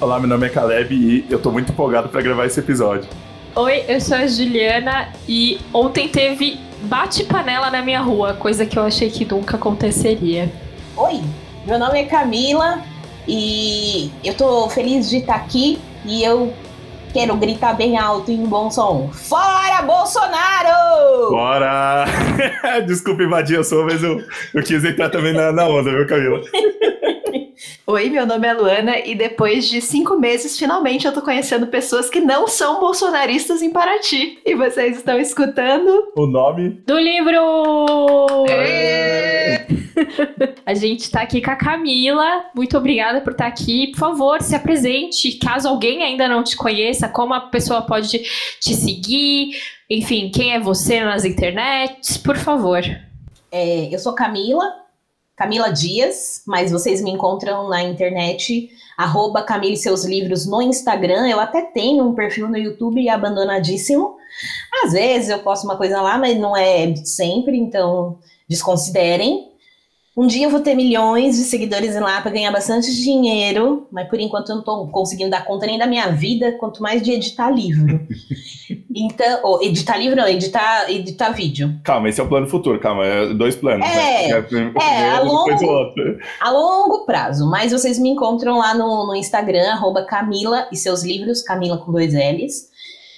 Olá, meu nome é Caleb e eu tô muito empolgado para gravar esse episódio. Oi, eu sou a Juliana e ontem teve bate-panela na minha rua, coisa que eu achei que nunca aconteceria. Oi, meu nome é Camila e eu tô feliz de estar aqui e eu quero gritar bem alto e em bom som. Fora Bolsonaro! Bora! Desculpa invadir a sua, mas eu, eu quis entrar também na, na onda, viu, Camila? Oi, meu nome é Luana e depois de cinco meses, finalmente eu tô conhecendo pessoas que não são bolsonaristas em Paraty. E vocês estão escutando o nome do livro! É. a gente tá aqui com a Camila. Muito obrigada por estar aqui. Por favor, se apresente. Caso alguém ainda não te conheça, como a pessoa pode te seguir? Enfim, quem é você nas internets? Por favor. É, eu sou Camila, Camila Dias, mas vocês me encontram na internet, arroba Camila e seus livros no Instagram. Eu até tenho um perfil no YouTube abandonadíssimo. Às vezes eu posto uma coisa lá, mas não é sempre, então desconsiderem. Um dia eu vou ter milhões de seguidores lá para ganhar bastante dinheiro, mas por enquanto eu não estou conseguindo dar conta nem da minha vida, quanto mais de editar livro. Então, ou editar livro não, editar, editar vídeo. Calma, esse é o plano futuro, calma, é dois planos. É, né? é, é a, longo, a longo prazo, mas vocês me encontram lá no, no Instagram, arroba Camila e seus livros, Camila com dois L's.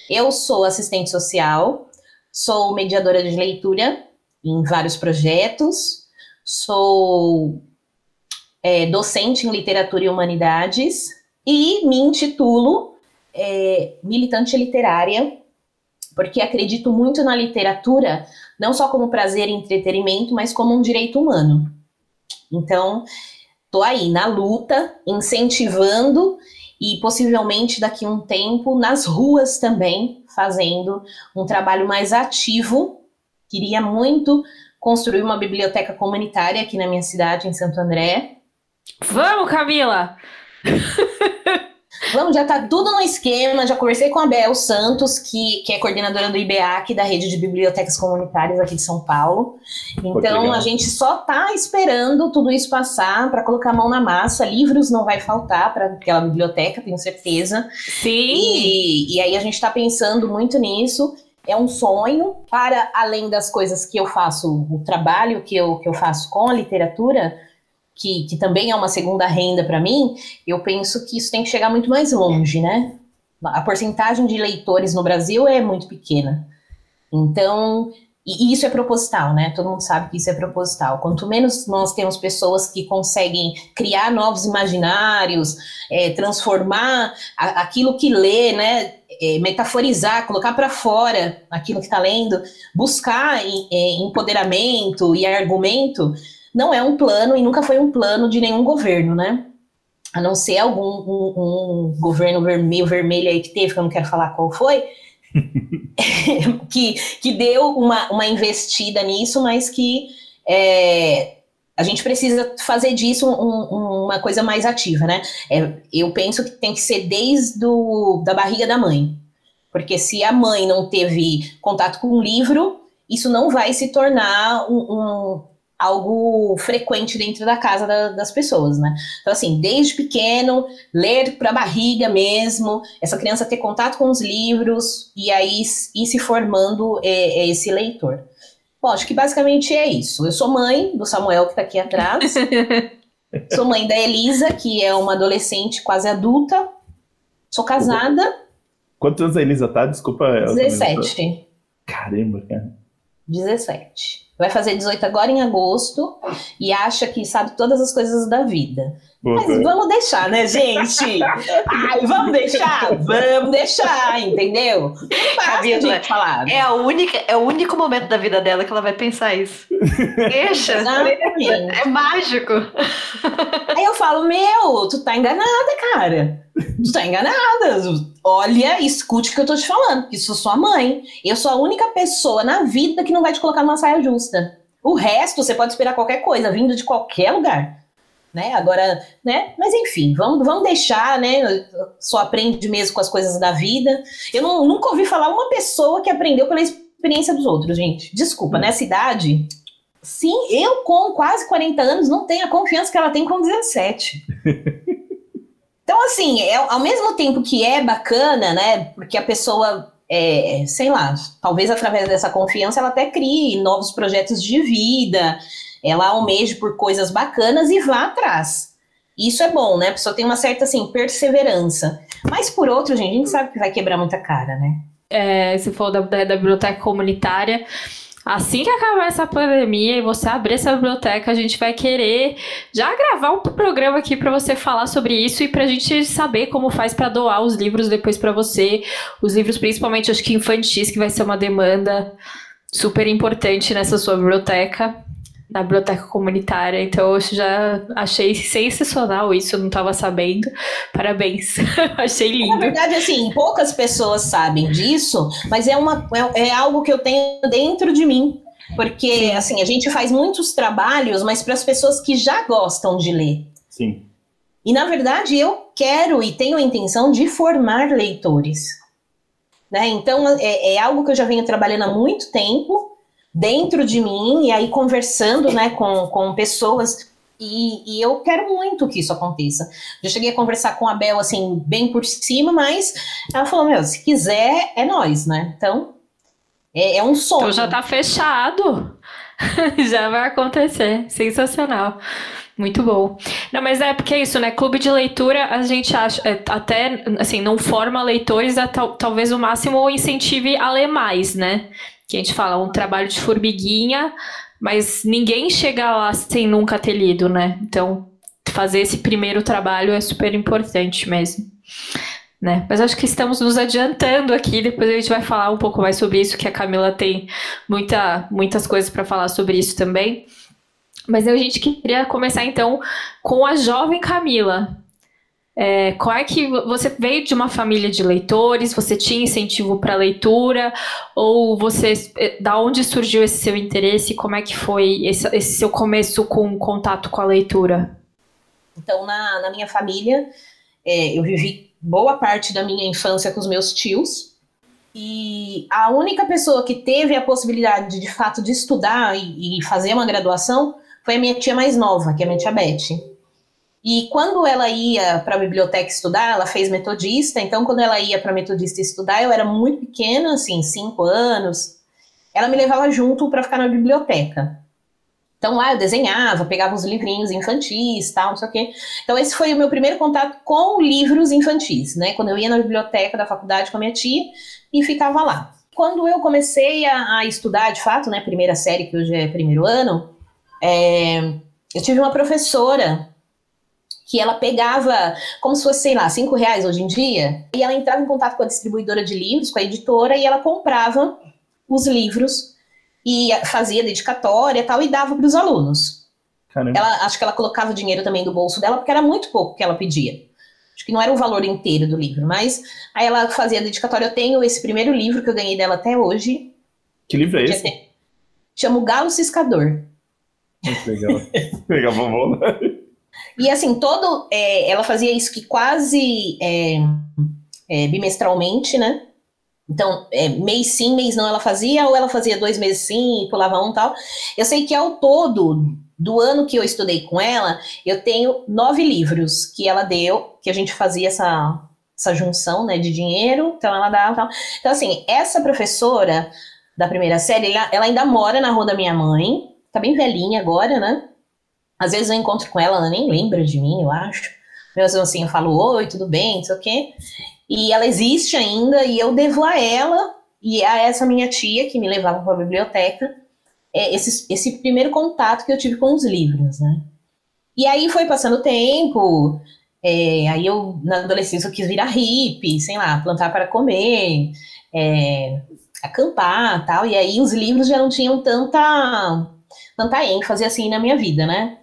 Eu sou assistente social, sou mediadora de leitura em vários projetos, sou é, docente em literatura e humanidades e me intitulo é, militante literária, porque acredito muito na literatura, não só como prazer e entretenimento, mas como um direito humano. Então, tô aí na luta, incentivando e possivelmente daqui a um tempo nas ruas também, fazendo um trabalho mais ativo. Queria muito construir uma biblioteca comunitária aqui na minha cidade, em Santo André. Vamos, Camila! Vamos, já tá tudo no esquema. Já conversei com a Bel Santos, que, que é coordenadora do IBEAC, da rede de bibliotecas comunitárias aqui de São Paulo. Então, a gente só tá esperando tudo isso passar para colocar a mão na massa. Livros não vai faltar para aquela biblioteca, tenho certeza. Sim. E, e aí a gente tá pensando muito nisso é um sonho para além das coisas que eu faço, o trabalho que eu, que eu faço com a literatura, que, que também é uma segunda renda para mim, eu penso que isso tem que chegar muito mais longe, né? A porcentagem de leitores no Brasil é muito pequena. Então, e isso é proposital, né? Todo mundo sabe que isso é proposital. Quanto menos nós temos pessoas que conseguem criar novos imaginários, é, transformar a, aquilo que lê, né? É, metaforizar, colocar para fora aquilo que está lendo, buscar em empoderamento e argumento, não é um plano e nunca foi um plano de nenhum governo, né? A não ser algum um, um governo vermelho, vermelho aí que teve, que eu não quero falar qual foi, que, que deu uma, uma investida nisso, mas que é, a gente precisa fazer disso um, uma coisa mais ativa, né? É, eu penso que tem que ser desde do, da barriga da mãe. Porque se a mãe não teve contato com o livro, isso não vai se tornar um, um algo frequente dentro da casa da, das pessoas, né? Então, assim, desde pequeno, ler para a barriga mesmo, essa criança ter contato com os livros e aí ir se formando é, é esse leitor. Bom, acho que basicamente é isso. Eu sou mãe do Samuel, que está aqui atrás. sou mãe da Elisa, que é uma adolescente quase adulta. Sou casada. Quantos anos a Elisa tá? Desculpa. 17. Caramba, cara. 17 vai fazer 18 agora em agosto e acha que sabe todas as coisas da vida. Mas vamos deixar, né, gente? Ai, vamos deixar? Vamos deixar, entendeu? Não basta gente falar. É, a única, é o único momento da vida dela que ela vai pensar isso. Deixa. É mágico. Aí eu falo, meu, tu tá enganada, cara. Tu tá enganada. Olha, escute o que eu tô te falando, que sou sua mãe. Eu sou a única pessoa na vida que não vai te colocar numa saia justa. O resto você pode esperar qualquer coisa, vindo de qualquer lugar né? Agora, né? Mas enfim, vamos, vamos deixar, né? Só aprende mesmo com as coisas da vida. Eu não, nunca ouvi falar uma pessoa que aprendeu pela experiência dos outros, gente. Desculpa, nessa idade. Sim, eu com quase 40 anos não tenho a confiança que ela tem com 17. Então, assim, é, ao mesmo tempo que é bacana, né? Porque a pessoa, é, sei lá, talvez através dessa confiança ela até crie novos projetos de vida, ela almeje por coisas bacanas e vá atrás. Isso é bom, né? A pessoa tem uma certa, assim, perseverança. Mas, por outro, gente, a gente sabe que vai quebrar muita cara, né? É, se for da, da, da biblioteca comunitária, Assim que acabar essa pandemia e você abrir essa biblioteca, a gente vai querer já gravar um programa aqui para você falar sobre isso e para a gente saber como faz para doar os livros depois para você. Os livros, principalmente, acho que infantis, que vai ser uma demanda super importante nessa sua biblioteca na biblioteca comunitária. Então eu já achei sensacional isso, eu não estava sabendo. Parabéns, achei lindo. Na verdade, assim, poucas pessoas sabem disso, mas é, uma, é, é algo que eu tenho dentro de mim. Porque, assim, a gente faz muitos trabalhos, mas para as pessoas que já gostam de ler. Sim. E, na verdade, eu quero e tenho a intenção de formar leitores. Né? Então, é, é algo que eu já venho trabalhando há muito tempo dentro de mim e aí conversando né, com, com pessoas. E, e, eu quero muito que isso aconteça. Já cheguei a conversar com a Bel, assim, bem por cima, mas ela falou: Meu, se quiser, é nós, né? Então, é, é um sonho. Então já tá fechado. já vai acontecer. Sensacional. Muito bom. Não, mas é porque é isso, né? Clube de leitura, a gente acha, é, até, assim, não forma leitores, é, tal, talvez o máximo incentive a ler mais, né? Que a gente fala, um trabalho de formiguinha, mas ninguém chega lá sem nunca ter lido, né? Então, fazer esse primeiro trabalho é super importante mesmo. Né? Mas acho que estamos nos adiantando aqui, depois a gente vai falar um pouco mais sobre isso, que a Camila tem muita, muitas coisas para falar sobre isso também. Mas a gente queria começar então com a jovem Camila. É, qual é que você veio de uma família de leitores? Você tinha incentivo para leitura? Ou você, é, da onde surgiu esse seu interesse? Como é que foi esse, esse seu começo com contato com a leitura? Então, na, na minha família, é, eu vivi boa parte da minha infância com os meus tios. E a única pessoa que teve a possibilidade, de fato, de estudar e, e fazer uma graduação foi a minha tia mais nova, que é a minha tia Beth. E quando ela ia para a biblioteca estudar, ela fez metodista, então quando ela ia para metodista estudar, eu era muito pequena, assim, cinco anos, ela me levava junto para ficar na biblioteca. Então lá eu desenhava, pegava os livrinhos infantis, tal, não sei o quê. Então esse foi o meu primeiro contato com livros infantis, né? Quando eu ia na biblioteca da faculdade com a minha tia e ficava lá. Quando eu comecei a, a estudar, de fato, né, primeira série, que hoje é primeiro ano, é, eu tive uma professora que ela pegava como se fosse, sei lá, cinco reais hoje em dia, e ela entrava em contato com a distribuidora de livros, com a editora, e ela comprava os livros e fazia dedicatória e tal, e dava para os alunos. Caramba. Ela, acho que ela colocava dinheiro também do bolso dela, porque era muito pouco que ela pedia. Acho que não era o valor inteiro do livro, mas aí ela fazia dedicatória. Eu tenho esse primeiro livro que eu ganhei dela até hoje. Que livro é esse? Chama O Galo Ciscador. Muito legal. legal, vamos lá. E assim, todo. É, ela fazia isso que quase é, é, bimestralmente, né? Então, é, mês sim, mês não ela fazia, ou ela fazia dois meses sim, pulava um tal. Eu sei que ao todo, do ano que eu estudei com ela, eu tenho nove livros que ela deu, que a gente fazia essa, essa junção né, de dinheiro, então ela dava tal. Então, assim, essa professora da primeira série, ela, ela ainda mora na rua da minha mãe, tá bem velhinha agora, né? Às vezes eu encontro com ela, ela nem lembra de mim, eu acho. Mesmo assim, eu falo, oi, tudo bem, não sei o quê. E ela existe ainda, e eu devo a ela e a essa minha tia, que me levava para a biblioteca, é, esse, esse primeiro contato que eu tive com os livros, né? E aí foi passando o tempo, é, aí eu, na adolescência, eu quis virar hippie, sei lá, plantar para comer, é, acampar tal, e aí os livros já não tinham tanta, tanta ênfase assim na minha vida, né?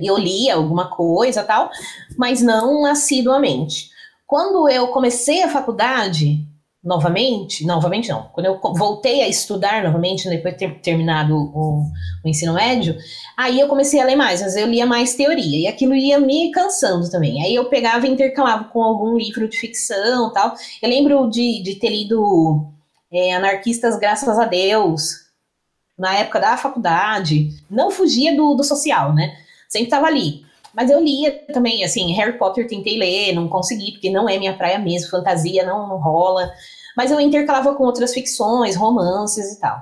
Eu lia alguma coisa tal, mas não assiduamente. Quando eu comecei a faculdade, novamente, novamente não, quando eu voltei a estudar novamente, depois de ter terminado o, o, ensino médio, aí eu comecei a ler mais, mas eu lia mais teoria, e aquilo ia me cansando também. Aí eu pegava e intercalava com algum livro de ficção tal. Eu lembro de, de ter lido é, Anarquistas Graças a Deus, na época da faculdade, não fugia do, do social, né? Sempre estava ali. Mas eu lia também, assim, Harry Potter tentei ler, não consegui, porque não é minha praia mesmo, fantasia não, não rola. Mas eu intercalava com outras ficções, romances e tal.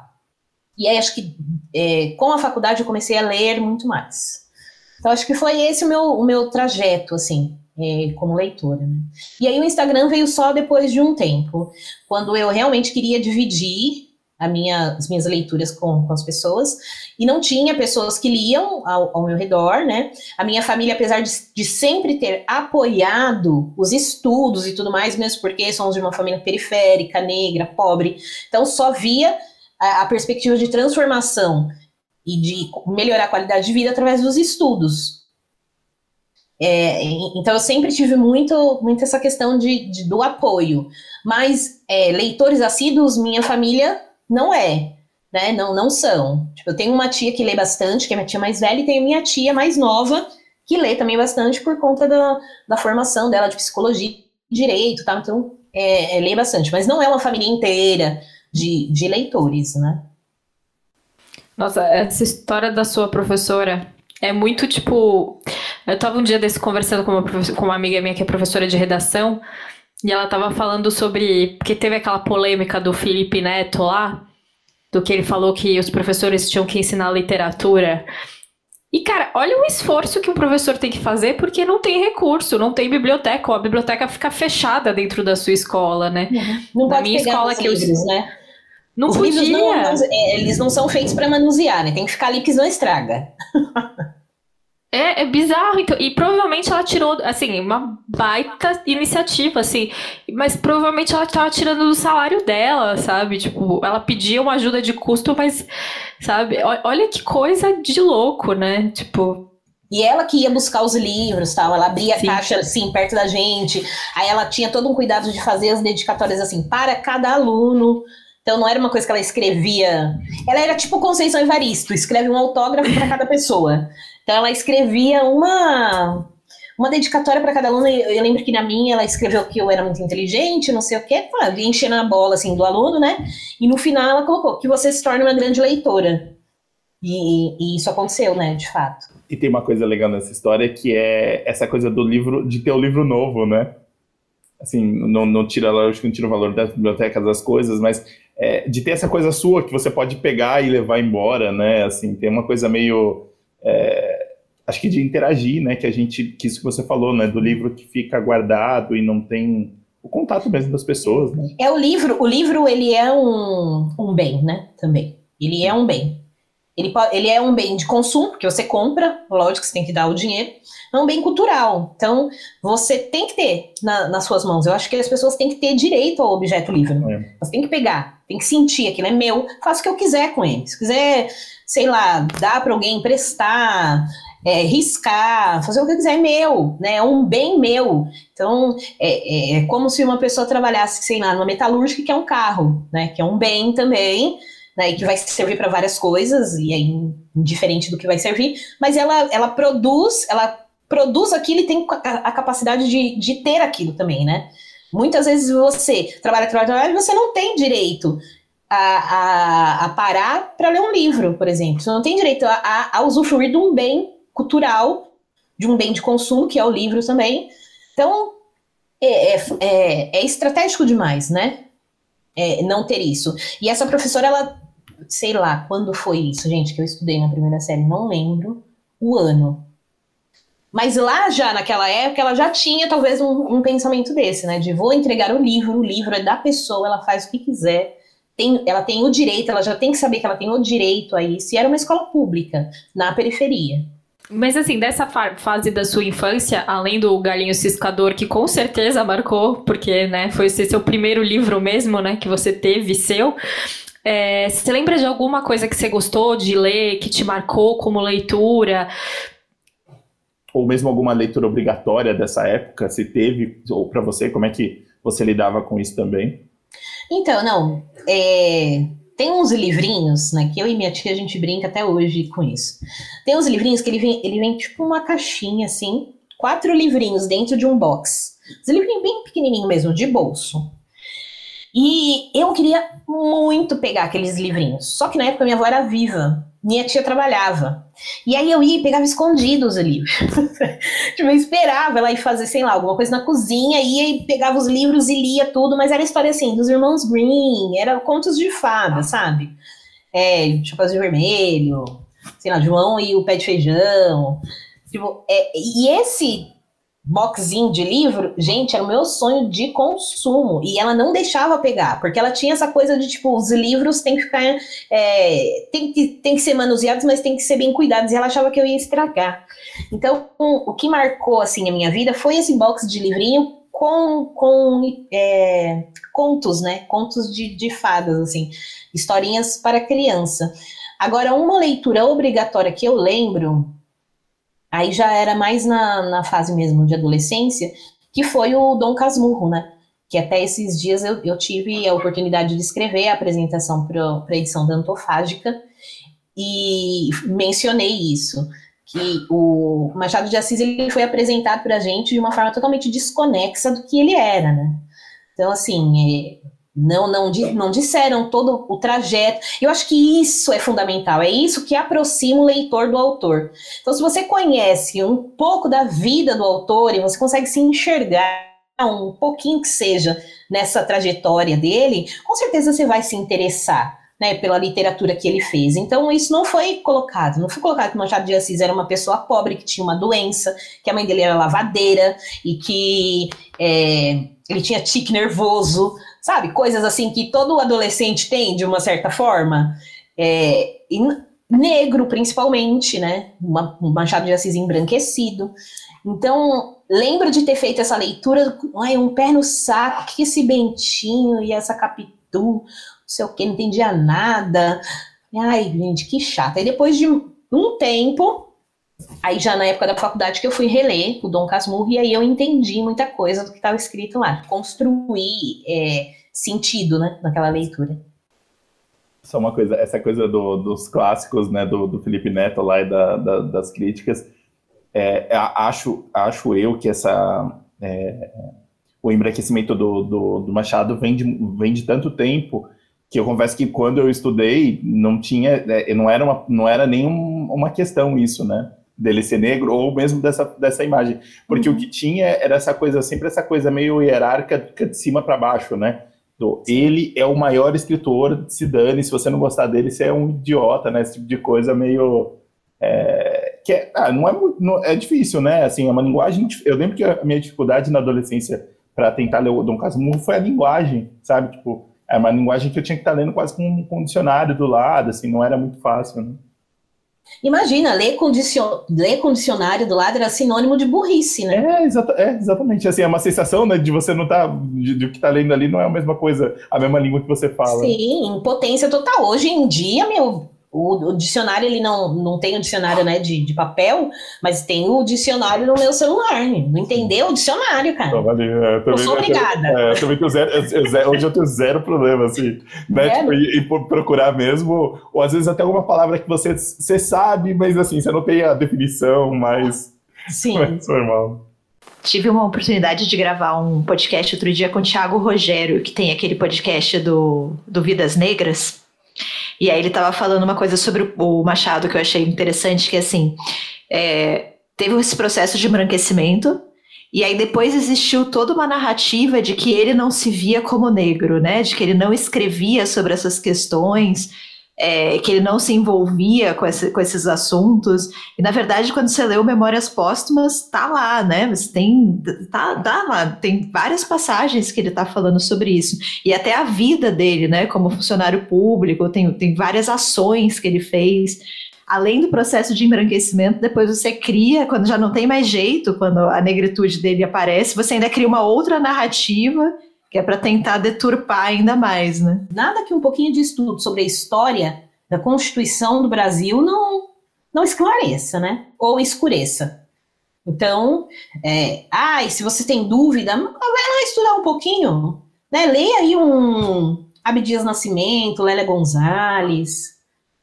E aí acho que é, com a faculdade eu comecei a ler muito mais. Então acho que foi esse o meu, o meu trajeto, assim, é, como leitora. Né? E aí o Instagram veio só depois de um tempo, quando eu realmente queria dividir a minha, as minhas leituras com, com as pessoas, e não tinha pessoas que liam ao, ao meu redor, né? A minha família, apesar de, de, sempre ter apoiado os estudos e tudo mais, mesmo porque somos de uma família periférica, negra, pobre, então só via a, a perspectiva de transformação e de melhorar a qualidade de vida através dos estudos. É, então eu sempre tive muito, muito essa questão de, de do apoio, mas é, leitores assíduos, minha família não é, né? Não, não são. Tipo, eu tenho uma tia que lê bastante, que é minha tia mais velha, e tenho minha tia mais nova, que lê também bastante por conta da, da formação dela de psicologia direito, tá? Então, é, é, lê bastante, mas não é uma família inteira de, de leitores, né? Nossa, essa história da sua professora é muito tipo. Eu tava um dia desse conversando com uma, com uma amiga minha que é professora de redação, e ela tava falando sobre. Porque teve aquela polêmica do Felipe Neto lá, do que ele falou que os professores tinham que ensinar literatura. E, cara, olha o esforço que um professor tem que fazer porque não tem recurso, não tem biblioteca, ou a biblioteca fica fechada dentro da sua escola, né? Não Na minha escola que livros, eu... né? Não Os podia. Não, não, é, eles não são feitos para manusear, né? Tem que ficar ali que não estraga. É, é bizarro, então, e provavelmente ela tirou, assim, uma baita iniciativa, assim, mas provavelmente ela estava tirando do salário dela, sabe? Tipo, ela pedia uma ajuda de custo, mas, sabe? Olha que coisa de louco, né? Tipo, e ela que ia buscar os livros, tal, ela abria Sim. a caixa assim perto da gente. Aí ela tinha todo um cuidado de fazer as dedicatórias assim para cada aluno. Então não era uma coisa que ela escrevia. Ela era tipo Conceição Evaristo, escreve um autógrafo para cada pessoa. Então ela escrevia uma uma dedicatória para cada aluno. Eu, lembro que na minha ela escreveu que eu era muito inteligente, não sei o quê, enchendo a bola assim do aluno, né? E no final ela colocou que você se torne uma grande leitora. E, e, isso aconteceu, né, de fato. E tem uma coisa legal nessa história que é essa coisa do livro, de ter o livro novo, né? Assim, não, não tira, lógico, não tira o valor das bibliotecas, das coisas, mas é, de ter essa coisa sua que você pode pegar e levar embora, né? Assim, tem uma coisa meio é, acho que de interagir, né? Que a gente, que isso que você falou, né? Do livro que fica guardado e não tem o contato mesmo das pessoas, né? É o livro, o livro ele é um, um bem, né? Também. Ele é um bem. Ele, pode, ele é um bem de consumo, porque você compra, lógico que você tem que dar o dinheiro. É um bem cultural. Então, você tem que ter na, nas suas mãos. Eu acho que as pessoas têm que ter direito ao objeto livre. É. Você tem que pegar, tem que sentir aquilo é meu, faço o que eu quiser com ele. Se quiser sei lá, dar para alguém emprestar, é, riscar, fazer o que quiser, é meu, né? É um bem meu. Então, é, é, é, como se uma pessoa trabalhasse, sei lá, numa metalúrgica que é um carro, né? Que é um bem também, né? Que vai servir para várias coisas, e aí, indiferente do que vai servir, mas ela, ela produz, ela produz aquilo e tem a, capacidade de, de ter aquilo também, né? Muitas vezes você trabalha, trabalha, trabalha, você não tem direito a, a, a parar para ler um livro, por exemplo. Você não tem direito a, a, a, usufruir de um bem cultural, de um bem de consumo, que é o livro também. Então, é, é, é, é estratégico demais, né? É, não ter isso. E essa professora, ela, sei lá, quando foi isso, gente, que eu estudei na primeira série, não lembro o ano. Mas lá já, naquela época, ela já tinha talvez um, um pensamento desse, né? De vou entregar o livro, o livro é da pessoa, ela faz o que quiser tem, ela tem o direito, ela já tem que saber que ela tem o direito a isso. E era uma escola pública, na periferia. Mas assim, dessa fase da sua infância, além do Galinho Ciscador, que com certeza marcou, porque né, foi esse seu primeiro livro mesmo, né, que você teve seu. É, você lembra de alguma coisa que você gostou de ler, que te marcou como leitura? Ou mesmo alguma leitura obrigatória dessa época, se teve, ou para você, como é que você lidava com isso também? Então, não. É, tem uns livrinhos, né? Que eu e minha tia a gente brinca até hoje com isso. Tem uns livrinhos que ele vem, ele vem tipo uma caixinha assim, quatro livrinhos dentro de um box. Os livrinhos bem pequenininho mesmo, de bolso. E eu queria muito pegar aqueles livrinhos. Só que na época minha avó era viva. Minha tia trabalhava. E aí eu ia e pegava escondidos os livros. tipo, eu esperava ela ir fazer, sei lá, alguma coisa na cozinha, ia e pegava os livros e lia tudo, mas era história assim, dos irmãos Green, era contos de fada, sabe? É, Chapéu de Vermelho, sei lá, João e o Pé de Feijão. Tipo, é, e esse boxinho de livro, gente, era o meu sonho de consumo. E ela não deixava pegar, porque ela tinha essa coisa de, tipo, os livros têm que ficar. É, tem, que, tem que ser manuseados, mas tem que ser bem cuidados. E ela achava que eu ia estragar. Então, o que marcou, assim, a minha vida foi esse box de livrinho com, com é, contos, né? Contos de, de fadas, assim. Historinhas para criança. Agora, uma leitura obrigatória que eu lembro Aí já era mais na, na fase mesmo de adolescência, que foi o Dom Casmurro, né? Que até esses dias eu, eu tive a oportunidade de escrever a apresentação para a edição da Antofágica e mencionei isso que o Machado de Assis ele foi apresentado para a gente de uma forma totalmente desconexa do que ele era, né? Então, assim, é, não, não, não disseram todo o trajeto. Eu acho que isso é fundamental, é isso que aproxima o leitor do autor. Então, se você conhece um pouco da vida do autor e você consegue se enxergar um pouquinho que seja nessa trajetória dele, com certeza você vai se interessar. Né, pela literatura que ele fez. Então, isso não foi colocado. Não foi colocado que Machado de Assis era uma pessoa pobre, que tinha uma doença, que a mãe dele era lavadeira e que é, ele tinha tique nervoso sabe? Coisas assim que todo adolescente tem, de uma certa forma. É, negro, principalmente, né? Uma, um Machado de Assis embranquecido. Então, lembro de ter feito essa leitura, ai, um pé no saco, que esse Bentinho e essa Capitu, não sei o que, não entendia nada. Ai, gente, que chato. Aí depois de um tempo, aí já na época da faculdade que eu fui reler o Dom Casmurro, e aí eu entendi muita coisa do que estava escrito lá. Construir é, sentido, né, naquela leitura. Só uma coisa, essa coisa do, dos clássicos, né, do, do Felipe Neto lá e da, da, das críticas, é, acho, acho eu que essa... É, o embranquecimento do, do, do, Machado vem de, vem de tanto tempo que eu confesso que quando eu estudei não tinha, é, não era, uma, não era nenhum uma questão isso, né? Dele ser negro ou mesmo dessa, dessa imagem. Porque uhum. o que tinha era essa coisa, sempre essa coisa meio hierárquica de cima para baixo, né? Do, ele é o maior escritor, se dane, se você não gostar dele, você é um idiota, né? Esse tipo de coisa meio. É, que é, ah, não é, não, é difícil, né? Assim, é uma linguagem. Eu lembro que a minha dificuldade na adolescência para tentar ler o Dom Casmurro foi a linguagem, sabe? Tipo, é uma linguagem que eu tinha que estar tá lendo quase com, com um dicionário do lado, assim, não era muito fácil, né? Imagina, ler, condicion... ler condicionário do lado era sinônimo de burrice, né? É, exata... é exatamente. Assim, é uma sensação né, de você não estar. Tá, de, de, o que está lendo ali não é a mesma coisa, a mesma língua que você fala. Sim, impotência total. Hoje em dia, meu, o, o, dicionário, ele não, não tem o dicionário né, de, de papel, mas tem o dicionário no meu celular. Não entendeu o dicionário, cara. Ali, é, eu, eu sou obrigada. É, eu também tenho zero, eu, hoje eu tenho zero problema, assim, né? Tipo, e, e, procurar mesmo, ou às vezes até alguma palavra que você, você sabe, mas assim, você não tem a definição mais, Sim. mais normal. Tive uma oportunidade de gravar um podcast outro dia com o Thiago Rogério, que tem aquele podcast do, do Vidas Negras. E aí ele estava falando uma coisa sobre o Machado que eu achei interessante, que assim, é, teve esse processo de embranquecimento, e aí depois existiu toda uma narrativa de que ele não se via como negro, né? De que ele não escrevia sobre essas questões, é, que ele não se envolvia com, esse, com, esses assuntos. E na verdade, quando você leu Memórias Póstumas, tá lá, né? Você tem. Tá, tá lá, tem várias passagens que ele tá falando sobre isso. E até a vida dele, né? Como funcionário público, tem, tem várias ações que ele fez. Além do processo de embranquecimento, depois você cria, quando já não tem mais jeito, quando a negritude dele aparece, você ainda cria uma outra narrativa que é para tentar deturpar ainda mais, né? Nada que um pouquinho de estudo sobre a história da Constituição do Brasil não, não esclareça, né? Ou escureça. Então, é, ai, se você tem dúvida, vai lá estudar um pouquinho, né? Leia aí um Abdias Nascimento, Lélia Gonzalez,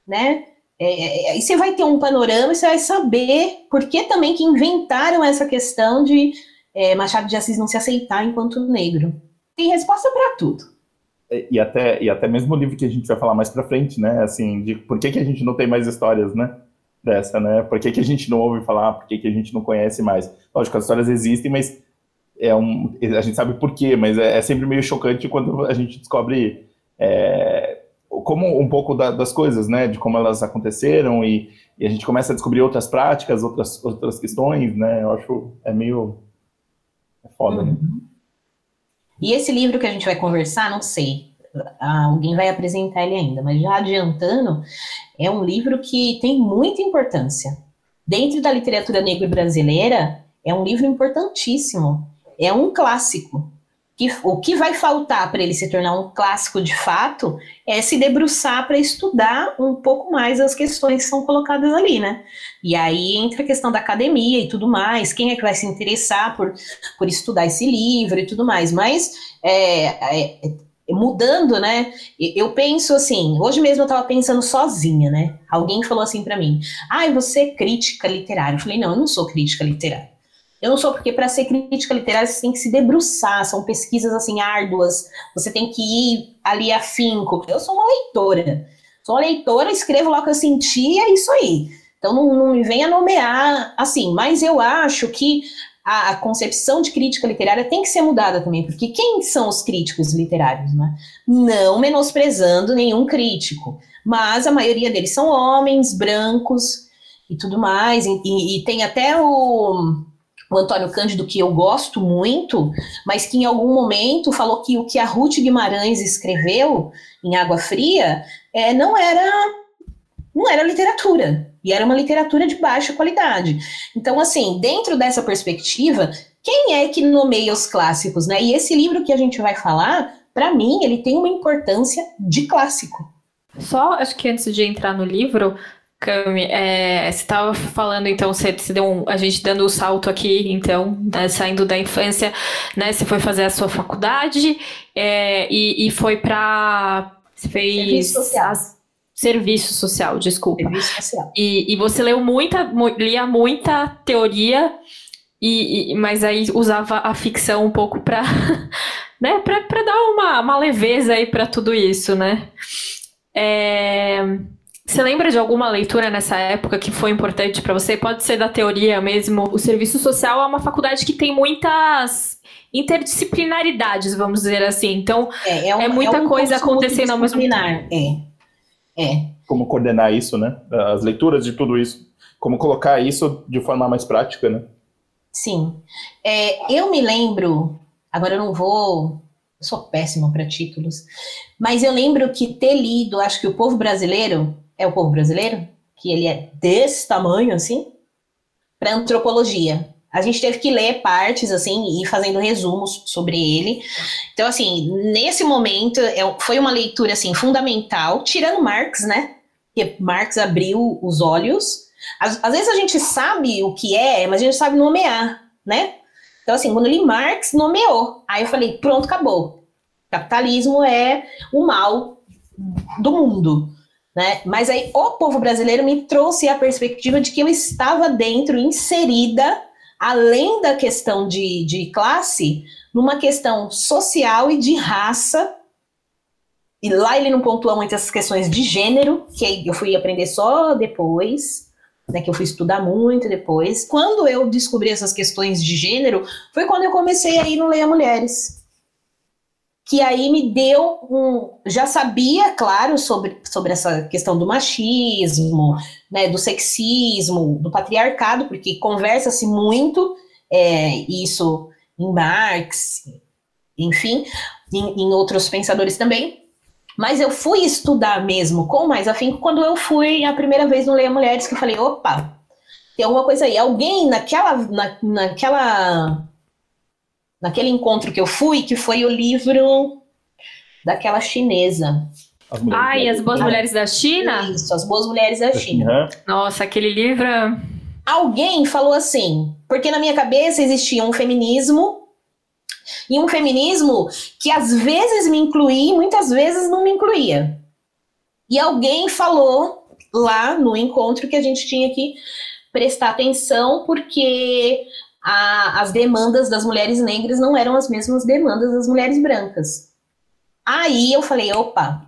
né? É, é, aí você vai ter um panorama e você vai saber por que também que inventaram essa questão de é, Machado de Assis não se aceitar enquanto negro tem resposta para tudo. e até, e até mesmo o livro que a gente vai falar mais para frente, né? Assim, de por que, que a gente não tem mais histórias, né? Dessa, né? Por que, que a gente não ouve falar, por que, que a gente não conhece mais? Lógico, as histórias existem, mas é um, a gente sabe por quê, mas é, é sempre meio chocante quando a gente descobre é, como um pouco da, das coisas, né? De como elas aconteceram e, e, a gente começa a descobrir outras práticas, outras, outras questões, né? Eu acho é meio é foda, né? uhum. E esse livro que a gente vai conversar, não sei, alguém vai apresentar ele ainda, mas já adiantando, é um livro que tem muita importância. Dentro da literatura negra brasileira, é um livro importantíssimo. É um clássico. Que, o que vai faltar para ele se tornar um clássico de fato é se debruçar para estudar um pouco mais as questões que são colocadas ali, né? E aí entra a questão da academia e tudo mais, quem é que vai se interessar por, por estudar esse livro e tudo mais. Mas é, é, mudando, né? Eu penso assim, hoje mesmo eu estava pensando sozinha, né? Alguém falou assim para mim: "Ah, você é crítica literária". Eu falei: "Não, eu não sou crítica literária". Eu não sou, porque para ser crítica literária você tem que se debruçar, são pesquisas assim árduas, você tem que ir ali afinco. Eu sou uma leitora, sou uma leitora, escrevo lá o que eu senti, é isso aí. Então não, não me venha nomear assim, mas eu acho que a, a, concepção de crítica literária tem que ser mudada também, porque quem são os críticos literários, né? Não menosprezando nenhum crítico, mas a maioria deles são homens, brancos e tudo mais, e, e, e tem até o o Antônio Cândido, que eu gosto muito, mas que em algum momento falou que o que a Ruth Guimarães escreveu em Água Fria é, não era não era literatura, e era uma literatura de baixa qualidade. Então, assim, dentro dessa perspectiva, quem é que nomeia os clássicos, né? E esse livro que a gente vai falar, para mim, ele tem uma importância de clássico. Só acho que antes de entrar no livro, Cami, é, você estava falando, então, você, você deu um, a gente dando o um salto aqui, então, né, saindo da infância, né? Você foi fazer a sua faculdade é, e, e foi para. Fez. Serviço social. serviço social, desculpa. Serviço social. E, e você leu muita, lia muita teoria, e, e, mas aí usava a ficção um pouco para né, dar uma, uma leveza aí para tudo isso, né? É. Você lembra de alguma leitura nessa época que foi importante para você? Pode ser da teoria mesmo. O serviço social é uma faculdade que tem muitas interdisciplinaridades, vamos dizer assim. Então, é, é, um, é muita é um coisa acontecendo ao mesmo tempo. É. É. Como coordenar isso, né? As leituras de tudo isso. Como colocar isso de forma mais prática, né? Sim. É, eu me lembro, agora eu não vou eu sou péssima para títulos, mas eu lembro que ter lido, acho que o povo brasileiro, é o povo brasileiro, que ele é desse tamanho assim, para antropologia. A gente teve que ler partes assim e ir fazendo resumos sobre ele. Então assim, nesse momento é, foi uma leitura assim fundamental, tirando Marx, né? Que Marx abriu os olhos. Às, às vezes a gente sabe o que é, mas a gente sabe nomear, né? Então assim, quando eu li Marx, nomeou. Aí eu falei, pronto, acabou. Capitalismo é o mal do mundo. Né? Mas aí o povo brasileiro me trouxe a perspectiva de que eu estava dentro, inserida, além da questão de, de classe, numa questão social e de raça. E lá ele não pontua muito essas questões de gênero, que eu fui aprender só depois, né, que eu fui estudar muito depois. Quando eu descobri essas questões de gênero, foi quando eu comecei a ir no Leia Mulheres que aí me deu um. Já sabia, claro, sobre, sobre essa questão do machismo, né, do sexismo, do patriarcado, porque conversa-se muito é, isso em Marx, enfim, em, em outros pensadores também. Mas eu fui estudar mesmo com mais afinco quando eu fui a primeira vez no Leia Mulheres, que eu falei, opa, tem alguma coisa aí. Alguém naquela, na, naquela naquele encontro que eu fui, que foi o livro daquela chinesa. As Ai, As Boas Mulheres da China? Isso, As Boas Mulheres da China. Nossa, aquele livro. É Alguém falou assim, porque na minha cabeça existia um feminismo e um feminismo que às vezes me incluía e muitas vezes não me incluía. E alguém falou lá no encontro que a gente tinha que prestar atenção porque a, as demandas das mulheres negras não eram as mesmas demandas das mulheres brancas. Aí eu falei, opa,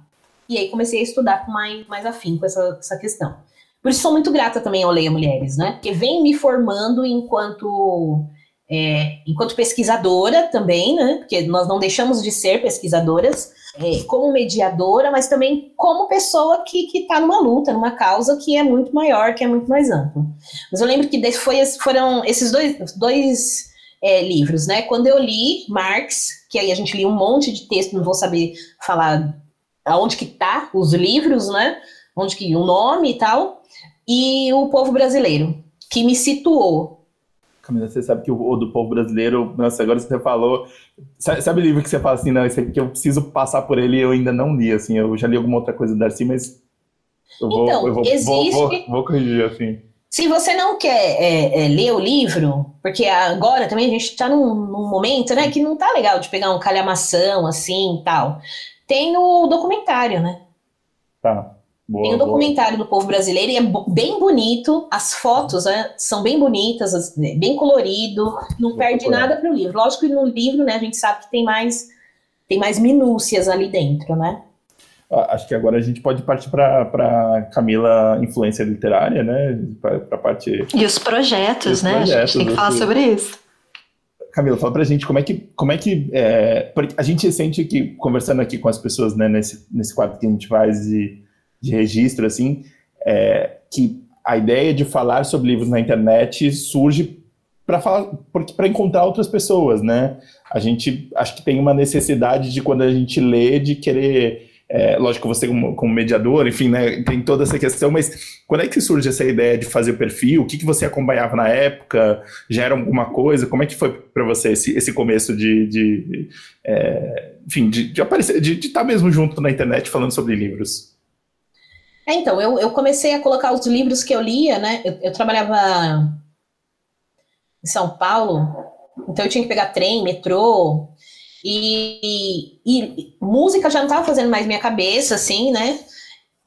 e aí comecei a estudar com mais, mais afinco essa, essa questão. Por isso sou muito grata também ao Leia Mulheres, né? Porque vem me formando enquanto é, enquanto pesquisadora também, né? Porque nós não deixamos de ser pesquisadoras, é, como mediadora, mas também como pessoa que está numa luta, numa causa que é muito maior, que é muito mais ampla. Mas eu lembro que foi, foram esses dois, dois é, livros, né? Quando eu li Marx, que aí a gente lia um monte de texto, não vou saber falar aonde que tá os livros, né? Onde que o nome e tal, e o povo brasileiro, que me situou. Camila, você sabe que o, do povo brasileiro, nossa, agora você falou, sabe, sabe, o livro que você fala assim, não, esse aqui eu preciso passar por ele, eu ainda não li, assim, eu já li alguma outra coisa da Darcy, mas eu vou, então, eu vou, existe... vou, vou, vou corrigir, assim. Se você não quer é, é, ler o livro, porque agora também a gente está num, num, momento, né, que não tá legal de pegar um calhamação assim e tal. Tem o documentário, né? Tá. Boa, Tem o documentário boa. do povo brasileiro e é bem bonito, as fotos né, são bem bonitas, bem colorido, não Vou perde procurar. nada pro livro. Lógico que no livro, né, a gente sabe que tem mais, tem mais minúcias ali dentro, né? Acho que agora a gente pode partir para Camila, influência literária, né? Para a parte. E os projetos, os né? Projetos, a gente tem que falar sobre isso. Camila, fala pra gente como é que. Como é que é, a gente sente que, conversando aqui com as pessoas, né, nesse, nesse quadro que a gente faz de, de registro, assim, é, que a ideia de falar sobre livros na internet surge para encontrar outras pessoas, né? A gente acho que tem uma necessidade de quando a gente lê de querer é, lógico, você como, como, mediador, enfim, né, tem toda essa questão, mas quando é que surge essa ideia de fazer o perfil? O que, que você acompanhava na época? Já era alguma coisa? Como é que foi para você esse, esse começo de, de é, enfim, de, de aparecer, de estar tá mesmo junto na internet falando sobre livros? É, então, eu, eu comecei a colocar os livros que eu lia, né, eu, eu trabalhava em São Paulo, então eu tinha que pegar trem, metrô, e, e, música já não estava fazendo mais minha cabeça, assim, né?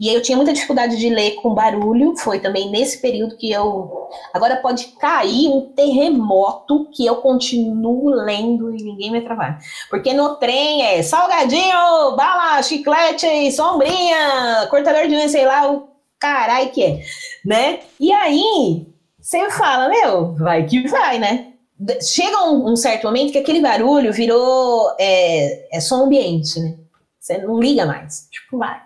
E eu tinha muita dificuldade de ler com barulho. Foi também nesse período que eu. Agora pode cair um terremoto que eu continuo lendo e ninguém me trabalha. Porque no trem é salgadinho, bala, chiclete, sombrinha, cortador de unha, sei lá, o caralho que é, né? E aí você fala, meu, vai que vai, né? chega um, um, certo momento que aquele barulho virou é, é som ambiente, né? Você não liga mais, tipo, vai.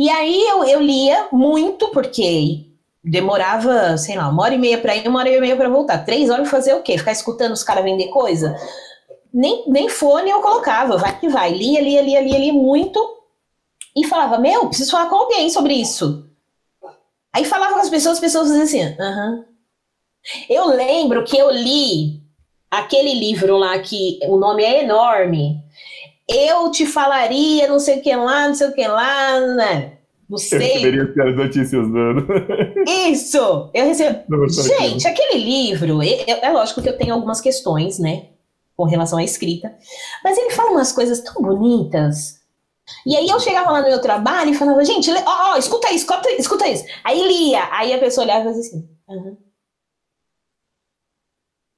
E aí eu, eu lia muito, porque demorava, sei lá, uma hora e meia para ir, uma hora e meia para voltar. Três horas fazer o quê? Ficar escutando os caras vender coisa? Nem, nem fone eu colocava, vai que vai. Lia, lia, lia, lia, lia muito. E falava, meu, preciso falar com alguém sobre isso. Aí falava com as pessoas, as pessoas diziam assim, aham, eu lembro que eu li aquele livro lá que o nome é enorme. Eu te falaria, não sei o que lá, não sei o que lá, né? Não sei. Eu receberia as notícias dando. Isso! Eu recebo. Gente, aquele livro, é, lógico que eu tenho algumas questões, né? Com relação à escrita. Mas ele fala umas coisas tão bonitas. E aí eu chegava lá no meu trabalho e falava, gente, ó, oh, escuta isso, escuta, escuta isso. Aí lia. Aí a pessoa olhava e fazia assim, aham.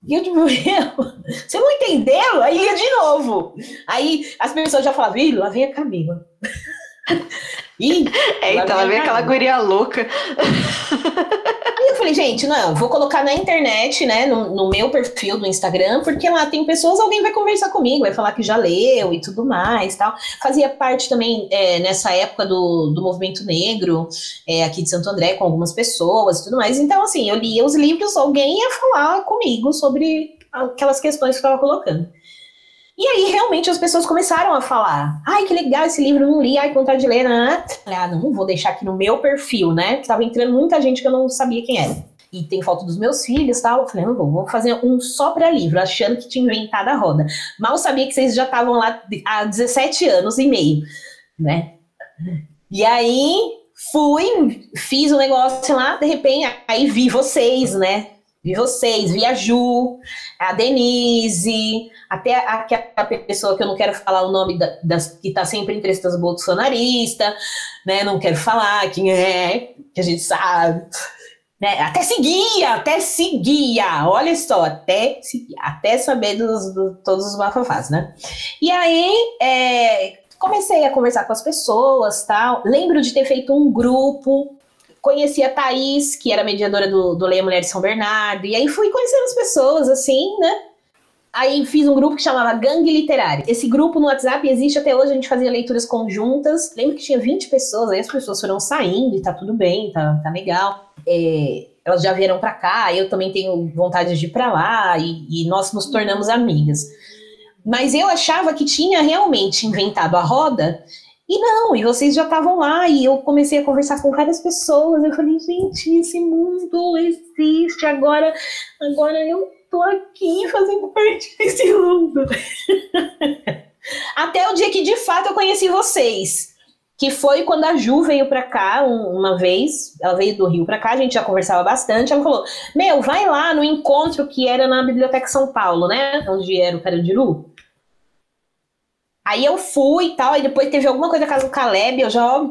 E eu, tipo, você não entendeu? Aí ia de novo. Aí as pessoas já falavam, lá vem a Camila. Ih, é, então, lá vem aquela guria louca. Aí eu falei, gente, não, vou colocar na internet, né, no, no, meu perfil do Instagram, porque lá tem pessoas, alguém vai conversar comigo, vai falar que já leu e tudo mais, tal. Fazia parte também, é, nessa época do, do movimento negro, é, aqui de Santo André, com algumas pessoas e tudo mais. Então, assim, eu lia os livros, alguém ia falar comigo sobre aquelas questões que eu estava colocando. E aí, realmente, as pessoas começaram a falar: ai, que legal esse livro, não li, ai, que vontade de ler. Né? Ah, não, vou deixar aqui no meu perfil, né? Que tava entrando muita gente que eu não sabia quem era. E tem foto dos meus filhos e tal. Eu falei, não vou, vou fazer um só para livro, achando que tinha inventado a roda. Mal sabia que vocês já estavam lá há 17 anos e meio, né? E aí fui, fiz o um negócio lá, de repente, aí vi vocês, né? Vi vocês, vi a Ju, a Denise, até aquela pessoa que eu não quero falar o nome da, das, que está sempre em trestas bolsonarista, né? Não quero falar quem é, que a gente sabe. Né? Até seguia, até seguia, olha só, até até saber dos, do, todos os bafafás, né? E aí, é, comecei a conversar com as pessoas, tal. Lembro de ter feito um grupo conheci a Thaís, que era mediadora do, do Leia Mulher de São Bernardo, e aí fui conhecendo as pessoas, assim, né? Aí fiz um grupo que chamava Gangue Literário. Esse grupo no WhatsApp existe até hoje, a gente fazia leituras conjuntas. Lembro que tinha 20 pessoas, aí as pessoas foram saindo e tá tudo bem, tá, tá legal. É, elas já vieram para cá, eu também tenho vontade de ir para lá, e, e nós nos tornamos amigas. Mas eu achava que tinha realmente inventado a roda e não, e vocês já estavam lá, e eu comecei a conversar com várias pessoas. Eu falei, gente, esse mundo existe, agora, agora eu tô aqui fazendo parte desse mundo. Até o dia que de fato eu conheci vocês. Que foi quando a Ju veio pra cá uma vez, ela veio do Rio pra cá, a gente já conversava bastante. Ela falou: Meu, vai lá no encontro que era na Biblioteca São Paulo, né? Onde era o Carandiru. Aí eu fui e tal, aí depois teve alguma coisa na casa do Caleb, eu já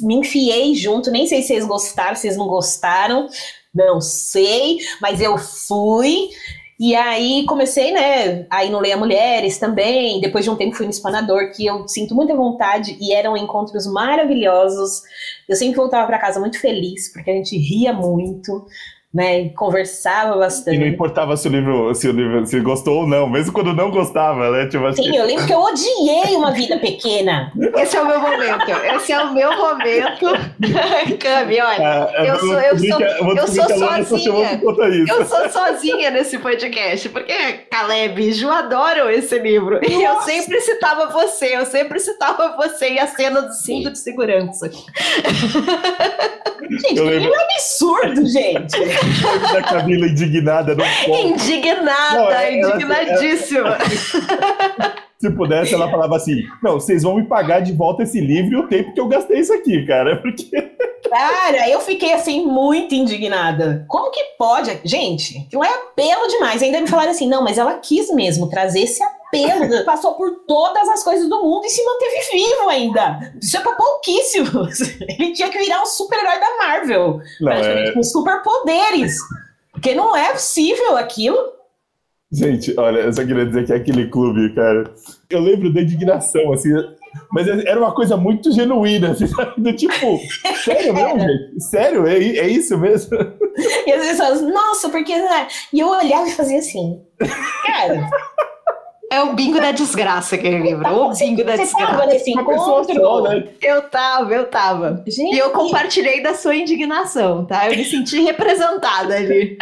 me enfiei junto, nem sei se vocês gostaram, se vocês não gostaram, não sei, mas eu fui. E aí comecei, né, aí no Leia Mulheres também, depois de um tempo fui no Espanador, que eu sinto muita vontade, e eram encontros maravilhosos. Eu sempre voltava para casa muito feliz, porque a gente ria muito né? Conversava bastante. E não importava se o livro, se o livro se gostou ou não, mesmo quando não gostava, né? Tipo assim... Sim, eu lembro que eu odiei uma vida pequena. Esse é o meu momento. Esse é o meu momento. Cami, olha, é, é eu, sou, eu sou, eu sou sozinha. Eu sou sozinha nesse podcast, porque Caleb e Ju adoram esse livro. Nossa. E eu sempre citava você, eu sempre citava você e a cena do cinto de segurança. Gente, que livro é absurdo, gente da Camila indignada. Indignada, não, ela, indignadíssima. Ela, se pudesse, ela falava assim: Não, vocês vão me pagar de volta esse livro e o tempo que eu gastei isso aqui, cara. Porque. Cara, eu fiquei assim muito indignada. Como que pode? Gente, não é apelo demais. Ainda me falaram assim: não, mas ela quis mesmo trazer esse apelo. Passou por todas as coisas do mundo e se manteve vivo ainda. Isso é pra pouquíssimos. Ele tinha que virar um super-herói da Marvel. Não, praticamente, é... com superpoderes. Porque não é possível aquilo. Gente, olha, eu só queria dizer que é aquele clube, cara. Eu lembro da indignação, assim, mas era uma coisa muito genuína, assim, sabe? Do tipo, sério mesmo, gente? Sério? É, é isso mesmo? E as pessoas, nossa, porque. Né? E eu olhava e fazia assim, cara. É o bingo da desgraça aquele livro. O bingo da desgraça. Tava nesse encontro? Né? Eu tava, eu tava. Gente. E eu compartilhei da sua indignação, tá? Eu me senti representada ali.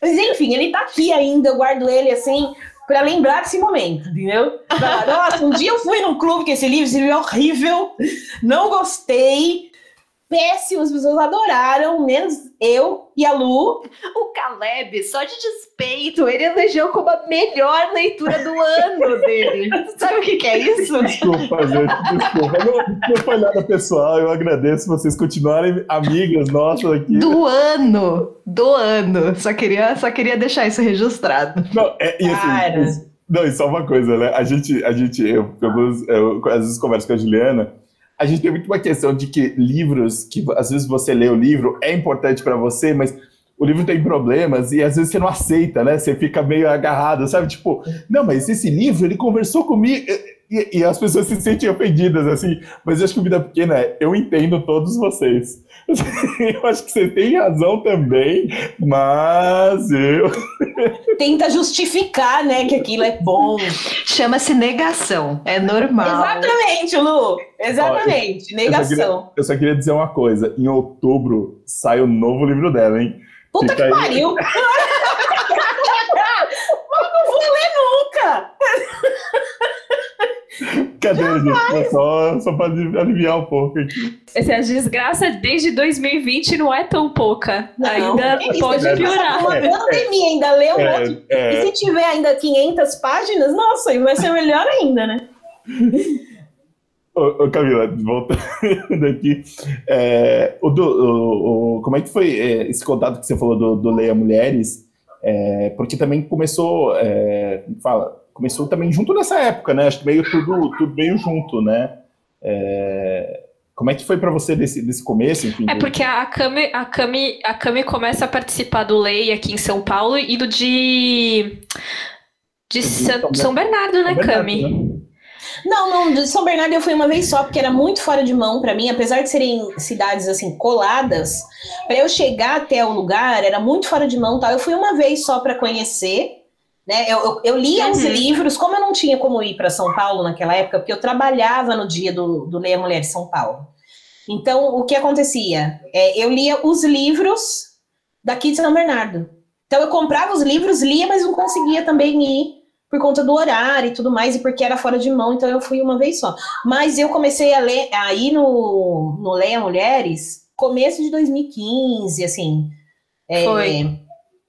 Mas enfim, ele tá aqui ainda, eu guardo ele assim, para lembrar desse momento, entendeu? Pra, Nossa, um dia eu fui num clube com esse livro, esse livro é horrível, não gostei, péssimo, as pessoas adoraram, menos eu e a Lu. O Caleb, só de despeito, ele elegeu como a melhor leitura do ano dele. Sabe o que, que é isso? Desculpa, gente, desculpa. Não, não foi nada pessoal, eu agradeço vocês continuarem amigas nossas aqui. Do ano! Do ano! Só queria, só queria deixar isso registrado. Não, é, e assim, não, e só uma coisa, né? A gente, a gente eu, eu, eu, às vezes converso com a Juliana a gente tem muito uma questão de que livros, que às vezes você lê o livro, é importante para você, mas o livro tem problemas e às vezes você não aceita, né? Você fica meio agarrado, sabe? Tipo, não, mas esse livro, ele conversou comigo. E, e as pessoas se sentem ofendidas, assim. Mas eu acho que Vida Pequena é, eu entendo todos vocês. Eu acho que você tem razão também, mas eu. Tenta justificar, né, que aquilo é bom. Chama-se negação. É normal. Exatamente, Lu. Exatamente. negação. Eu só, queria, eu só, queria, dizer uma coisa. Em outubro sai o novo livro dela, hein? Puta Fica que aí... pariu! eu não vou ler nunca! Cadê, gente? Só, só para aliviar um pouco aqui. Essa desgraça desde 2020 não é tão pouca. Não, ainda é pode é, piorar. Uma é, pandemia ainda leu um é, monte. É. E se tiver ainda 500 páginas, nossa, vai ser melhor ainda, né? Ô, ô, Camila, voltando aqui, é, o, o, o, como é que foi é, esse contato que você falou do, do Leia Mulheres? É, porque também começou, é, fala, começou também junto nessa época, né? Acho que meio tudo, tudo meio junto, né? É, como é que foi para você desse, desse começo? Enfim, é porque a Cami, a, Cami, a Cami começa a participar do Lei aqui em São Paulo e do de, de São, São Bernardo, né, São Bernardo, Cami? Né? Não, não, de São Bernardo eu fui uma vez só, porque era muito fora de mão para mim, apesar de serem cidades assim coladas, para eu chegar até o lugar era muito fora de mão, tal. Eu fui uma vez só para conhecer, né? Eu, eu, eu lia uhum. os livros, como eu não tinha como ir para São Paulo naquela época, porque eu trabalhava no dia do, do Leia Mulher São Paulo. Então, o que acontecia? É, eu lia os livros daqui de São Bernardo. Então, eu comprava os livros, lia, mas não conseguia também ir por conta do horário e tudo mais, e porque era fora de mão, então eu fui uma vez só. Mas eu comecei a ler, a ir no, no Leia Mulheres, começo de 2015, assim. É, Foi.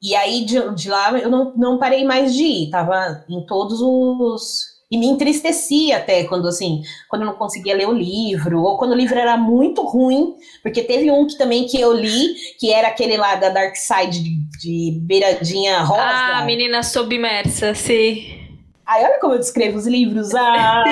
E aí, de, de lá, eu não, não parei mais de ir, tava em todos os e me entristecia até quando, assim, quando eu não conseguia ler o livro, ou quando o livro era muito ruim, porque teve um que também que eu li, que era aquele lá da Dark Side de, de beiradinha rosa. Ah, Menina Submersa, sim. Ai, olha como eu descrevo os livros. Ah!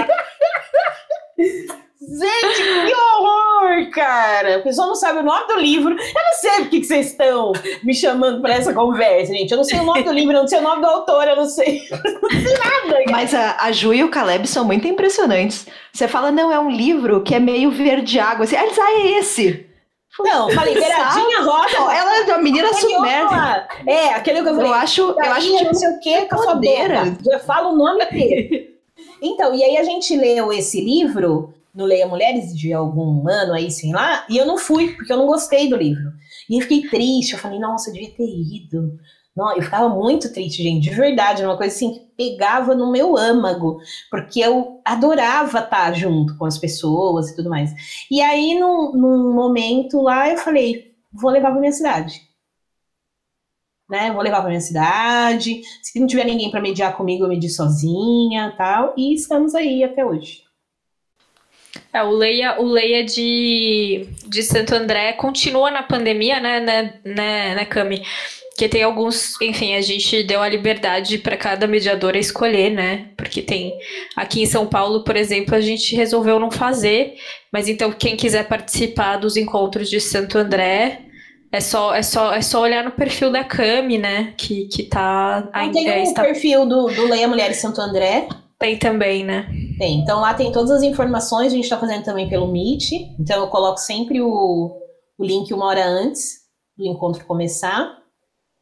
Gente, que horror, cara! O pessoal não sabe o nome do livro. Eu não sei por que vocês estão me chamando para essa conversa, gente. Eu não sei o nome do livro, eu não sei o nome do autor, eu não sei, não sei nada. Mas a, a Ju e o Caleb são muito impressionantes. Você fala, não, é um livro que é meio verde água. Assim, ah, é esse. Não, falei, beiradinha rosa. Ela é uma menina submersa. É, aquele que eu falei. Eu acho, eu acho que não sei o que com a. Eu falo o nome dele. Então, e aí a gente leu esse livro no Leia Mulheres de algum ano aí, sei lá, e eu não fui, porque eu não gostei do livro. E eu fiquei triste, eu falei, nossa, eu devia ter ido. Não, eu ficava muito triste, gente, de verdade, uma coisa assim que pegava no meu âmago, porque eu adorava estar junto com as pessoas e tudo mais. E aí, num, num momento lá, eu falei, vou levar para minha cidade. Né, vou levar para minha cidade. Se não tiver ninguém para mediar comigo, eu medir sozinha, tal. E estamos aí até hoje. É, o Leia, o Leia de, de Santo André continua na pandemia, né, né, né, né, Cami? Que tem alguns, enfim, a gente deu a liberdade para cada mediadora escolher, né? Porque tem aqui em São Paulo, por exemplo, a gente resolveu não fazer, mas então quem quiser participar dos encontros de Santo André, é só, é só, é só olhar no perfil da Cami, né? Que, que tá. Ainda, tem o um está... perfil do, do Leia Mulheres Santo André. Tem também, né? Tem. Então lá tem todas as informações, a gente está fazendo também pelo Meet. Então eu coloco sempre o, o link uma hora antes do encontro começar.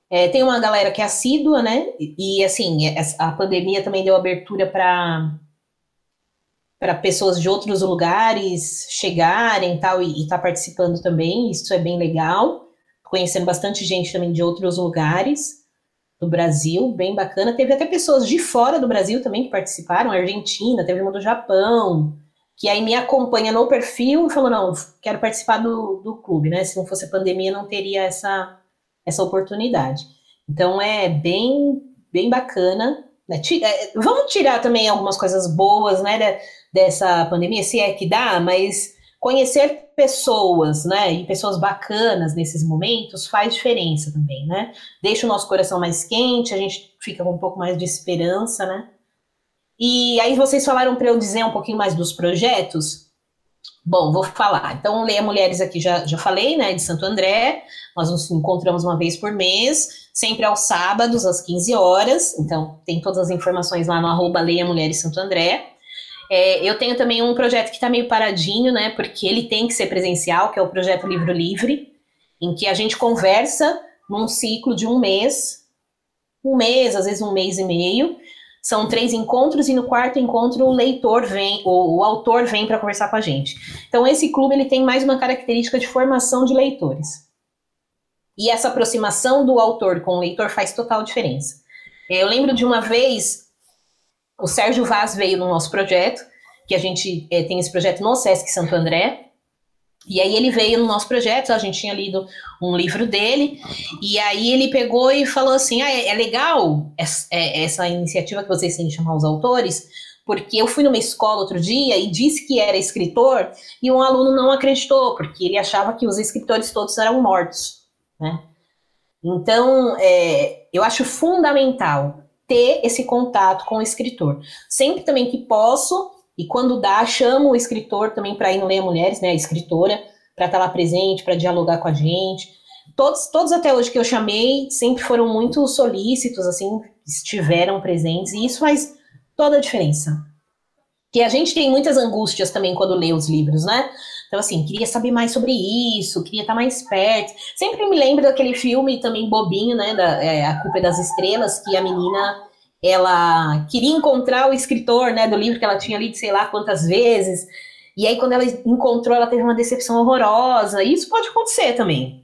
É, tem uma galera que é assídua, né? E, assim, é, a pandemia também deu abertura para para pessoas de outros lugares chegarem tal, e estar tá participando também. Isso é bem legal. Conhecendo bastante gente também de outros lugares do Brasil, bem bacana. Teve até pessoas de fora do Brasil também que participaram, Argentina, teve uma do Japão, que aí me acompanha no perfil e falou: não, quero participar do, do clube, né? Se não fosse pandemia, não teria essa, essa oportunidade. Então é bem, bem bacana. Né? É, vamos tirar também algumas coisas boas, né, dessa pandemia, se é que dá, mas conhecer pessoas, né, e pessoas bacanas nesses momentos faz diferença também, né? Deixa o nosso coração mais quente, a gente fica com um pouco mais de esperança, né? E aí vocês falaram para eu dizer um pouquinho mais dos projetos. Bom, vou falar. Então, Leia Mulheres aqui já, já falei, né, de Santo André. Nós nos encontramos uma vez por mês, sempre aos sábados, às 15 horas. Então, tem todas as informações lá no arroba Leia Mulheres Santo André. É, eu tenho também um projeto que está meio paradinho, né? Porque ele tem que ser presencial, que é o projeto Livro Livre, em que a gente conversa num ciclo de um mês, um mês, às vezes um mês e meio. São três encontros e no quarto encontro o leitor vem, ou o autor vem para conversar com a gente. Então esse clube ele tem mais uma característica de formação de leitores. E essa aproximação do autor com o leitor faz total diferença. Eu lembro de uma vez o Sérgio Vaz veio no nosso projeto, que a gente é, tem esse projeto no Sesc Santo André. E aí ele veio no nosso projeto, a gente tinha lido um livro dele, e aí ele pegou e falou assim: ah, é, é legal essa, é, essa iniciativa que vocês têm de chamar os autores, porque eu fui numa escola outro dia e disse que era escritor, e um aluno não acreditou, porque ele achava que os escritores todos eram mortos, né? Então, é, eu acho fundamental ter esse contato com o escritor. Sempre também que posso, e quando dá, chamo o escritor também para ir no Leia Mulheres, né, a escritora, para estar tá lá presente, para dialogar com a gente. Todos, todos até hoje que eu chamei sempre foram muito solícitos, assim, estiveram presentes, e isso faz toda a diferença. que a gente tem muitas angústias também quando lê os livros, né? Então, assim, queria saber mais sobre isso, queria estar mais perto. Sempre me lembro daquele filme também bobinho, né? Da, é, a Culpa é das Estrelas, que a menina ela queria encontrar o escritor, né, do livro que ela tinha lido sei lá quantas vezes. E aí, quando ela encontrou, ela teve uma decepção horrorosa. Isso pode acontecer também,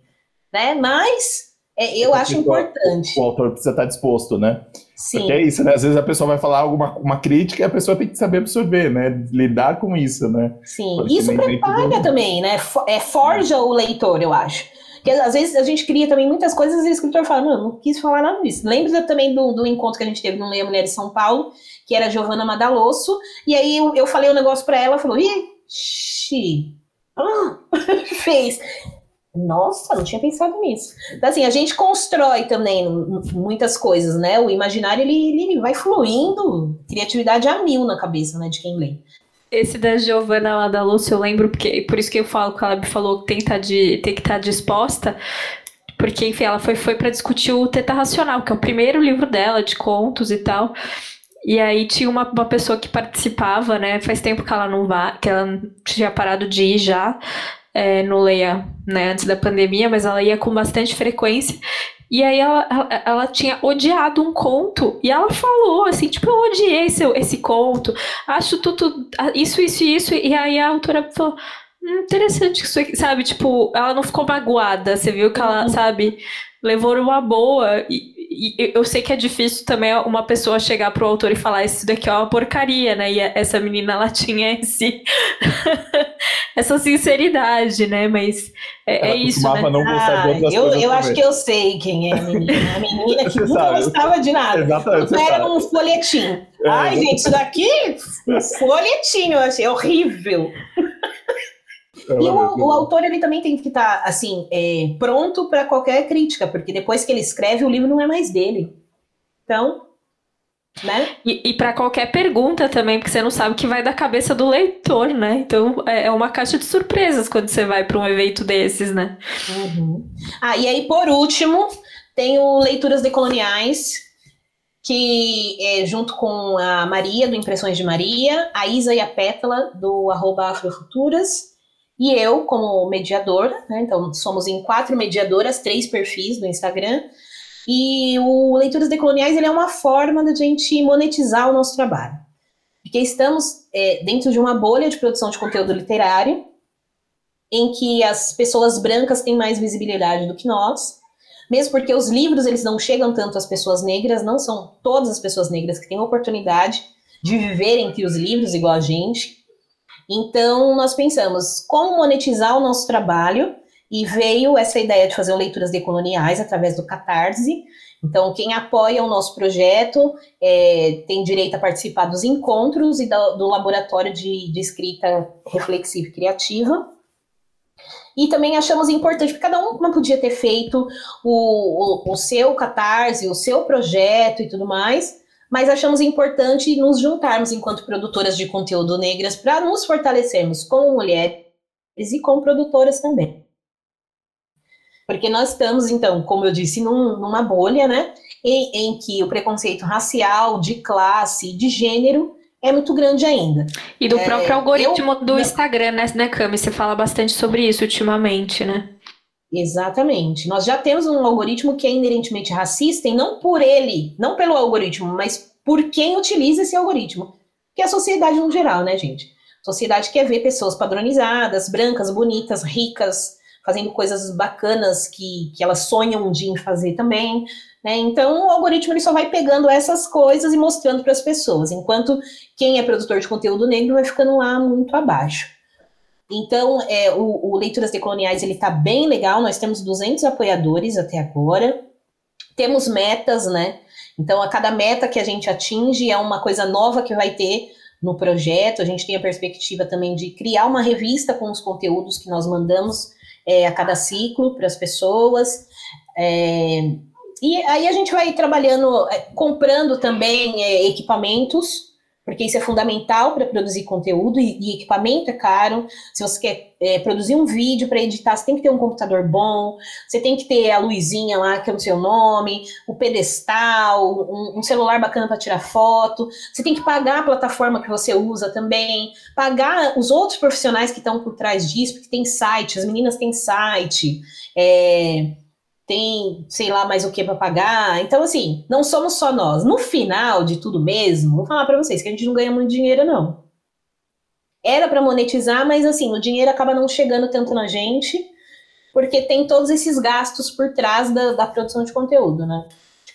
né? Mas é, eu acho importante. O autor precisa estar disposto, né? Sim. Porque é isso, né? Às vezes a pessoa vai falar alguma uma crítica e a pessoa tem que saber absorver, né? Lidar com isso, né? Sim. Porque isso prepara também, né? É, forja o leitor, eu acho. Porque às vezes a gente cria também muitas coisas e o escritor fala, não, não quis falar nada disso. Lembra também do, do encontro que a gente teve no Leia Mulher em São Paulo, que era Giovana Madalosso, e aí eu, eu falei um negócio para ela, falou, ixi, ah, fez. Nossa, não tinha pensado nisso. Então, assim, a gente constrói também muitas coisas, né? O imaginário, ele, ele vai fluindo, criatividade a mil na cabeça, né, de quem lê. Esse da Giovanna lá da Lúcia, eu lembro, porque por isso que eu falo que ela falou que tem que tá estar tá disposta, porque, enfim, ela foi, foi para discutir o Teta Racional, que é o primeiro livro dela, de contos e tal. E aí tinha uma, uma pessoa que participava, né? Faz tempo que ela não vai, que ela tinha parado de ir já é, no Leia, né, antes da pandemia, mas ela ia com bastante frequência. E aí ela, ela, ela, tinha odiado um conto e ela falou assim, tipo, eu odiei esse, esse conto, acho tudo isso, isso e isso. E aí a autora falou, hum, interessante isso aqui, sabe? Tipo, ela não ficou magoada, você viu que ela, uhum. sabe, levou uma boa. E, e eu sei que é difícil também uma pessoa chegar pro autor e falar isso daqui é uma porcaria, né? E essa menina ela tinha esse essa sinceridade, né? Mas é, é isso, né? não ah, de eu, eu acho que eu sei quem é a menina. A menina que nunca sabe, gostava de nada. Exatamente. Era um folhetim. É, Ai, gente, isso daqui, folhetim, eu achei horrível. E o, o, autor ele também tem que estar tá, assim é, pronto para qualquer crítica, porque depois que ele escreve o livro não é mais dele. Então, né? E, e para qualquer pergunta também, porque você não sabe o que vai da cabeça do leitor, né? Então é, é uma caixa de surpresas quando você vai para um evento desses, né? Uhum. Ah, e aí por último tem o Leituras Decoloniais, que é junto com a Maria, do Impressões de Maria, a Isa e a Pétala, do arroba Afrofuturas, e eu como mediadora, né? Então, somos em quatro mediadoras, três perfis no Instagram. E o Leituras Decoloniais ele é uma forma da gente monetizar o nosso trabalho. Porque estamos é, dentro de uma bolha de produção de conteúdo literário, em que as pessoas brancas têm mais visibilidade do que nós, mesmo porque os livros eles não chegam tanto às pessoas negras, não são todas as pessoas negras que têm oportunidade de viver entre os livros igual a gente. Então, nós pensamos como monetizar o nosso trabalho e veio essa ideia de fazer leituras decoloniais através do Catarse. Então, quem apoia o nosso projeto é, tem direito a participar dos encontros e do, do laboratório de, de, escrita reflexiva e criativa. E também achamos importante, porque cada um podia ter feito o, o, o seu catarse, o seu projeto e tudo mais, mas achamos importante nos juntarmos enquanto produtoras de conteúdo negras para nos fortalecermos como mulheres e como produtoras também. Porque nós estamos, então, como eu disse, num, numa bolha, né, em, em, que o preconceito racial, de classe, de gênero é muito grande ainda. E do é, próprio algoritmo eu, do Instagram, né, né, Cami? Você fala bastante sobre isso ultimamente, né? Exatamente. Nós já temos um algoritmo que é inerentemente racista, e não por ele, não pelo algoritmo, mas por quem utiliza esse algoritmo. Que é a sociedade no geral, né, gente? Sociedade quer ver pessoas padronizadas, brancas, bonitas, ricas, fazendo coisas bacanas que, que elas sonham um dia em fazer também. Né? Então, o algoritmo ele só vai pegando essas coisas e mostrando para as pessoas, enquanto quem é produtor de conteúdo negro vai ficando lá muito abaixo. Então, é, o, o Leituras Decoloniais ele está bem legal. Nós temos 200 apoiadores até agora. Temos metas, né? Então, a cada meta que a gente atinge é uma coisa nova que vai ter no projeto. A gente tem a perspectiva também de criar uma revista com os conteúdos que nós mandamos é, a cada ciclo para as pessoas. É, e aí a gente vai trabalhando, é, comprando também é, equipamentos porque isso é fundamental para produzir conteúdo e, e, equipamento é caro. Se você quer é, produzir um vídeo para editar, você tem que ter um computador bom, você tem que ter a luzinha lá, que é o seu nome, o pedestal, um, um celular bacana para tirar foto. Você tem que pagar a plataforma que você usa também, pagar os outros profissionais que estão por trás disso, porque tem site, as meninas têm site. É, tem sei lá mais o que para pagar. Então, assim, não somos só nós. No final de tudo mesmo, vou falar para vocês que a gente não ganha muito dinheiro, não. Era para monetizar, mas assim, o dinheiro acaba não chegando tanto na gente, porque tem todos esses gastos por trás da, da produção de conteúdo, né?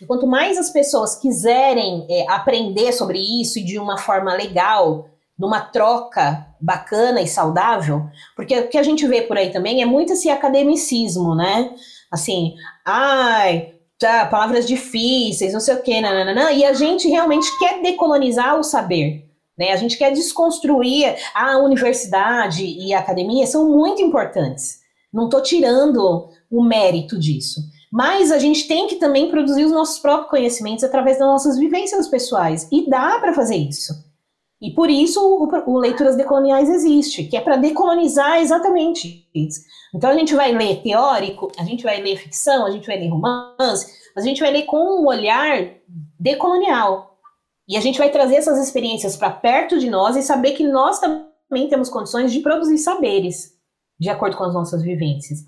Quanto mais as pessoas quiserem é, aprender sobre isso e de uma forma legal, numa troca bacana e saudável, porque o que a gente vê por aí também é muito esse academicismo, né? Assim, ai, tá, palavras difíceis, não sei o quê, nananã, e a gente realmente quer decolonizar o saber. Né? A gente quer desconstruir a universidade e a academia são muito importantes. Não estou tirando o mérito disso. Mas a gente tem que também produzir os nossos próprios conhecimentos através das nossas vivências pessoais. E dá para fazer isso. E por isso o, o Leituras Decoloniais existe, que é para decolonizar exatamente isso. Então a gente vai ler teórico, a gente vai ler ficção, a gente vai ler romance, a gente vai ler com um olhar decolonial. E a gente vai trazer essas experiências para perto de nós e saber que nós também temos condições de produzir saberes de acordo com as nossas vivências.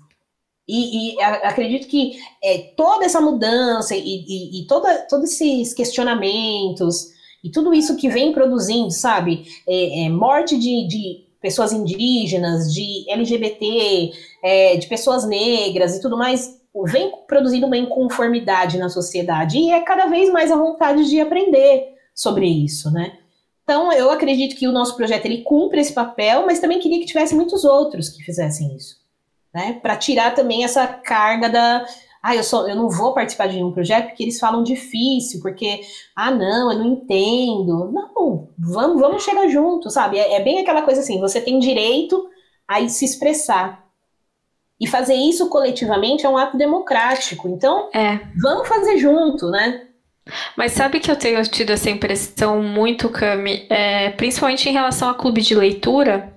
E, e acredito que é, toda essa mudança e, e, e toda, todos esses questionamentos, e tudo isso que vem produzindo, sabe? É, é, morte de, de, pessoas indígenas, de LGBT, é, de pessoas negras e tudo mais, vem produzindo uma inconformidade na sociedade. E é cada vez mais a vontade de aprender sobre isso, né? Então, eu acredito que o nosso projeto ele cumpre esse papel, mas também queria que tivesse muitos outros que fizessem isso, né? Para tirar também essa carga da, ah, eu, sou, eu não vou participar de nenhum projeto porque eles falam difícil, porque, ah, não, eu não entendo. Não, vamos, vamos chegar junto, sabe? É, é bem aquela coisa assim, você tem direito a se expressar. E fazer isso coletivamente é um ato democrático. Então, é. vamos fazer junto, né? Mas sabe que eu tenho tido essa impressão muito, Cami, é, principalmente em relação a clube de leitura,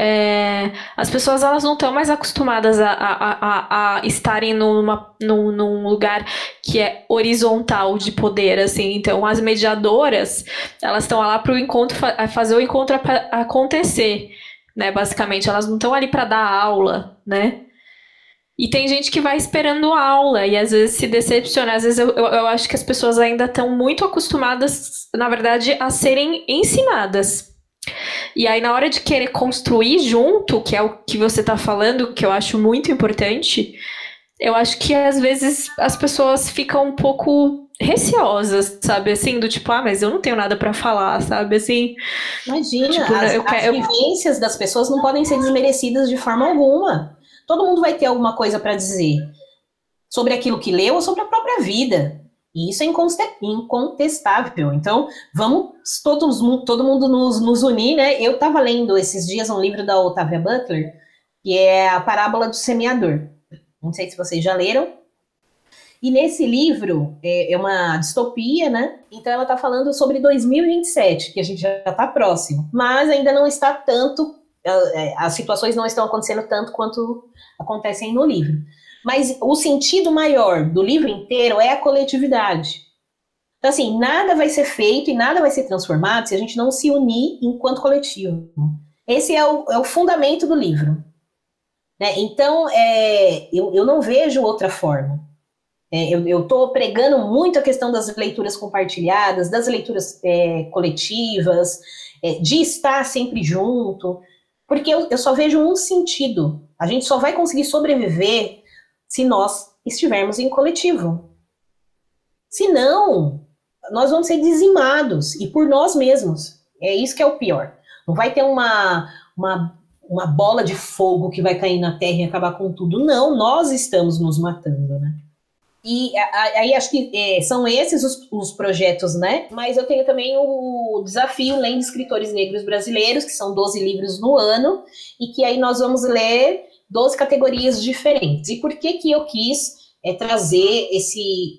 é, as pessoas elas não estão mais acostumadas a, a, a, a estarem numa, num, num, lugar que é horizontal de poder, assim. Então, as mediadoras, elas estão lá para o encontro, fazer o encontro acontecer, né? Basicamente, elas não estão ali para dar aula, né? E tem gente que vai esperando aula e às vezes se decepciona. Às vezes eu, eu, eu acho que as pessoas ainda estão muito acostumadas, na verdade, a serem ensinadas. E aí, na hora de querer construir junto, que é o que você está falando, que eu acho muito importante, eu acho que às vezes as pessoas ficam um pouco receosas, sabe? Assim, do tipo, ah, mas eu não tenho nada para falar, sabe? Assim. Imagina, tipo, as, eu, as eu, vivências das pessoas não podem ser desmerecidas de forma alguma. Todo mundo vai ter alguma coisa para dizer sobre aquilo que leu ou sobre a própria vida. E isso é incontestável. Então, vamos todos, todo mundo nos, nos unir, né? Eu estava lendo esses dias um livro da Otávia Butler, que é a Parábola do Semeador. Não sei se vocês já leram. E nesse livro, é, é uma distopia, né? Então ela está falando sobre 2027, que a gente já está próximo. Mas ainda não está tanto, é, as situações não estão acontecendo tanto quanto acontecem no livro. Mas o sentido maior do livro inteiro é a coletividade. Então, assim, nada vai ser feito e nada vai ser transformado se a gente não se unir enquanto coletivo. Esse é o, é o fundamento do livro. Né? Então, é, eu, eu não vejo outra forma. É, eu estou pregando muito a questão das leituras compartilhadas, das leituras é, coletivas, é, de estar sempre junto, porque eu, eu só vejo um sentido. A gente só vai conseguir sobreviver se nós estivermos em coletivo. Se não, nós vamos ser dizimados e por nós mesmos. É isso que é o pior. Não vai ter uma, uma, uma bola de fogo que vai cair na terra e acabar com tudo. Não, nós estamos nos matando, né? E aí acho que é, são esses os, os, projetos, né? Mas eu tenho também o desafio Lendo Escritores Negros Brasileiros, que são 12 livros no ano, e que aí nós vamos ler 12 categorias diferentes. E por que que eu quis é, trazer esse,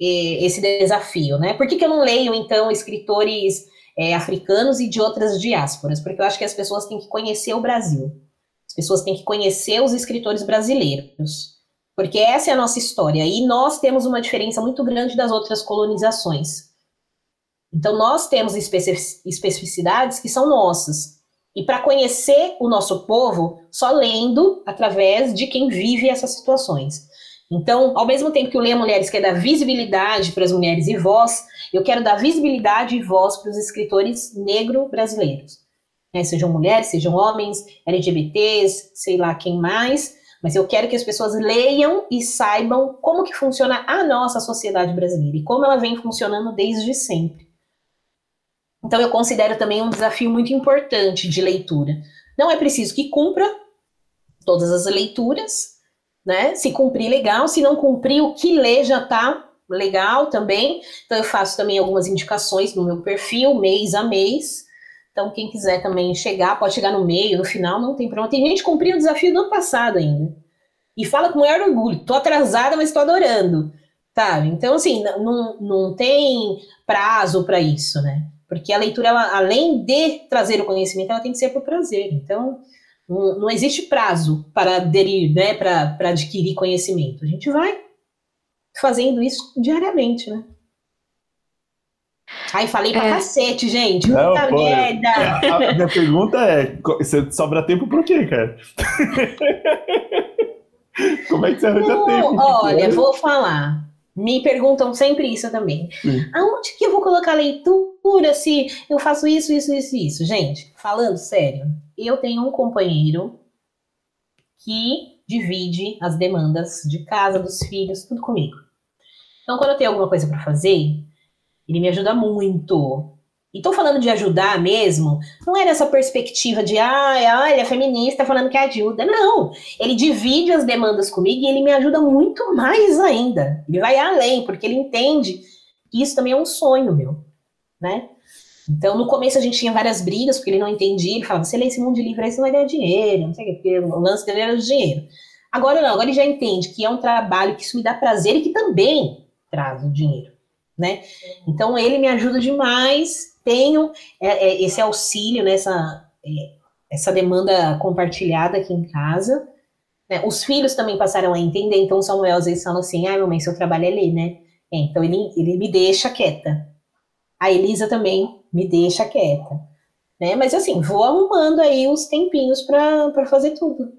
é, esse desafio, né? Por que, que eu não leio, então, escritores é, africanos e de outras diásporas, porque eu acho que as pessoas têm que conhecer o Brasil. As pessoas têm que conhecer os escritores brasileiros, porque essa é a nossa história. E nós temos uma diferença muito grande das outras colonizações. Então, nós temos especificidades que são nossas. E para conhecer o nosso povo, só lendo através de quem vive essas situações. Então, ao mesmo tempo que o Leia Mulheres quer dar visibilidade para as mulheres e voz, eu quero dar visibilidade e voz para os escritores negro-brasileiros. Né? Sejam mulheres, sejam homens, LGBTs, sei lá quem mais, mas eu quero que as pessoas leiam e saibam como que funciona a nossa sociedade brasileira e como ela vem funcionando desde sempre. Então eu considero também um desafio muito importante de leitura. Não é preciso que cumpra todas as leituras, né? Se cumprir, legal. Se não cumprir, o que lê já tá legal também. Então, eu faço também algumas indicações no meu perfil, mês a mês. Então, quem quiser também chegar, pode chegar no meio, no final, não tem problema. Tem gente cumpriu o desafio do ano passado ainda. E fala com maior orgulho. Tô atrasada, mas tô adorando. Tá? Então, assim, não, não tem prazo para isso, né? Porque a leitura, ela, além de trazer o conhecimento, ela tem que ser por prazer. Então, não, não existe prazo para aderir, né, para adquirir conhecimento. A gente vai fazendo isso diariamente, né? Ai, falei pra é. cacete, gente. Não, Puta pô, merda. A, a, minha pergunta é: você sobra tempo pro quê, cara? Como é que você arranja não, tempo? Olha, vou falar. Me perguntam sempre isso também. Sim. Aonde que eu vou colocar leitura se eu faço isso, isso, isso, isso? Gente, falando sério, eu tenho um companheiro que divide as demandas de casa, dos filhos, tudo comigo. Então, quando eu tenho alguma coisa para fazer, ele me ajuda muito. E tô falando de ajudar mesmo, não é nessa perspectiva de, ah, olha, feminista falando que ajuda. Não, ele divide as demandas comigo e ele me ajuda muito mais ainda. Ele vai além, porque ele entende que isso também é um sonho meu, né? Então, no começo a gente tinha várias brigas, porque ele não entendia, ele falava, você lê esse mundo de livro aí, você não vai ganhar dinheiro, não sei o quê, porque o lance dele era o dinheiro. Agora não, agora ele já entende que é um trabalho que isso me dá prazer e que também traz o dinheiro, né? Então, ele me ajuda demais, tenho é, é, esse auxílio nessa é, essa demanda compartilhada aqui em casa. Né? Os filhos também passaram a entender, então Samuel às vezes fala assim, ai mamãe, seu trabalho é ler, né? É, então ele, ele me deixa quieta. A Elisa também me deixa quieta. Né? Mas assim, vou arrumando aí os tempinhos para fazer tudo.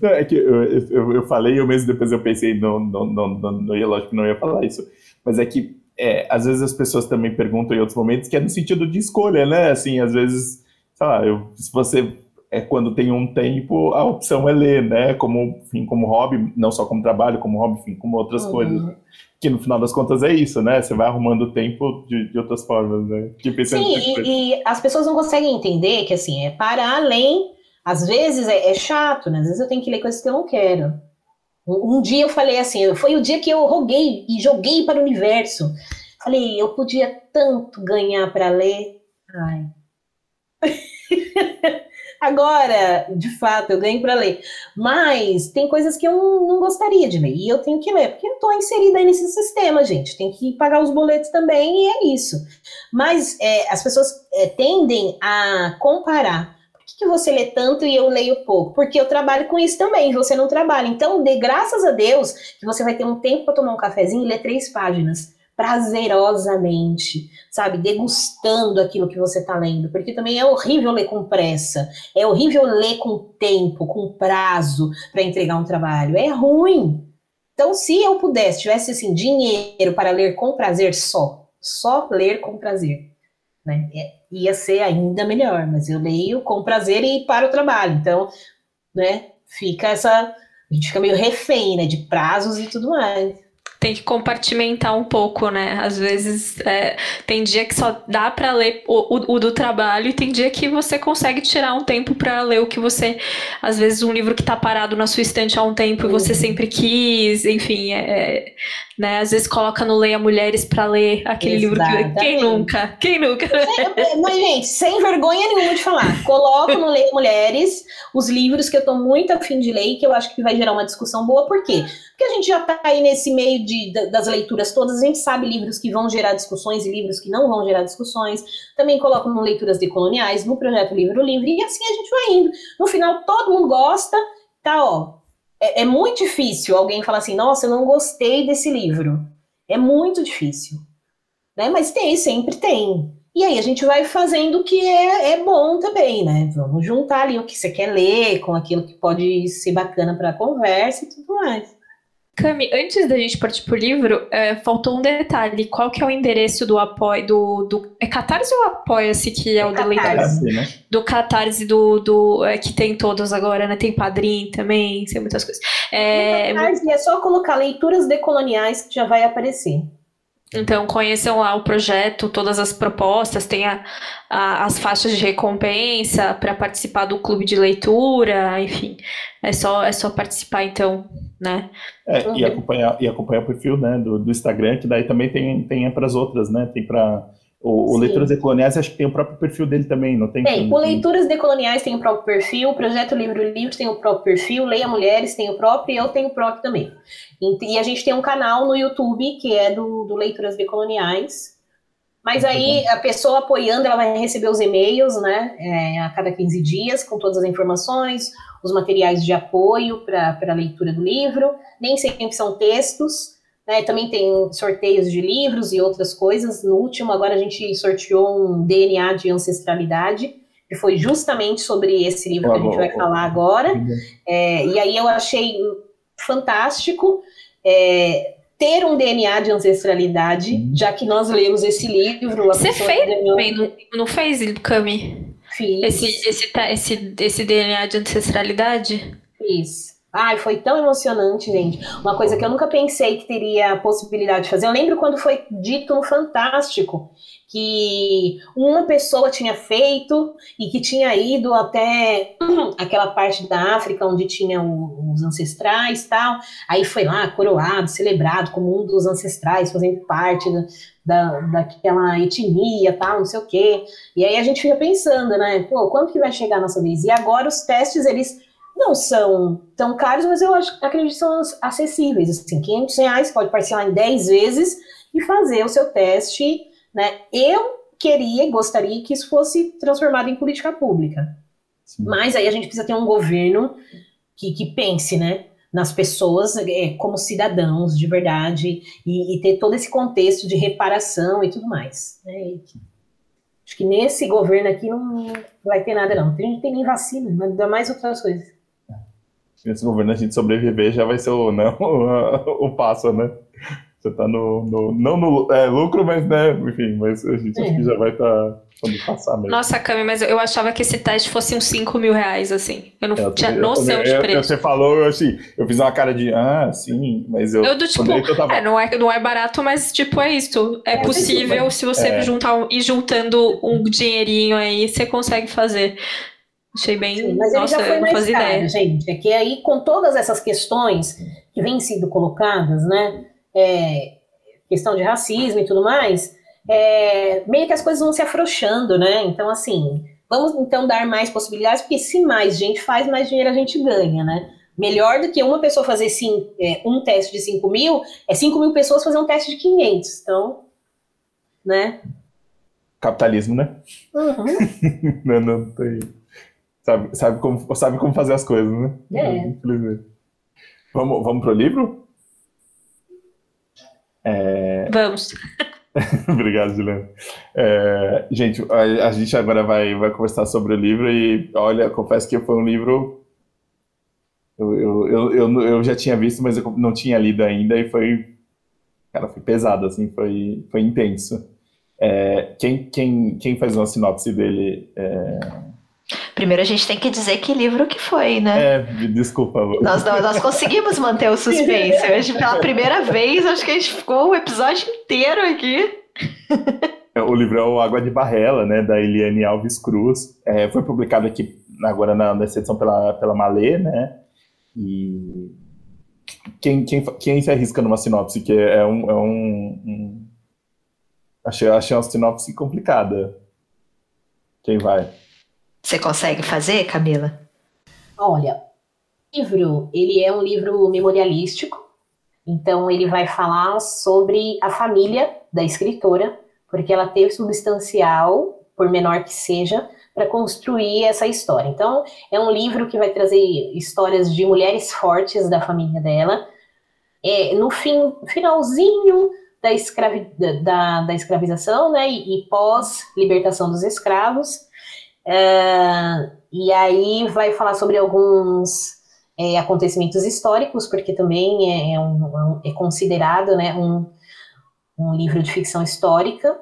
Não, é que eu, eu, eu, falei, eu mesmo depois eu pensei, não, não, não, não, não ia, lógico que não ia falar isso, mas é que é, às vezes as pessoas também perguntam em outros momentos que é no sentido de escolha, né? Assim, às vezes, sei lá, eu, se você é quando tem um tempo, a opção é ler, né? Como, enfim, como hobby, não só como trabalho, como hobby, enfim, como outras uhum. coisas que no final das contas é isso, né? Você vai arrumando o tempo de, de outras formas, né? Sim, e, e, as pessoas não conseguem entender que, assim, é para além. Às vezes é, é, chato, né? Às vezes eu tenho que ler coisas que eu não quero. Um, um dia eu falei assim, foi o dia que eu roguei e joguei para o universo. Falei, eu podia tanto ganhar para ler. Ai. Agora, de fato, eu ganho para ler. Mas tem coisas que eu não gostaria de ler. E eu tenho que ler, porque eu estou inserida aí nesse sistema, gente. Tem que pagar os boletos também, e é isso. Mas é, as pessoas é, tendem a comparar. Que você lê tanto e eu leio pouco? Porque eu trabalho com isso também, você não trabalha. Então, dê graças a Deus que você vai ter um tempo para tomar um cafezinho e ler três páginas prazerosamente, sabe? Degustando aquilo que você está lendo. Porque também é horrível ler com pressa, é horrível ler com tempo, com prazo para entregar um trabalho. É ruim. Então, se eu pudesse, tivesse assim, dinheiro para ler com prazer só, só ler com prazer, né? É, ia ser ainda melhor, mas eu leio com prazer e para o trabalho. Então, né, fica essa. A gente fica meio refém, né, de prazos e tudo mais tem que compartimentar um pouco, né? Às vezes é, tem dia que só dá para ler o, o, o, do trabalho e tem dia que você consegue tirar um tempo para ler o que você. Às vezes um livro que tá parado na sua estante há um tempo e você uhum. sempre quis, enfim, é, é, né? Às vezes coloca no Leia Mulheres para ler aquele Exatamente. livro que. Quem nunca? Quem nunca? Mas, gente, sem vergonha nenhuma de falar. Coloco no Leia Mulheres os livros que eu tô muito afim de ler e que eu acho que vai gerar uma discussão boa. Por quê? Porque a gente já tá aí nesse meio de das leituras todas, a gente sabe livros que vão gerar discussões e livros que não vão gerar discussões. Também coloco no Leituras Decoloniais, no projeto Livro Livre, e assim a gente vai indo. No final, todo mundo gosta, tá, ó. É, é muito difícil alguém falar assim, nossa, eu não gostei desse livro. É muito difícil. Né? Mas tem, sempre tem. E aí a gente vai fazendo o que é, é bom também, né? Vamos juntar ali o que você quer ler com aquilo que pode ser bacana para a conversa e tudo mais. Cami, antes da gente partir pro livro, é, faltou um detalhe. Qual que é o endereço do apoio do, do é Catarse ou Apoia-se que é, é o do leitor? Né? Do Catarse do, do é, que tem todos agora, né? Tem Padrim também, tem muitas coisas. É, Catarse é só colocar leituras decoloniais que já vai aparecer. Então conheçam lá o projeto, todas as propostas, tem a, a, as faixas de recompensa para participar do clube de leitura, enfim. É só, é só participar então, né? É, uhum. e, acompanhar, e acompanhar o perfil né, do, do Instagram, que daí também tem, tem para as outras, né? Tem para o, o Leituras Decoloniais acho que tem o próprio perfil dele também, não tem? Tem, o Leituras Decoloniais tem o próprio perfil, o Projeto Livro Livre tem o próprio perfil, Leia Mulheres tem o próprio e eu tenho o próprio também. E, a gente tem um canal no YouTube que é do, do Leituras Decoloniais. Mas aí a pessoa apoiando, ela vai receber os e-mails, né, é, a cada 15 dias, com todas as informações, os materiais de apoio para a leitura do livro. Nem sempre são textos, né? Também tem sorteios de livros e outras coisas. No último, agora a gente sorteou um DNA de ancestralidade, que foi justamente sobre esse livro que a gente vai falar agora. É, e aí eu achei fantástico é, ter um DNA de ancestralidade, uhum. já que nós lemos esse livro. Você fez também, não, não fez, Cami? Fiz. Esse, esse, esse, esse DNA de ancestralidade? Fiz. Ai, foi tão emocionante, gente. Uma coisa que eu nunca pensei que teria a possibilidade de fazer. Eu lembro quando foi dito no Fantástico que uma pessoa tinha feito e que tinha ido até aquela parte da África onde tinha os ancestrais tal. Aí foi lá coroado, celebrado como um dos ancestrais, fazendo parte da, daquela etnia, tal, não sei o quê. E aí a gente fica pensando, né? Pô, quando que vai chegar a nossa vez? E agora os testes, eles não são tão caros, mas eu acho, acredito que são acessíveis. Assim, 500 reais, pode parcelar em 10 vezes e fazer o seu teste. Né? Eu queria e gostaria que isso fosse transformado em política pública. Sim. Mas aí a gente precisa ter um governo que, que pense, né? nas pessoas é, como cidadãos de verdade e, e, ter todo esse contexto de reparação e tudo mais. Né? Acho que nesse governo aqui não vai ter nada, não. A gente não tem nem vacina, ainda mais outras coisas esse governo a gente sobreviver já vai ser o, não, o, o passo, né? Você tá no, no não no é, lucro, mas né, enfim, mas a gente é. acho que já vai estar tá, quando passar mesmo. Nossa, Cami, mas eu achava que esse teste fosse uns 5 mil reais, assim. Eu não é, eu tinha noção eu, de preço. Você falou, eu, assim, eu fiz uma cara de, ah, sim, mas eu... Eu do tipo, eu tava... é, não, é, não é barato, mas tipo, é isso. É, é possível, se você é. juntar, ir juntando um dinheirinho aí, você consegue fazer. Achei bem. Sim, mas Nossa, ele já foi mais caro, gente. É que aí, com todas essas questões que vêm sendo colocadas, né? É, questão de racismo e tudo mais, é, meio que as coisas vão se afrouxando, né? Então, assim, vamos então dar mais possibilidades, porque se mais gente faz, mais dinheiro a gente ganha, né? Melhor do que uma pessoa fazer sim, é, um teste de 5 mil, é 5 mil pessoas fazer um teste de 500. Então, né? Capitalismo, né? Uhum. não, não, tem. Sabe, sabe, como, sabe como fazer as coisas, né? É. Infelizmente. Vamos, vamos pro livro? É... Vamos. Obrigado, Juliana. É, gente, a, a, gente agora vai, vai conversar sobre o livro e, olha, confesso que foi um livro. Eu, eu, eu, eu, eu já tinha visto, mas eu não tinha lido ainda e foi. Cara, foi pesado, assim, foi, foi intenso. É, quem, quem, quem faz uma sinopse dele? É... Primeiro a gente tem que dizer que livro que foi, né? É, desculpa. Nós, nós conseguimos manter o suspense. Hoje, pela primeira vez, acho que a gente ficou o episódio inteiro aqui. É, o livro é o Água de Barrela, né, da Eliane Alves Cruz. É, foi publicado aqui agora na, nessa edição pela, pela Malê, né? E quem, quem, quem se arrisca numa sinopse que é um, é um, um... Achei, achei uma sinopse complicada. Quem vai? Você consegue fazer, Camila? Olha, o livro, ele é um livro memorialístico, Então ele vai falar sobre a família da escritora, porque ela teve substancial, por menor que seja, para construir essa história. Então, é um livro que vai trazer histórias de mulheres fortes da família dela. É, no fim, finalzinho da, escravi, da, da escravização, né, e, e pós-libertação dos escravos. É, e aí vai falar sobre alguns é, acontecimentos históricos, porque também é, é um, é considerado né, um, um livro de ficção histórica.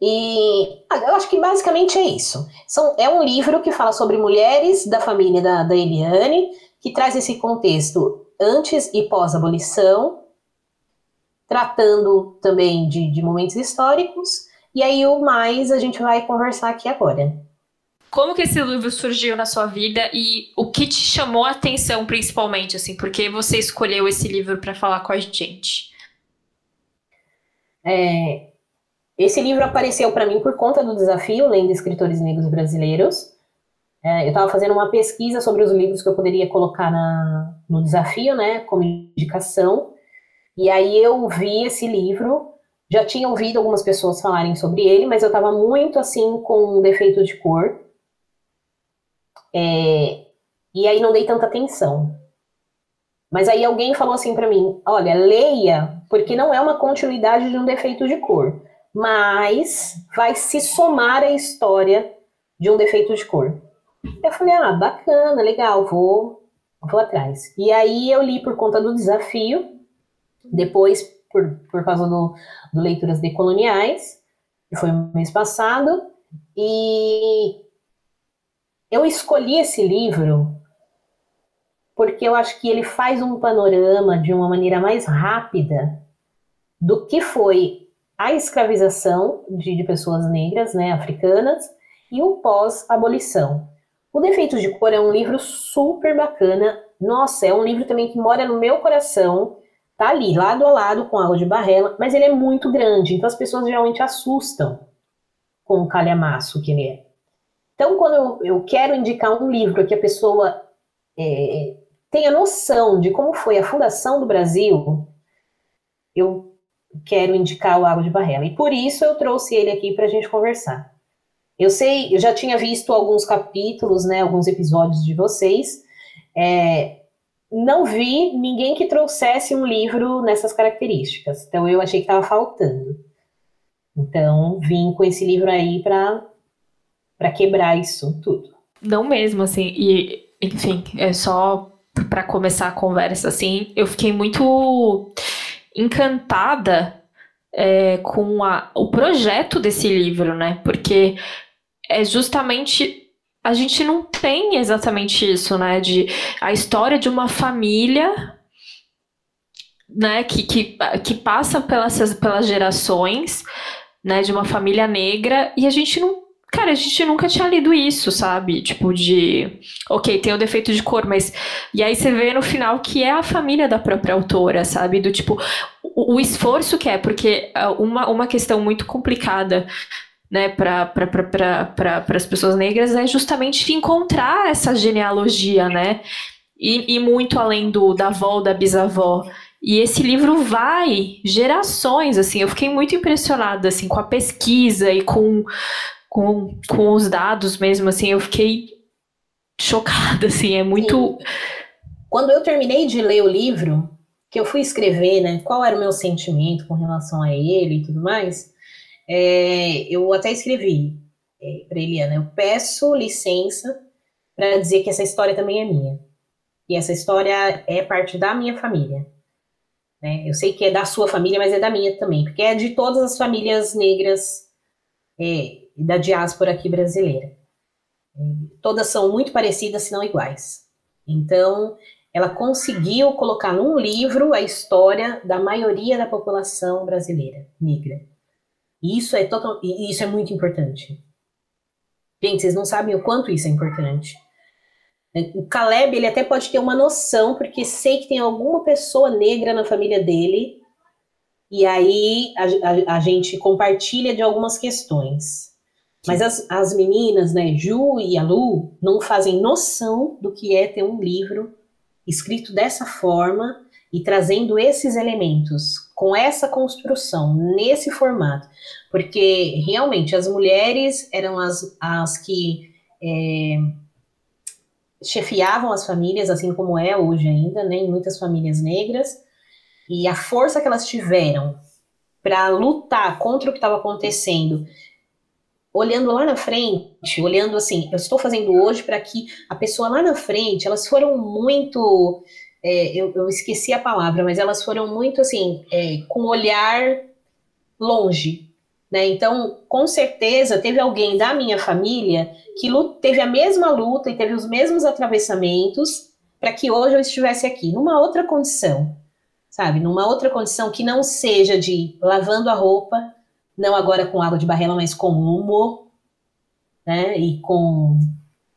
E eu acho que basicamente é isso. São, é um livro que fala sobre mulheres da família da, da Eliane, que traz esse contexto antes e pós-abolição, tratando também de, de momentos históricos. E aí o mais a gente vai conversar aqui agora. Como que esse livro surgiu na sua vida e o que te chamou a atenção principalmente, assim, porque você escolheu esse livro para falar com a gente? É, esse livro apareceu para mim por conta do desafio Lendo Escritores Negros Brasileiros. É, eu estava fazendo uma pesquisa sobre os livros que eu poderia colocar na, no desafio, né, como indicação. E aí eu vi esse livro, já tinha ouvido algumas pessoas falarem sobre ele, mas eu estava muito assim com um defeito de cor. É, e aí não dei tanta atenção. Mas aí alguém falou assim para mim: olha, leia, porque não é uma continuidade de um defeito de cor mas vai se somar à história de um defeito de cor. Eu falei, ah, bacana, legal, vou, vou atrás. E aí eu li por conta do desafio, depois por, por causa do, do Leituras Decoloniais, que foi mês passado, e eu escolhi esse livro porque eu acho que ele faz um panorama de uma maneira mais rápida do que foi a escravização de, de pessoas negras, né, africanas, e o pós-abolição. O Defeito de Cor é um livro super bacana. Nossa, é um livro também que mora no meu coração. Tá ali, lado a lado com Água de Barrela, mas ele é muito grande, então as pessoas geralmente assustam com o calhamaço que ele é. Então, quando eu, eu quero indicar um livro que a pessoa é, tenha noção de como foi a fundação do Brasil, eu quero indicar o Água de Barrela. E por isso eu trouxe ele aqui para a gente conversar. Eu sei, eu já tinha visto alguns capítulos, né, alguns episódios de vocês. É, não vi ninguém que trouxesse um livro nessas características. Então eu achei que estava faltando. Então vim com esse livro aí para para quebrar isso tudo. Não mesmo, assim. E enfim, é só para começar a conversa, assim, eu fiquei muito encantada é, com a, o projeto desse livro, né? Porque é justamente a gente não tem exatamente isso, né? De a história de uma família, né? Que, que, que passa pelas, pelas gerações, né? De uma família negra e a gente não Cara, a gente nunca tinha lido isso, sabe? Tipo, de. Ok, tem o defeito de cor, mas. E aí você vê no final que é a família da própria autora, sabe? Do tipo, o, o esforço que é, porque é uma, uma questão muito complicada né, para pra, as pessoas negras é justamente encontrar essa genealogia, né? E, e muito além do da avó, da bisavó. E esse livro vai gerações, assim, eu fiquei muito impressionada, assim, com a pesquisa e com com, com os dados mesmo, assim, eu fiquei chocada, assim, é muito. Sim. Quando eu terminei de ler o livro, que eu fui escrever, né, qual era o meu sentimento com relação a ele e tudo mais, é, eu até escrevi é, para Eliana, eu peço licença para dizer que essa história também é minha. E essa história é parte da minha família. Né? Eu sei que é da sua família, mas é da minha também, porque é de todas as famílias negras é, da diáspora aqui brasileira. Todas são muito parecidas, se não iguais. Então, ela conseguiu colocar num livro a história da maioria da população brasileira negra. E isso é, total, isso é muito importante. Gente, vocês não sabem o quanto isso é importante. O Caleb, ele até pode ter uma noção, porque sei que tem alguma pessoa negra na família dele, e aí a, a, a gente compartilha de algumas questões. Mas as, as meninas, né, Ju e a Lu, não fazem noção do que é ter um livro escrito dessa forma e trazendo esses elementos com essa construção, nesse formato, porque realmente as mulheres eram as, as que é, chefiavam as famílias, assim como é hoje ainda, né, em muitas famílias negras, e a força que elas tiveram para lutar contra o que estava acontecendo, olhando lá na frente, olhando assim, eu estou fazendo hoje para que a pessoa lá na frente, elas foram muito é, eu, eu, esqueci a palavra, mas elas foram muito assim, é, com olhar longe. Né? Então, com certeza, teve alguém da minha família que teve a mesma luta e teve os mesmos atravessamentos para que hoje eu estivesse aqui, numa outra condição, sabe? Numa outra condição que não seja de lavando a roupa, não agora com água de barrela, mas com humo, né? E com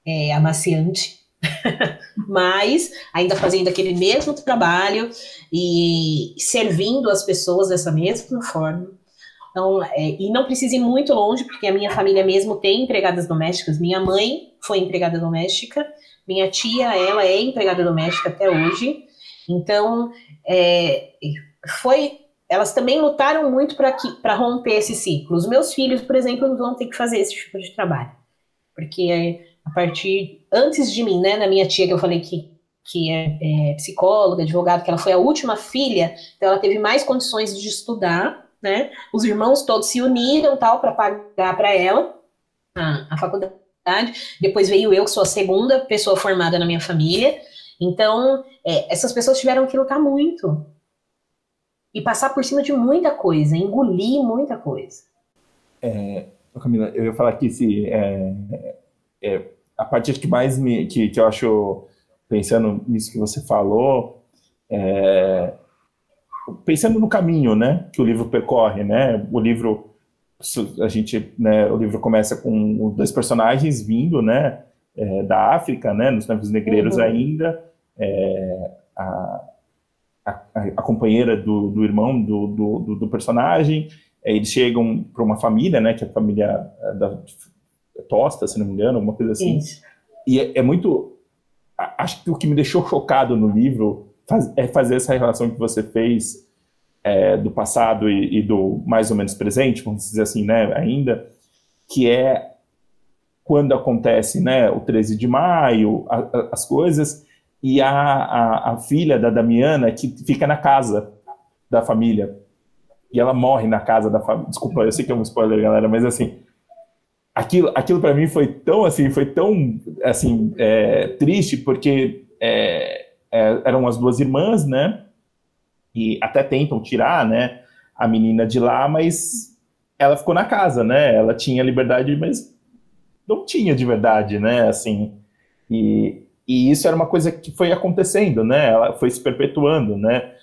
é, amaciante, mas ainda fazendo aquele mesmo trabalho e servindo as pessoas dessa mesma forma. Então, é, e não precise ir muito longe, porque a minha família mesmo tem empregadas domésticas. Minha mãe foi empregada doméstica, minha tia, ela é empregada doméstica até hoje. Então, é, foi. Elas também lutaram muito para romper esse ciclo. Os meus filhos, por exemplo, vão ter que fazer esse tipo de trabalho, porque a partir antes de mim, né, na minha tia que eu falei que que é, é psicóloga, advogada, que ela foi a última filha, então ela teve mais condições de estudar, né? Os irmãos todos se uniram tal para pagar para ela a, a faculdade. Depois veio eu, que sou a segunda pessoa formada na minha família. Então, é, essas pessoas tiveram que lutar muito e passar por cima de muita coisa, engolir muita coisa. É, Camila, eu ia falar que se é, é, a parte que mais me, que, que eu acho, pensando nisso que você falou, é, pensando no caminho, né, que o livro percorre, né, o livro, a gente, né, o livro começa com dois personagens vindo, né, é, da África, né, nos tempos negreiros uhum. ainda, é, a, a, a, companheira do, do irmão do, do, do personagem, é, eles chegam para uma família, né, que é a família é, da Tosta, se não me engano, alguma coisa assim. Isso. E é, é, muito. Acho que o que me deixou chocado no livro faz, é fazer essa relação que você fez é, do passado e, e, do mais ou menos presente, vamos dizer assim, né, ainda, que é quando acontece, né, o 13 de maio, a, a, as coisas, e a, a, a filha da Damiana que fica na casa da família, e ela morre na casa da família. Desculpa, eu sei que é um spoiler, galera, mas assim, aquilo, aquilo para mim foi tão assim, foi tão assim é, triste porque é, é, eram as duas irmãs, né? E até tentam tirar, né, a menina de lá, mas ela ficou na casa, né? Ela tinha liberdade, mas não tinha de verdade, né? Assim, e, e isso era uma coisa que foi acontecendo, né? Ela foi se perpetuando, né?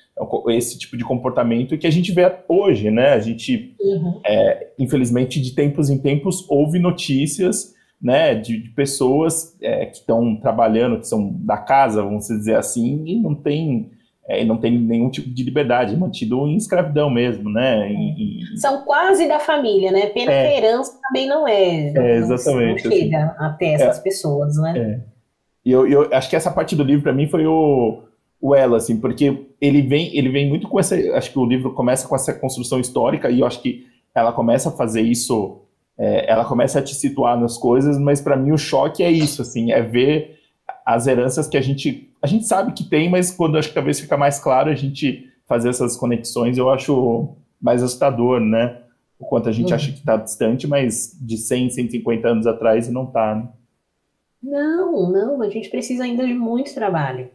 Esse tipo de comportamento que a gente vê hoje, né? A gente, uhum. é, infelizmente, de tempos em tempos, houve notícias, né, de, de pessoas é, que estão trabalhando, que são da casa, vamos dizer assim, e não tem, é, não tem nenhum tipo de liberdade, mantido em escravidão mesmo, né? E, e... São quase da família, né? Pena é. herança também não é. é exatamente. Não chega assim. até essas é. pessoas, né? É. E eu, eu acho que essa parte do livro, para mim, foi o o ela, assim, porque ele vem, ele vem muito com essa. Acho que o livro começa com essa construção histórica, e eu acho que ela começa a fazer isso, é, ela começa a te situar nas coisas, mas para mim o choque é isso, assim, é ver as heranças que a gente. A gente sabe que tem, mas quando acho que talvez fica mais claro a gente fazer essas conexões, eu acho mais assustador, né? O quanto a gente uhum. acha que está distante, mas de 100, 150 anos atrás não está, né? Não, não, a gente precisa ainda de muito trabalho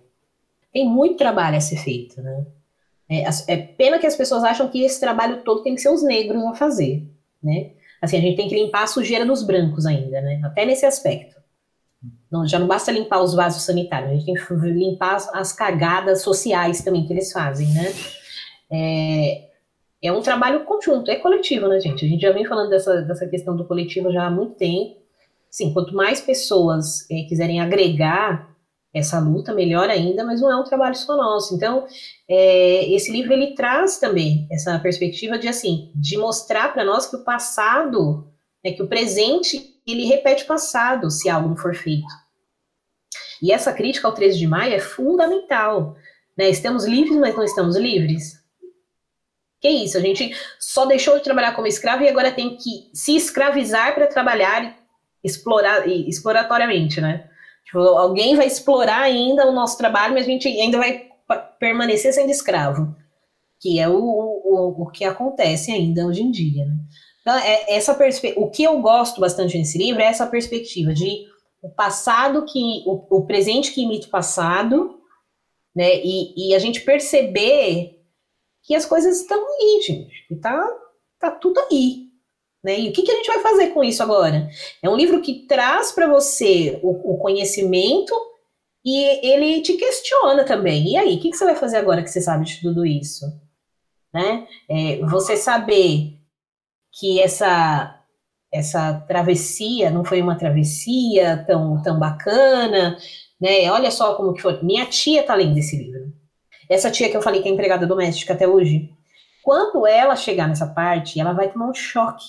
tem muito trabalho a ser feito, né? É, é, pena que as pessoas acham que esse trabalho todo tem que ser os negros a fazer, né? Assim, a gente tem que limpar a sujeira dos brancos ainda, né? Até nesse aspecto. Não, já não basta limpar os vasos sanitários, a gente tem que limpar as, as cagadas sociais também que eles fazem, né? É, é um trabalho conjunto, é coletivo, né, gente? A gente já vem falando dessa, dessa questão do coletivo já há muito tempo. Sim, quanto mais pessoas é, quiserem agregar essa luta, melhor ainda, mas não é um trabalho só nosso. Então, é, esse livro ele traz também essa perspectiva de assim, de mostrar para nós que o passado, né, que o presente ele repete o passado se algo não for feito. E essa crítica ao 13 de maio é fundamental, Né? Estamos livres, mas não estamos livres. Que isso? A gente só deixou de trabalhar como escravo e agora tem que se escravizar para trabalhar explorar, exploratoriamente, né? Tipo, alguém vai explorar ainda o nosso trabalho, mas a gente ainda vai permanecer sendo escravo, que é o, o, o que acontece ainda hoje em dia, né? Então, é essa o que eu gosto bastante nesse livro é essa perspectiva de o passado que o, o presente que imita o passado, né? E, e, a gente perceber que as coisas estão aí, gente, que tá, tá tudo aí. Né? E o que, que a gente vai fazer com isso agora? É um livro que traz para você o, o, conhecimento e ele te questiona também. E aí, o que, que você vai fazer agora que você sabe de tudo isso? Né? É, você saber que essa essa travessia não foi uma travessia tão, tão bacana, né? Olha só como que foi. Minha tia tá lendo esse livro. Essa tia que eu falei que é empregada doméstica até hoje. Quando ela chegar nessa parte, ela vai tomar um choque.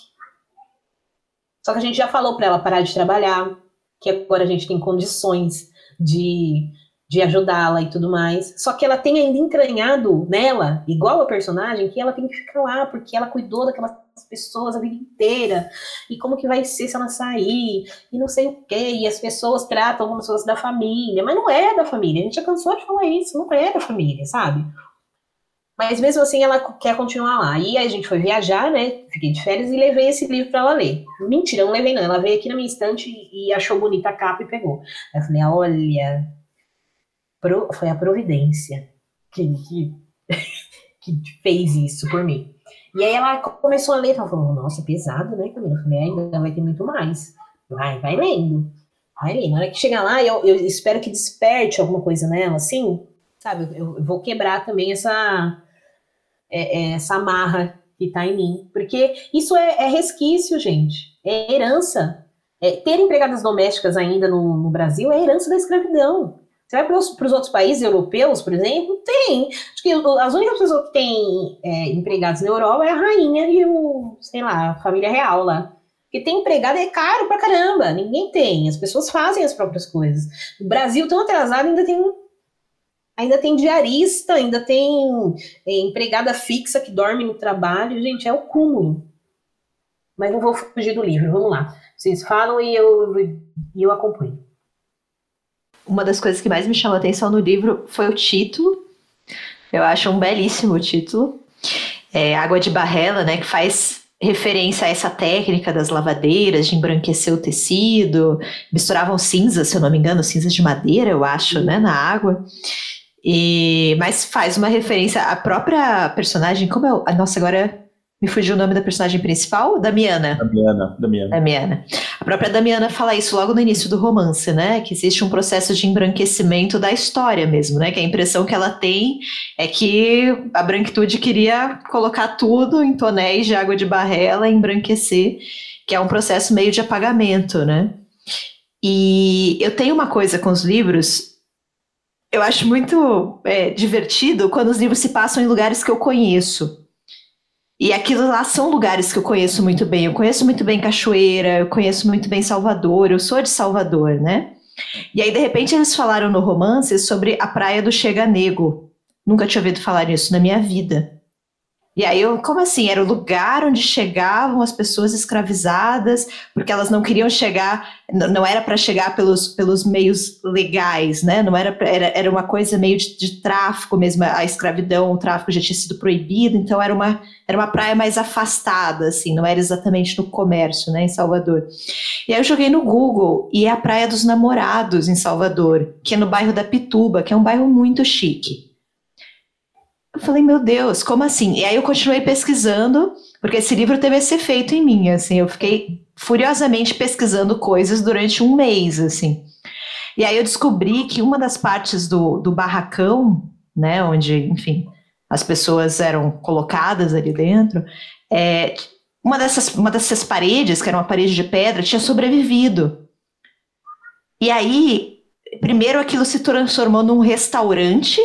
Só que a gente já falou para ela parar de trabalhar, que agora a gente tem condições de de ajudá-la e tudo mais. Só que ela tem ainda entranhado nela, igual a personagem, que ela tem que ficar lá, porque ela cuidou daquelas pessoas a vida inteira. E como que vai ser se ela sair? E não sei o quê. E as pessoas tratam como se fosse da família. Mas não é da família. A gente já cansou de falar isso. Não é da família, sabe? Mas mesmo assim ela quer continuar lá. E aí a gente foi viajar, né? Fiquei de férias e levei esse livro para ela ler. Mentira, não levei não. Ela veio aqui na minha estante e achou bonita a capa e pegou. Aí eu falei, olha, pro, foi a providência que, que, que, fez isso por mim. E aí ela começou a ler, ela falou, nossa, pesado, né, Camila? Eu falei, ainda vai ter muito mais. Vai, vai lendo. Vai lendo. Na hora que chegar lá, eu, eu espero que desperte alguma coisa nela, assim, sabe? Eu, eu vou quebrar também essa, é, é, essa amarra que tá em mim. Porque isso é, é resquício, gente. É herança. É, ter empregadas domésticas ainda no, no Brasil é herança da escravidão. Você vai para os, outros países europeus, por exemplo? Tem. Acho que as únicas pessoas que têm é, empregados na Europa é a rainha e o, sei lá, a família real lá. Porque tem empregado é caro pra caramba. Ninguém tem. As pessoas fazem as próprias coisas. O Brasil, tão atrasado, ainda tem ainda tem diarista, ainda tem é, empregada fixa que dorme no trabalho. Gente, é o cúmulo. Mas não vou fugir do livro, vamos lá. Vocês falam e eu, e eu acompanho uma das coisas que mais me chamou a atenção no livro foi o título. Eu acho um belíssimo título. É Água de Barrela, né, que faz referência a essa técnica das lavadeiras de embranquecer o tecido, misturavam cinzas, se eu não me engano, cinzas de madeira, eu acho, né, na água. E mas faz uma referência à própria personagem, como é, a nossa agora me fugiu o nome da personagem principal? Damiana. Damiana, Damiana. Damiana. A própria Damiana fala isso logo no início do romance, né? Que existe um processo de embranquecimento da história mesmo, né? Que a impressão que ela tem é que a branquitude queria colocar tudo em tonéis de água de barrela e embranquecer, que é um processo meio de apagamento, né? E eu tenho uma coisa com os livros eu acho muito é, divertido quando os livros se passam em lugares que eu conheço. E aquilo lá são lugares que eu conheço muito bem. Eu conheço muito bem Cachoeira, eu conheço muito bem Salvador, eu sou de Salvador, né? E aí, de repente, eles falaram no romance sobre a praia do Chega Nego. Nunca tinha ouvido falar nisso na minha vida. E aí, eu, como assim? Era o lugar onde chegavam as pessoas escravizadas, porque elas não queriam chegar, não era para chegar pelos, pelos meios legais, né? Não era, pra, era, era uma coisa meio de, de, tráfico mesmo, a escravidão, o tráfico já tinha sido proibido, então era uma, era uma praia mais afastada, assim, não era exatamente no comércio, né, em Salvador. E aí eu joguei no Google, e é a Praia dos Namorados, em Salvador, que é no bairro da Pituba, que é um bairro muito chique. Eu falei, meu Deus, como assim? E aí eu continuei pesquisando, porque esse livro teve esse efeito em mim, assim, eu fiquei furiosamente pesquisando coisas durante um mês, assim. E aí eu descobri que uma das partes do, do barracão, né, onde, enfim, as pessoas eram colocadas ali dentro, é, uma, dessas, uma dessas paredes, que era uma parede de pedra, tinha sobrevivido. E aí, primeiro aquilo se transformou num restaurante,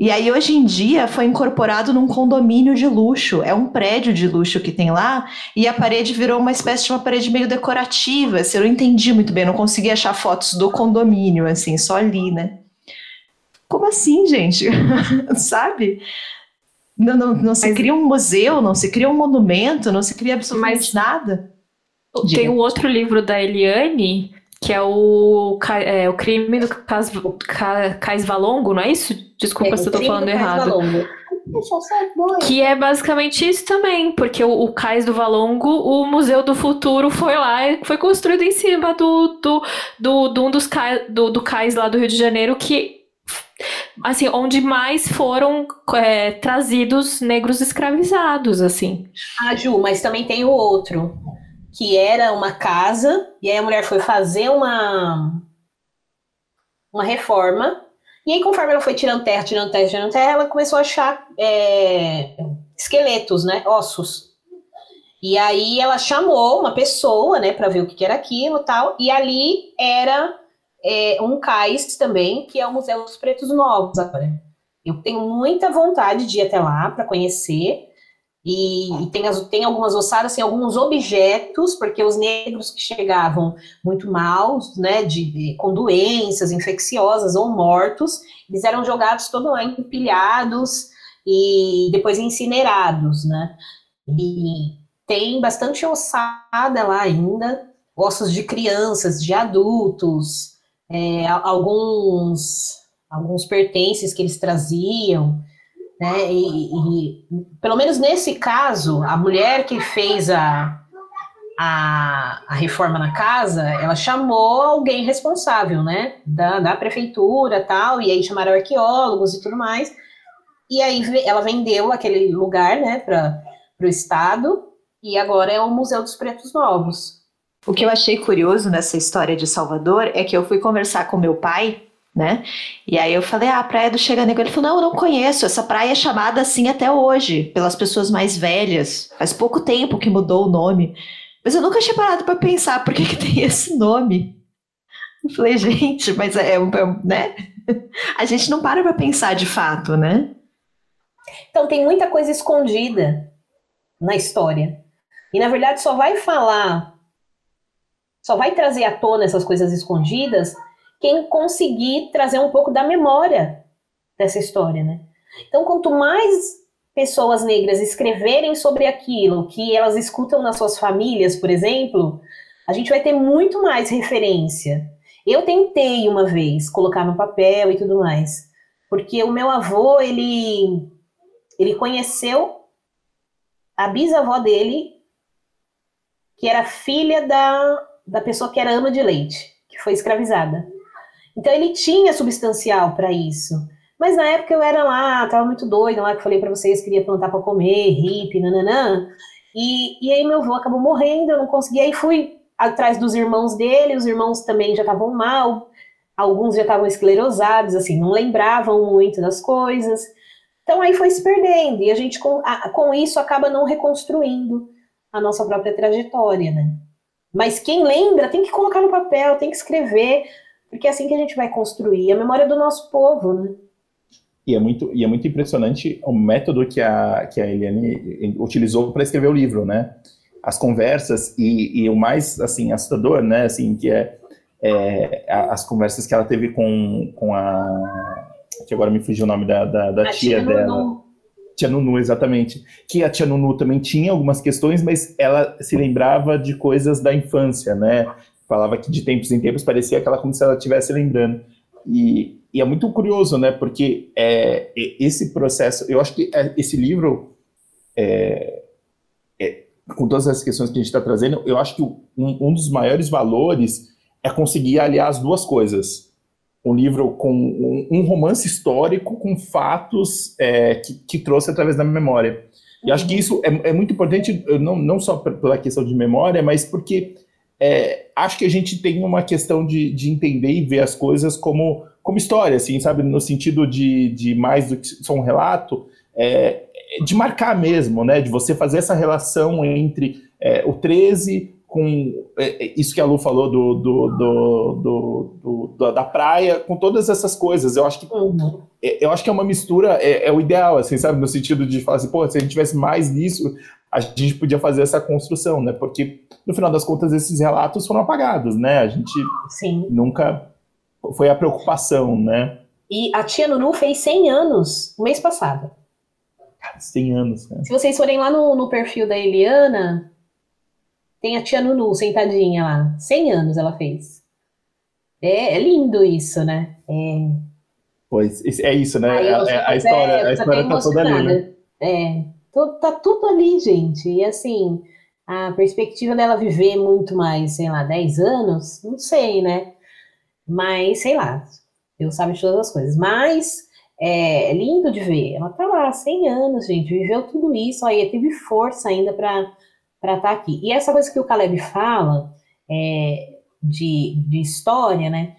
e aí, hoje em dia, foi incorporado num condomínio de luxo. É um prédio de luxo que tem lá, e a parede virou uma espécie de uma parede meio decorativa. Assim, eu não entendi muito bem, não consegui achar fotos do condomínio, assim, só ali, né? Como assim, gente? Sabe? Não, não, não se Mas... cria um museu, não se cria um monumento, não se cria absolutamente Mas... nada. Tem um outro livro da Eliane, que é o, é, o crime do Cas, Cais Valongo, não é isso? Desculpa é, se eu tô falando errado. Que é basicamente isso também, porque o, o Cais do Valongo, o Museu do Futuro foi lá, foi construído em cima do, do, do, do um dos cais, do, do cais lá do Rio de Janeiro, que assim, onde mais foram é, trazidos negros escravizados, assim. Ah, Ju, mas também tem o outro, que era uma casa, e aí a mulher foi fazer uma, uma reforma, e aí conforme ela foi tirando terra, tirando terra, tirando terra, ela começou a achar é, esqueletos, né, ossos. E aí ela chamou uma pessoa, né, para ver o que, era aquilo tal, e ali era é, um cais também, que é o Museu dos Pretos Novos agora. Eu tenho muita vontade de ir até lá para conhecer. E, e tem, as, tem algumas ossadas, tem alguns objetos, porque os negros que chegavam muito maus, né, de, de, com doenças infecciosas ou mortos, eles eram jogados todo lá empilhados e depois incinerados, né? E tem bastante ossada lá ainda, ossos de crianças, de adultos, é, alguns, alguns pertences que eles traziam, né? E, e, pelo menos nesse caso, a mulher que fez a, a, a, reforma na casa, ela chamou alguém responsável, né? Da, da prefeitura tal, e aí chamaram arqueólogos e tudo mais. E aí ela vendeu aquele lugar, né, para o Estado, e agora é o Museu dos Pretos Novos. O que eu achei curioso nessa história de Salvador é que eu fui conversar com meu pai, né? E aí eu falei, ah, a praia do Chega Negro. Ele falou, não, eu não conheço. Essa praia é chamada assim até hoje, pelas pessoas mais velhas. Faz pouco tempo que mudou o nome. Mas eu nunca tinha parado para pensar por que, que tem esse nome. Eu falei, gente, mas é, é, né? A gente não para para pensar de fato, né? Então tem muita coisa escondida na história. E na verdade só vai falar só vai trazer à tona essas coisas escondidas quem conseguir trazer um pouco da memória dessa história, né? Então, quanto mais pessoas negras escreverem sobre aquilo que elas escutam nas suas famílias, por exemplo, a gente vai ter muito mais referência. Eu tentei uma vez colocar no papel e tudo mais, porque o meu avô, ele ele conheceu a bisavó dele, que era filha da da pessoa que era ama de leite, que foi escravizada. Então ele tinha substancial para isso. Mas na época eu era lá, tava muito doida lá, que eu falei para vocês, queria plantar para comer, hippie, nananã. E, e aí meu avô acabou morrendo, eu não consegui. Aí fui atrás dos irmãos dele, os irmãos também já estavam mal, alguns já estavam esclerosados, assim, não lembravam muito das coisas. Então aí foi se perdendo, e a gente com, a, com isso acaba não reconstruindo a nossa própria trajetória, né? Mas quem lembra tem que colocar no papel, tem que escrever, porque é assim que a gente vai construir a memória do nosso povo, né? E é muito, e é muito impressionante o método que a, que a Eliane utilizou para escrever o livro, né? As conversas e, e, o mais, assim, assustador, né? Assim, que é, é, as conversas que ela teve com, com a... que agora me fugiu o nome da, da, da tia, tia dela. Tia Nunu, exatamente. Que a Tia Nunu também tinha algumas questões, mas ela se lembrava de coisas da infância, né? Falava que de tempos em tempos parecia que ela como se ela estivesse lembrando. E, e, é muito curioso, né? Porque é, esse processo, eu acho que é, esse livro, é, é, com todas as questões que a gente está trazendo, eu acho que um, um dos maiores valores é conseguir aliar as duas coisas um livro com um, um romance histórico com fatos é, que, que, trouxe através da memória. E acho que isso é, é muito importante, não, não só pela questão de memória, mas porque é, acho que a gente tem uma questão de, de entender e ver as coisas como, como história, assim, sabe? No sentido de, de mais do que só um relato, é, de marcar mesmo, né? De você fazer essa relação entre é, o 13 com é, é, isso que a Lu falou do, do, do, do, da praia, com todas essas coisas. Eu acho que uhum. É, eu acho que é uma mistura, é, é, o ideal, assim, sabe? No sentido de falar assim, pô, se a gente tivesse mais nisso, a gente podia fazer essa construção, né? Porque, no final das contas, esses relatos foram apagados, né? A gente Sim. nunca foi a preocupação, né? E a tia Nunu fez 100 anos no mês passado. Cara, 100 anos, né? Se vocês forem lá no, no perfil da Eliana, tem a tia Nunu sentadinha lá. 100 anos ela fez. É, é lindo isso, né? É... Pois, é isso, né? a, é, a, história, é, a história tá toda ali, né? É, tá tudo ali, gente. E assim, a perspectiva dela viver muito mais, sei lá, 10 anos, não sei, né? Mas, sei lá, Deus sabe de todas as coisas. Mas é, é lindo de ver. Ela tá lá, 100 anos, gente, viveu tudo isso, aí teve força ainda para estar tá aqui. E essa coisa que o Caleb fala é, de, de história, né?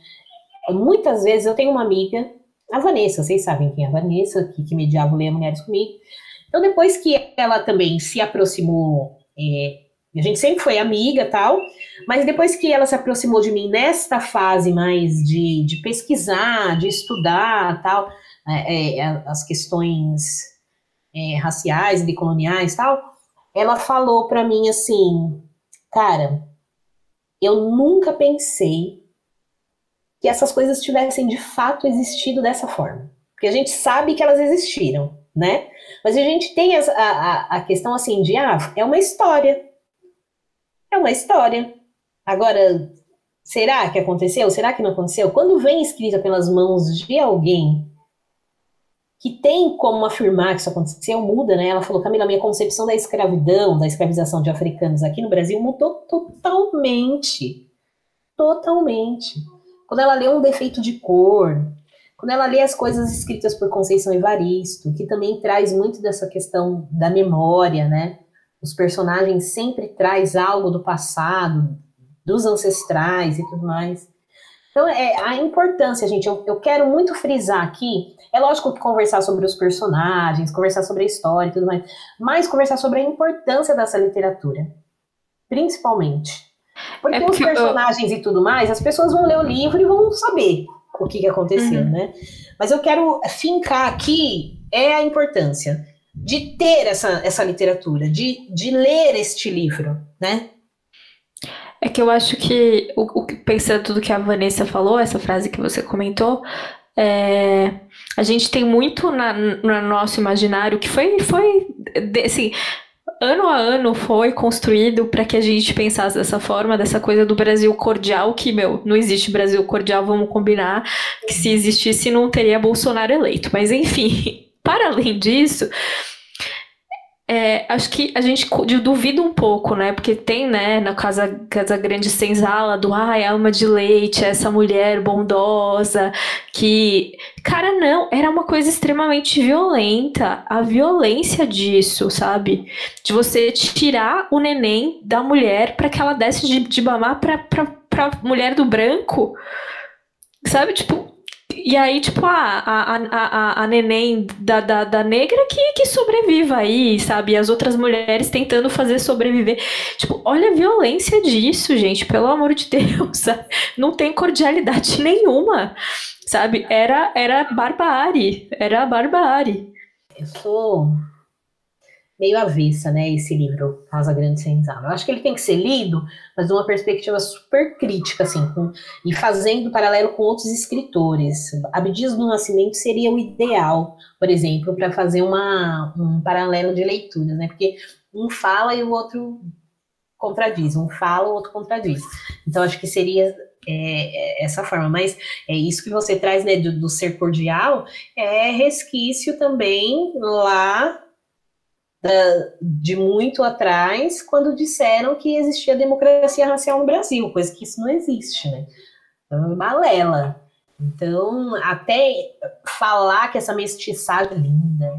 Muitas vezes eu tenho uma amiga, a Vanessa, vocês sabem quem é a Vanessa, que, que mediava o Leia Mulheres comigo. Então, depois que ela também se aproximou, é, a gente sempre foi amiga tal, mas depois que ela se aproximou de mim nesta fase mais de, de pesquisar, de estudar tal, é, é, as questões é, raciais, decoloniais tal, ela falou para mim assim, cara, eu nunca pensei que essas coisas tivessem de fato existido dessa forma. Porque a gente sabe que elas existiram, né? Mas a gente tem a, a, a questão assim de, ah, é uma história. É uma história. Agora, será que aconteceu? Será que não aconteceu? Quando vem escrita pelas mãos de alguém que tem como afirmar que isso aconteceu, muda, né? Ela falou, Camila, minha concepção da escravidão, da escravização de africanos aqui no Brasil mudou totalmente. Totalmente. Quando ela lê um defeito de cor, quando ela lê as coisas escritas por Conceição Evaristo, que também traz muito dessa questão da memória, né? Os personagens sempre traz algo do passado, dos ancestrais e tudo mais. Então, é a importância, gente. Eu, eu quero muito frisar aqui. É lógico que conversar sobre os personagens, conversar sobre a história e tudo mais, mas conversar sobre a importância dessa literatura, principalmente. Porque, é porque os personagens eu... e tudo mais, as pessoas vão ler o livro e vão saber o que, que aconteceu, uhum. né? Mas eu quero fincar aqui é a importância de ter essa, essa literatura, de, de ler este livro, né? É que eu acho que, o, o, pensando tudo que a Vanessa falou, essa frase que você comentou, é, a gente tem muito na, no nosso imaginário que foi, foi assim, ano a ano foi construído para que a gente pensasse dessa forma, dessa coisa do Brasil cordial, que, meu, não existe Brasil cordial, vamos combinar, que se existisse não teria Bolsonaro eleito. Mas, enfim, para além disso, é, acho que a gente duvida um pouco, né? Porque tem, né, na Casa, casa Grande Senzala, do ai, alma de leite, essa mulher bondosa, que. Cara, não, era uma coisa extremamente violenta. A violência disso, sabe? De você tirar o neném da mulher para que ela desse de, de mamar pra, pra, pra mulher do branco. Sabe? Tipo, e aí, tipo, a, a, a, a neném da, da, da negra que, que sobreviva aí, sabe? E as outras mulheres tentando fazer sobreviver. Tipo, olha a violência disso, gente, pelo amor de Deus. Sabe? Não tem cordialidade nenhuma, sabe? Era, era barbárie, era barbárie. Eu sou meio avessa, né, esse livro, Casa Grande Senzala. Eu acho que ele tem que ser lido, mas de uma perspectiva super crítica, assim, com, e fazendo paralelo com outros escritores. Abdias do Nascimento seria o ideal, por exemplo, para fazer uma, um paralelo de leituras, né, porque um fala e o outro contradiz, um fala, o outro contradiz. Então, acho que seria é, é, essa forma, mas é isso que você traz, né, do, do ser cordial, é resquício também lá da, de muito atrás, quando disseram que existia democracia racial no Brasil, coisa que isso não existe, né? É balela. Então, até falar que essa mestiçagem é linda,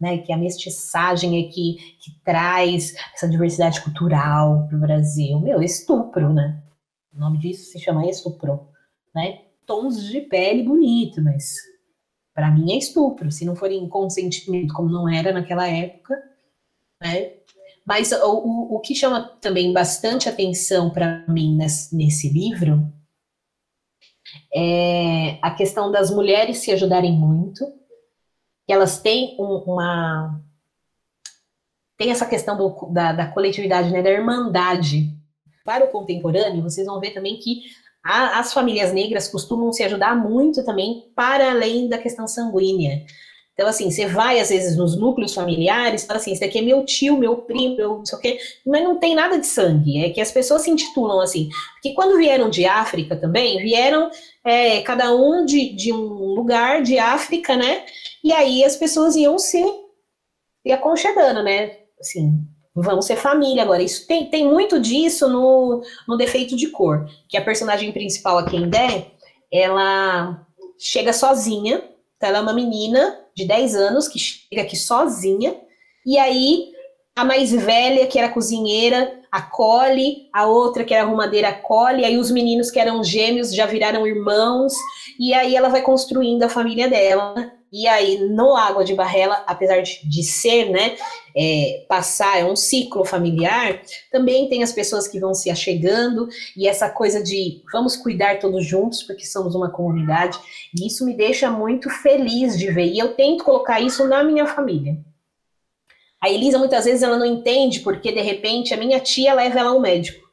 né, que a mestiçagem é que, que traz essa diversidade cultural para o Brasil, meu, estupro, né? O nome disso se chama estupro, né? Tons de pele bonito, mas para mim é estupro. Se não for em consentimento, como não era naquela época, né? Mas o, o, que chama também bastante atenção para mim nesse, nesse livro é a questão das mulheres se ajudarem muito, que elas têm um, uma. Tem essa questão do, da, da coletividade, né, da irmandade. Para o contemporâneo, vocês vão ver também que A, as famílias negras costumam se ajudar muito também para além da questão sanguínea. Então, assim, você vai, às vezes, nos núcleos familiares, fala assim, esse daqui é meu tio, meu primo, meu não sei o quê, mas não tem nada de sangue, é que as pessoas se intitulam assim. Porque quando vieram de África também, vieram é, cada um de, de um lugar de África, né? E aí as pessoas iam se, se aconchegando, né? Assim, vamos ser família agora. Isso tem, tem muito disso no, no defeito de cor, que a personagem principal, a quem der, ela chega sozinha, então ela é uma menina de 10 anos que chega aqui sozinha, e aí a mais velha, que era cozinheira, acolhe, a outra, que era arrumadeira, acolhe, aí os meninos que eram gêmeos já viraram irmãos, e aí ela vai construindo a família dela. E aí, no Água de Barrela, apesar de, de ser, né, é, passar, é um ciclo familiar, também tem as pessoas que vão se achegando, e essa coisa de vamos cuidar todos juntos, porque somos uma comunidade, e isso me deixa muito feliz de ver, e eu tento colocar isso na minha família. A Elisa, muitas vezes, ela não entende porque, de repente, a minha tia leva ela ao médico.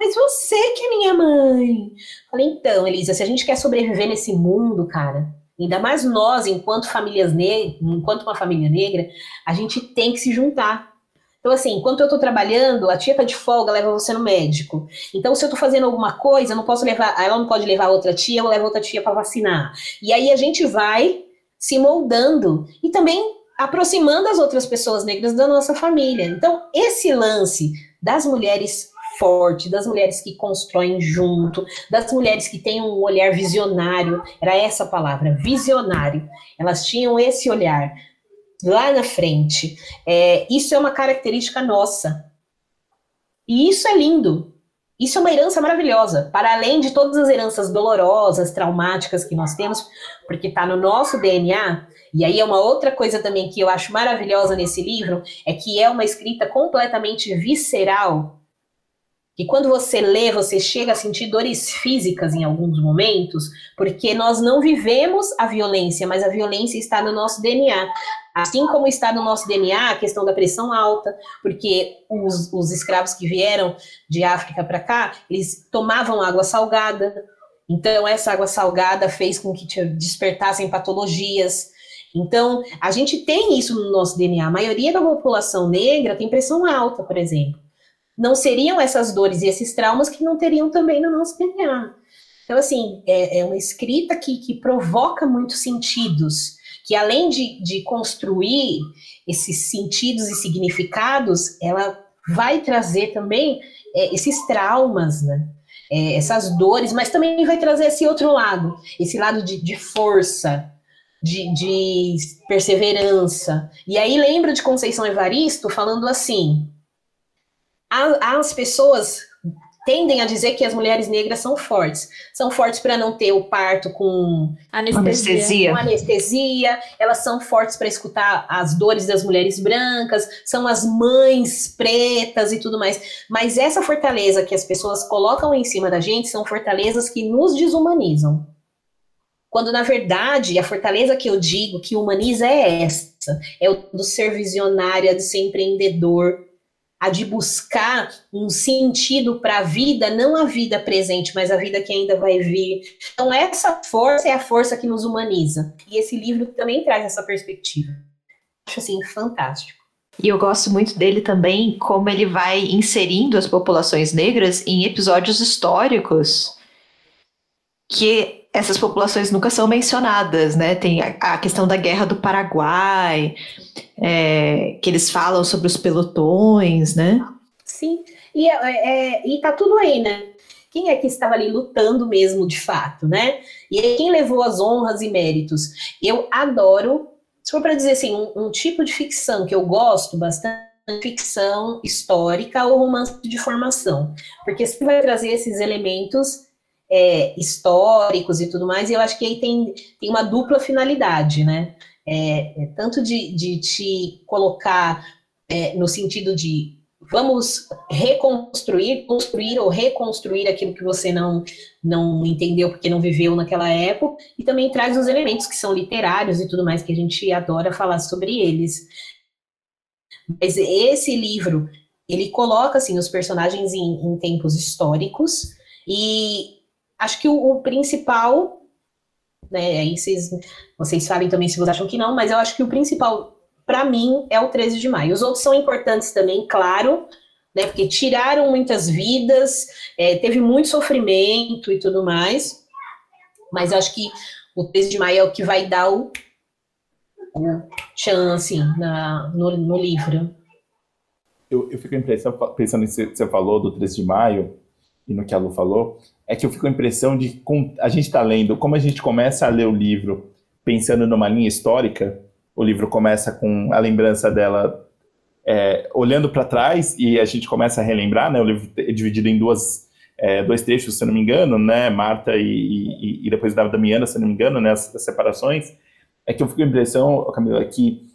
Mas você que é minha mãe. Falei, então, Elisa, se a gente quer sobreviver nesse mundo, cara, Ainda mais nós, enquanto famílias negras, enquanto uma família negra, a gente tem que se juntar. Então, assim, enquanto eu tô trabalhando, a tia tá de folga, leva você no médico. Então, se eu tô fazendo alguma coisa, eu não posso levar, ela não pode levar outra tia, eu levo outra tia para vacinar. E aí a gente vai se moldando e também aproximando as outras pessoas negras da nossa família. Então, esse lance das mulheres forte, das mulheres que constroem junto, das mulheres que têm um olhar visionário, era essa palavra, visionário. Elas tinham esse olhar lá na frente. É, isso é uma característica nossa. E isso é lindo. Isso é uma herança maravilhosa, para além de todas as heranças dolorosas, traumáticas que nós temos, porque está no nosso DNA. E aí é uma outra coisa também que eu acho maravilhosa nesse livro, é que é uma escrita completamente visceral, que quando você lê, você chega a sentir dores físicas em alguns momentos, porque nós não vivemos a violência, mas a violência está no nosso DNA. Assim como está no nosso DNA a questão da pressão alta, porque os, os escravos que vieram de África para cá, eles tomavam água salgada, então essa água salgada fez com que despertassem patologias. Então, a gente tem isso no nosso DNA. A maioria da população negra tem pressão alta, por exemplo não seriam essas dores e esses traumas que não teriam também no nosso DNA. Então, assim, é, é uma escrita que, que provoca muitos sentidos, que além de, de construir esses sentidos e significados, ela vai trazer também é, esses traumas, né? É, essas dores, mas também vai trazer esse outro lado, esse lado de, de força, de, de, perseverança. E aí lembro de Conceição Evaristo falando assim: as pessoas tendem a dizer que as mulheres negras são fortes. São fortes para não ter o parto com anestesia. Com anestesia. Elas são fortes para escutar as dores das mulheres brancas, são as mães pretas e tudo mais. Mas essa fortaleza que as pessoas colocam em cima da gente são fortalezas que nos desumanizam. Quando, na verdade, a fortaleza que eu digo que humaniza é essa: é o do ser visionário, é do ser empreendedor, a de buscar um sentido para a vida, não a vida presente, mas a vida que ainda vai vir. Então, essa força é a força que nos humaniza. E esse livro também traz essa perspectiva. Acho assim, fantástico. E eu gosto muito dele também, como ele vai inserindo as populações negras em episódios históricos que essas populações nunca são mencionadas, né? Tem a, a questão da guerra do Paraguai, é, que eles falam sobre os pelotões, né? Sim, e, é, é, e tá tudo aí, né? Quem é que estava ali lutando mesmo de fato, né? E quem levou as honras e méritos? Eu adoro, se for para dizer assim, um, um tipo de ficção que eu gosto bastante, ficção histórica ou romance de formação, porque você vai trazer esses elementos é, históricos e tudo mais, e eu acho que aí tem, tem uma dupla finalidade, né? É, é tanto de, de te colocar é, no sentido de vamos reconstruir, construir ou reconstruir aquilo que você não, não entendeu porque não viveu naquela época, e também traz os elementos que são literários e tudo mais, que a gente adora falar sobre eles. Mas esse livro, ele coloca, assim, os personagens em, em tempos históricos, e acho que o, o principal, né, aí vocês, vocês sabem também se vocês acham que não, mas eu acho que o principal, para mim, é o 13 de maio. Os outros são importantes também, claro, né, porque tiraram muitas vidas, é, teve muito sofrimento e tudo mais, mas acho que o 13 de maio é o que vai dar o, o chance na, no, no livro. Eu, eu fico pensando nisso que você falou do 13 de maio, e no que a Lu falou, é que eu fico com a impressão de a gente está lendo, como a gente começa a ler o livro pensando numa linha histórica, o livro começa com a lembrança dela é, olhando para trás e a gente começa a relembrar, né? O livro é dividido em duas, é, dois trechos, se não me engano, né? Marta e, e, e depois da Damiana, se não me engano, né? As, as, separações. É que eu fico com a impressão, Camila, que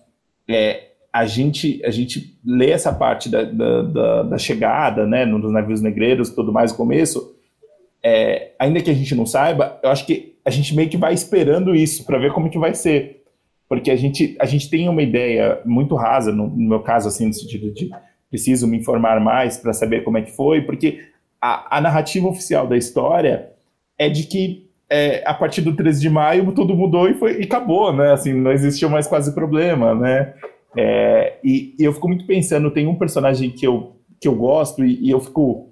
é, a gente a gente lê essa parte da, da, da, da chegada, né, nos navios negreiros, tudo mais, no começo, é, ainda que a gente não saiba, eu acho que a gente meio que vai esperando isso para ver como que vai ser, porque a gente a gente tem uma ideia muito rasa, no, no meu caso, assim, no sentido de preciso me informar mais para saber como é que foi, porque a, a narrativa oficial da história é de que é, a partir do 13 de maio tudo mudou e foi e acabou, né? Assim, não existiu mais quase problema, né? É, e, e, eu fico muito pensando, tem um personagem que eu, que eu gosto e, e eu fico.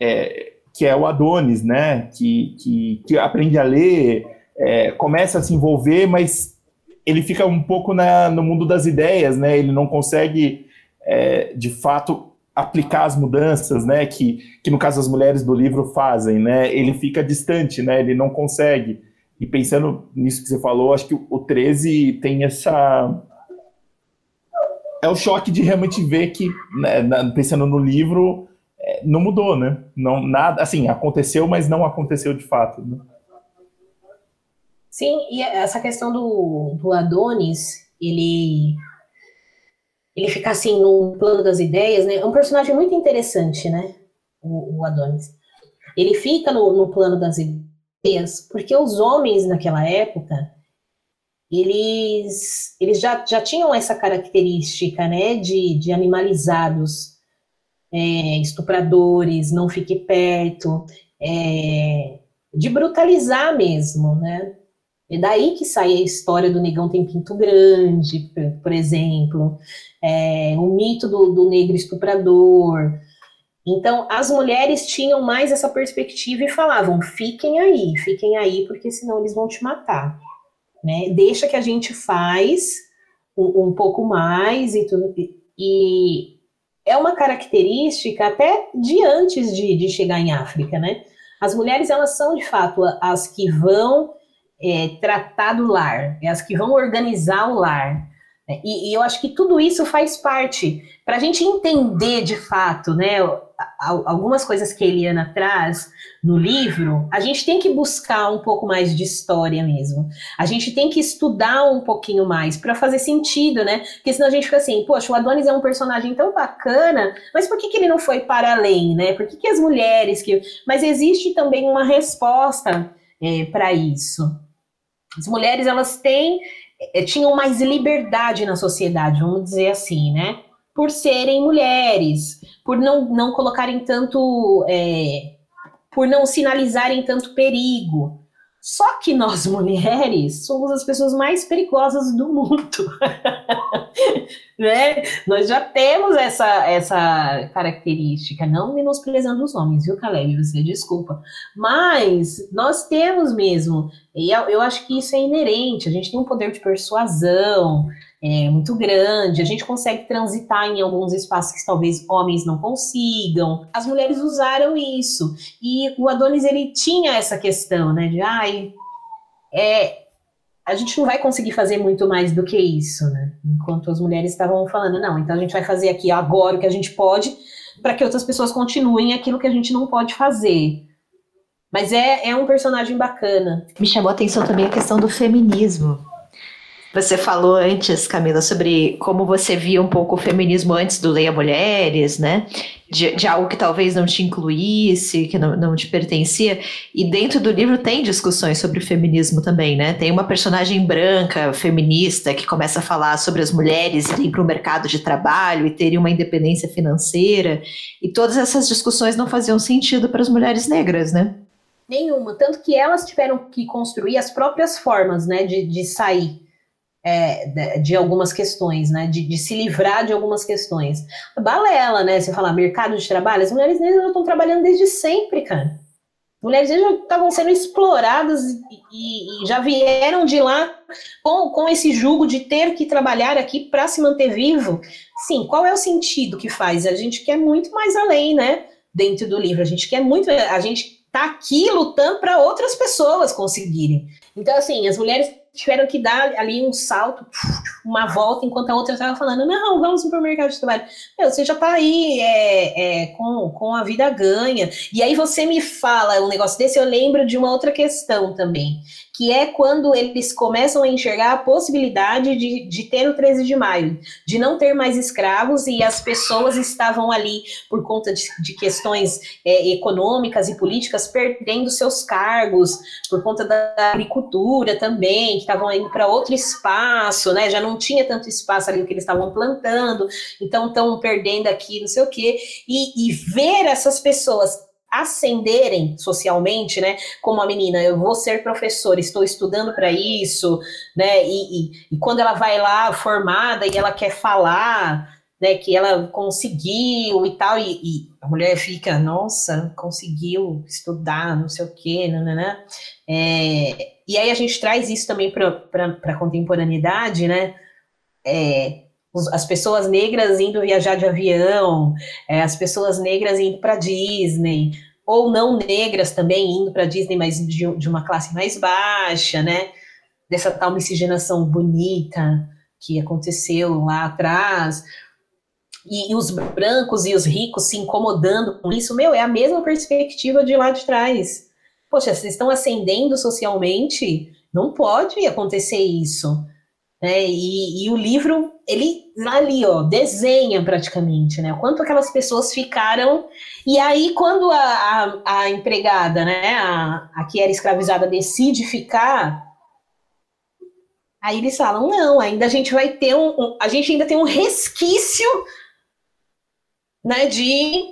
É, que é o Adonis, né? Que, que, que aprende a ler, é, começa a se envolver, mas ele fica um pouco na, no mundo das ideias, né? Ele não consegue, é, de fato, aplicar as mudanças, né? Que, que no caso as mulheres do livro fazem, né? Ele fica distante, né? Ele não consegue. E pensando nisso que você falou, acho que o 13 tem essa é o choque de realmente ver que, né, pensando no livro, não mudou, né? Não, nada, assim, aconteceu, mas não aconteceu de fato. Né? Sim, e essa questão do, do Adonis, ele ele fica assim no plano das ideias, né? É um personagem muito interessante, né? O, o Adonis. Ele fica no, no plano das ideias porque os homens naquela época eles, eles já, já tinham essa característica né, de, de animalizados, é, estupradores, não fique perto, é, de brutalizar mesmo, né? É daí que sai a história do negão tem pinto grande, por, exemplo, é, o mito do, do negro estuprador. Então, as mulheres tinham mais essa perspectiva e falavam: fiquem aí, fiquem aí, porque senão eles vão te matar né? Deixa que a gente faz um, um pouco mais e tudo. E é uma característica até de antes de, de chegar em África, né? As mulheres, elas são, de fato, as que vão é, tratar do lar, é as que vão organizar o lar. Né? E, e, eu acho que tudo isso faz parte, para a gente entender de fato, né, algumas coisas que a Eliana traz no livro, a gente tem que buscar um pouco mais de história mesmo. A gente tem que estudar um pouquinho mais para fazer sentido, né? Porque senão a gente fica assim, poxa, o Adonis é um personagem tão bacana, mas por que, que ele não foi para além, né? Por que, que as mulheres que. Mas existe também uma resposta é, para isso. As mulheres, elas têm. É, tinham mais liberdade na sociedade, vamos dizer assim, né? Por serem mulheres, por não, não colocarem tanto. É, por não sinalizarem tanto perigo. Só que nós mulheres somos as pessoas mais perigosas do mundo. né? Nós já temos essa, essa característica, não menosprezando os homens, viu, Caleb? Você desculpa. Mas nós temos mesmo, e eu, eu acho que isso é inerente, a gente tem um poder de persuasão, é, muito grande, a gente consegue transitar em alguns espaços que talvez homens não consigam. As mulheres usaram isso. E o Adonis, ele tinha essa questão, né, de, ai, é, a gente não vai conseguir fazer muito mais do que isso, né? Enquanto as mulheres estavam falando, não, então a gente vai fazer aqui agora o que a gente pode, para que outras pessoas continuem aquilo que a gente não pode fazer. Mas é, é um personagem bacana. Me chamou a atenção também a questão do feminismo você falou antes, Camila, sobre como você via um pouco o feminismo antes do Leia Mulheres, né? De, de algo que talvez não te incluísse, que não, não te pertencia. E dentro do livro tem discussões sobre o feminismo também, né? Tem uma personagem branca, feminista, que começa a falar sobre as mulheres irem para o mercado de trabalho e terem uma independência financeira. E todas essas discussões não faziam sentido para as mulheres negras, né? Nenhuma. Tanto que elas tiveram que construir as próprias formas, né, de, de sair é, de algumas questões, né, de, de, se livrar de algumas questões. Balela, né, você fala mercado de trabalho, as mulheres negras estão trabalhando desde sempre, cara. Mulheres já estavam sendo exploradas e, e, já vieram de lá com, com esse jugo de ter que trabalhar aqui para se manter vivo. Sim, qual é o sentido que faz? A gente quer muito mais além, né? Dentro do livro, a gente quer muito, a gente tá aqui lutando para outras pessoas conseguirem. Então, assim, as mulheres tiveram que dar ali um salto, uma volta, enquanto a outra estava falando, não, vamos para o mercado de trabalho. Meu, você já está aí é, é, com, com a vida ganha. E aí você me fala um negócio desse, eu lembro de uma outra questão também, que é quando eles começam a enxergar a possibilidade de, de ter o 13 de maio, de não ter mais escravos e as pessoas estavam ali por conta de, de questões é, econômicas e políticas perdendo seus cargos, por conta da agricultura também, que estavam indo para outro espaço, né? Já não tinha tanto espaço ali que eles estavam plantando, então estão perdendo aqui, não sei o quê, e, e ver essas pessoas ascenderem socialmente, né? Como a menina, eu vou ser professora, estou estudando para isso, né? E, e, e, quando ela vai lá formada e ela quer falar, né? Que ela conseguiu e tal, e, e a mulher fica, nossa, conseguiu estudar, não sei o quê, né? É, e aí a gente traz isso também para a contemporaneidade, né? É, as pessoas negras indo viajar de avião, é, as pessoas negras indo para Disney, ou não negras também indo para Disney, mas de, de, uma classe mais baixa, né? Dessa tal miscigenação bonita que aconteceu lá atrás. E, e, os brancos e os ricos se incomodando com isso, meu, é a mesma perspectiva de lá de trás. Poxa, vocês estão ascendendo socialmente, não pode acontecer isso. Né? E, e, o livro, ele ali, ó, desenha praticamente, né? Quanto aquelas pessoas ficaram. E aí, quando a, a, a empregada, né, a, a que era escravizada, decide ficar, aí eles falam: não, ainda a gente vai ter um. um a gente ainda tem um resquício, né, de,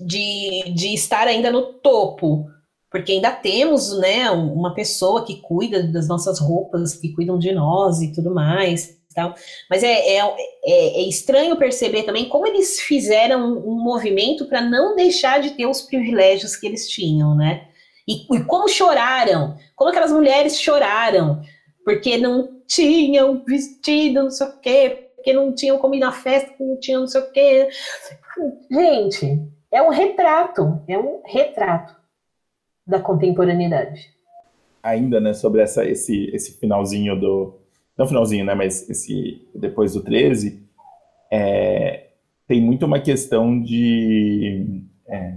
de, de estar ainda no topo porque ainda temos, né, uma pessoa que cuida das nossas roupas, que cuidam de nós e tudo mais. Tal. Mas é, é, é, é estranho perceber também como eles fizeram um movimento para não deixar de ter os privilégios que eles tinham, né? E, e como choraram, como aquelas mulheres choraram, porque não tinham vestido, não sei o quê, porque não tinham como ir na festa, não tinham não sei o quê. Gente, é um retrato, é um retrato da contemporaneidade. Ainda, né, sobre essa, esse, esse finalzinho do. Não finalzinho, né, mas esse depois do 13, é, tem muito uma questão de. É,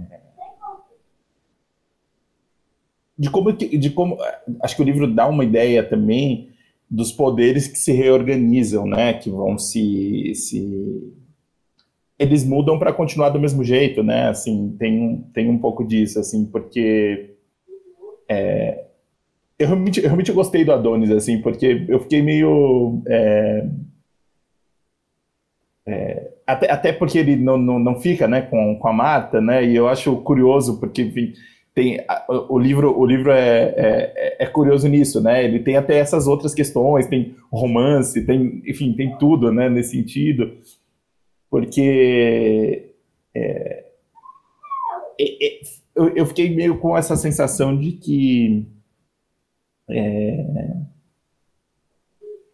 de como, de como. Acho que o livro dá uma ideia também dos poderes que se reorganizam, né, que vão se. se eles mudam para continuar do mesmo jeito, né? Assim, tem, tem um pouco disso, assim, porque é, eu, realmente, eu realmente gostei do Adonis, assim, porque eu fiquei meio. É, é, até, até porque ele não, não, não fica né, com, com a Marta, né? E eu acho curioso, porque, enfim, tem, o livro, o livro é, é, é, curioso nisso, né? Ele tem até essas outras questões, tem romance, tem, enfim, tem tudo, né, nesse sentido, porque é, é, é eu, eu fiquei meio com essa sensação de que é,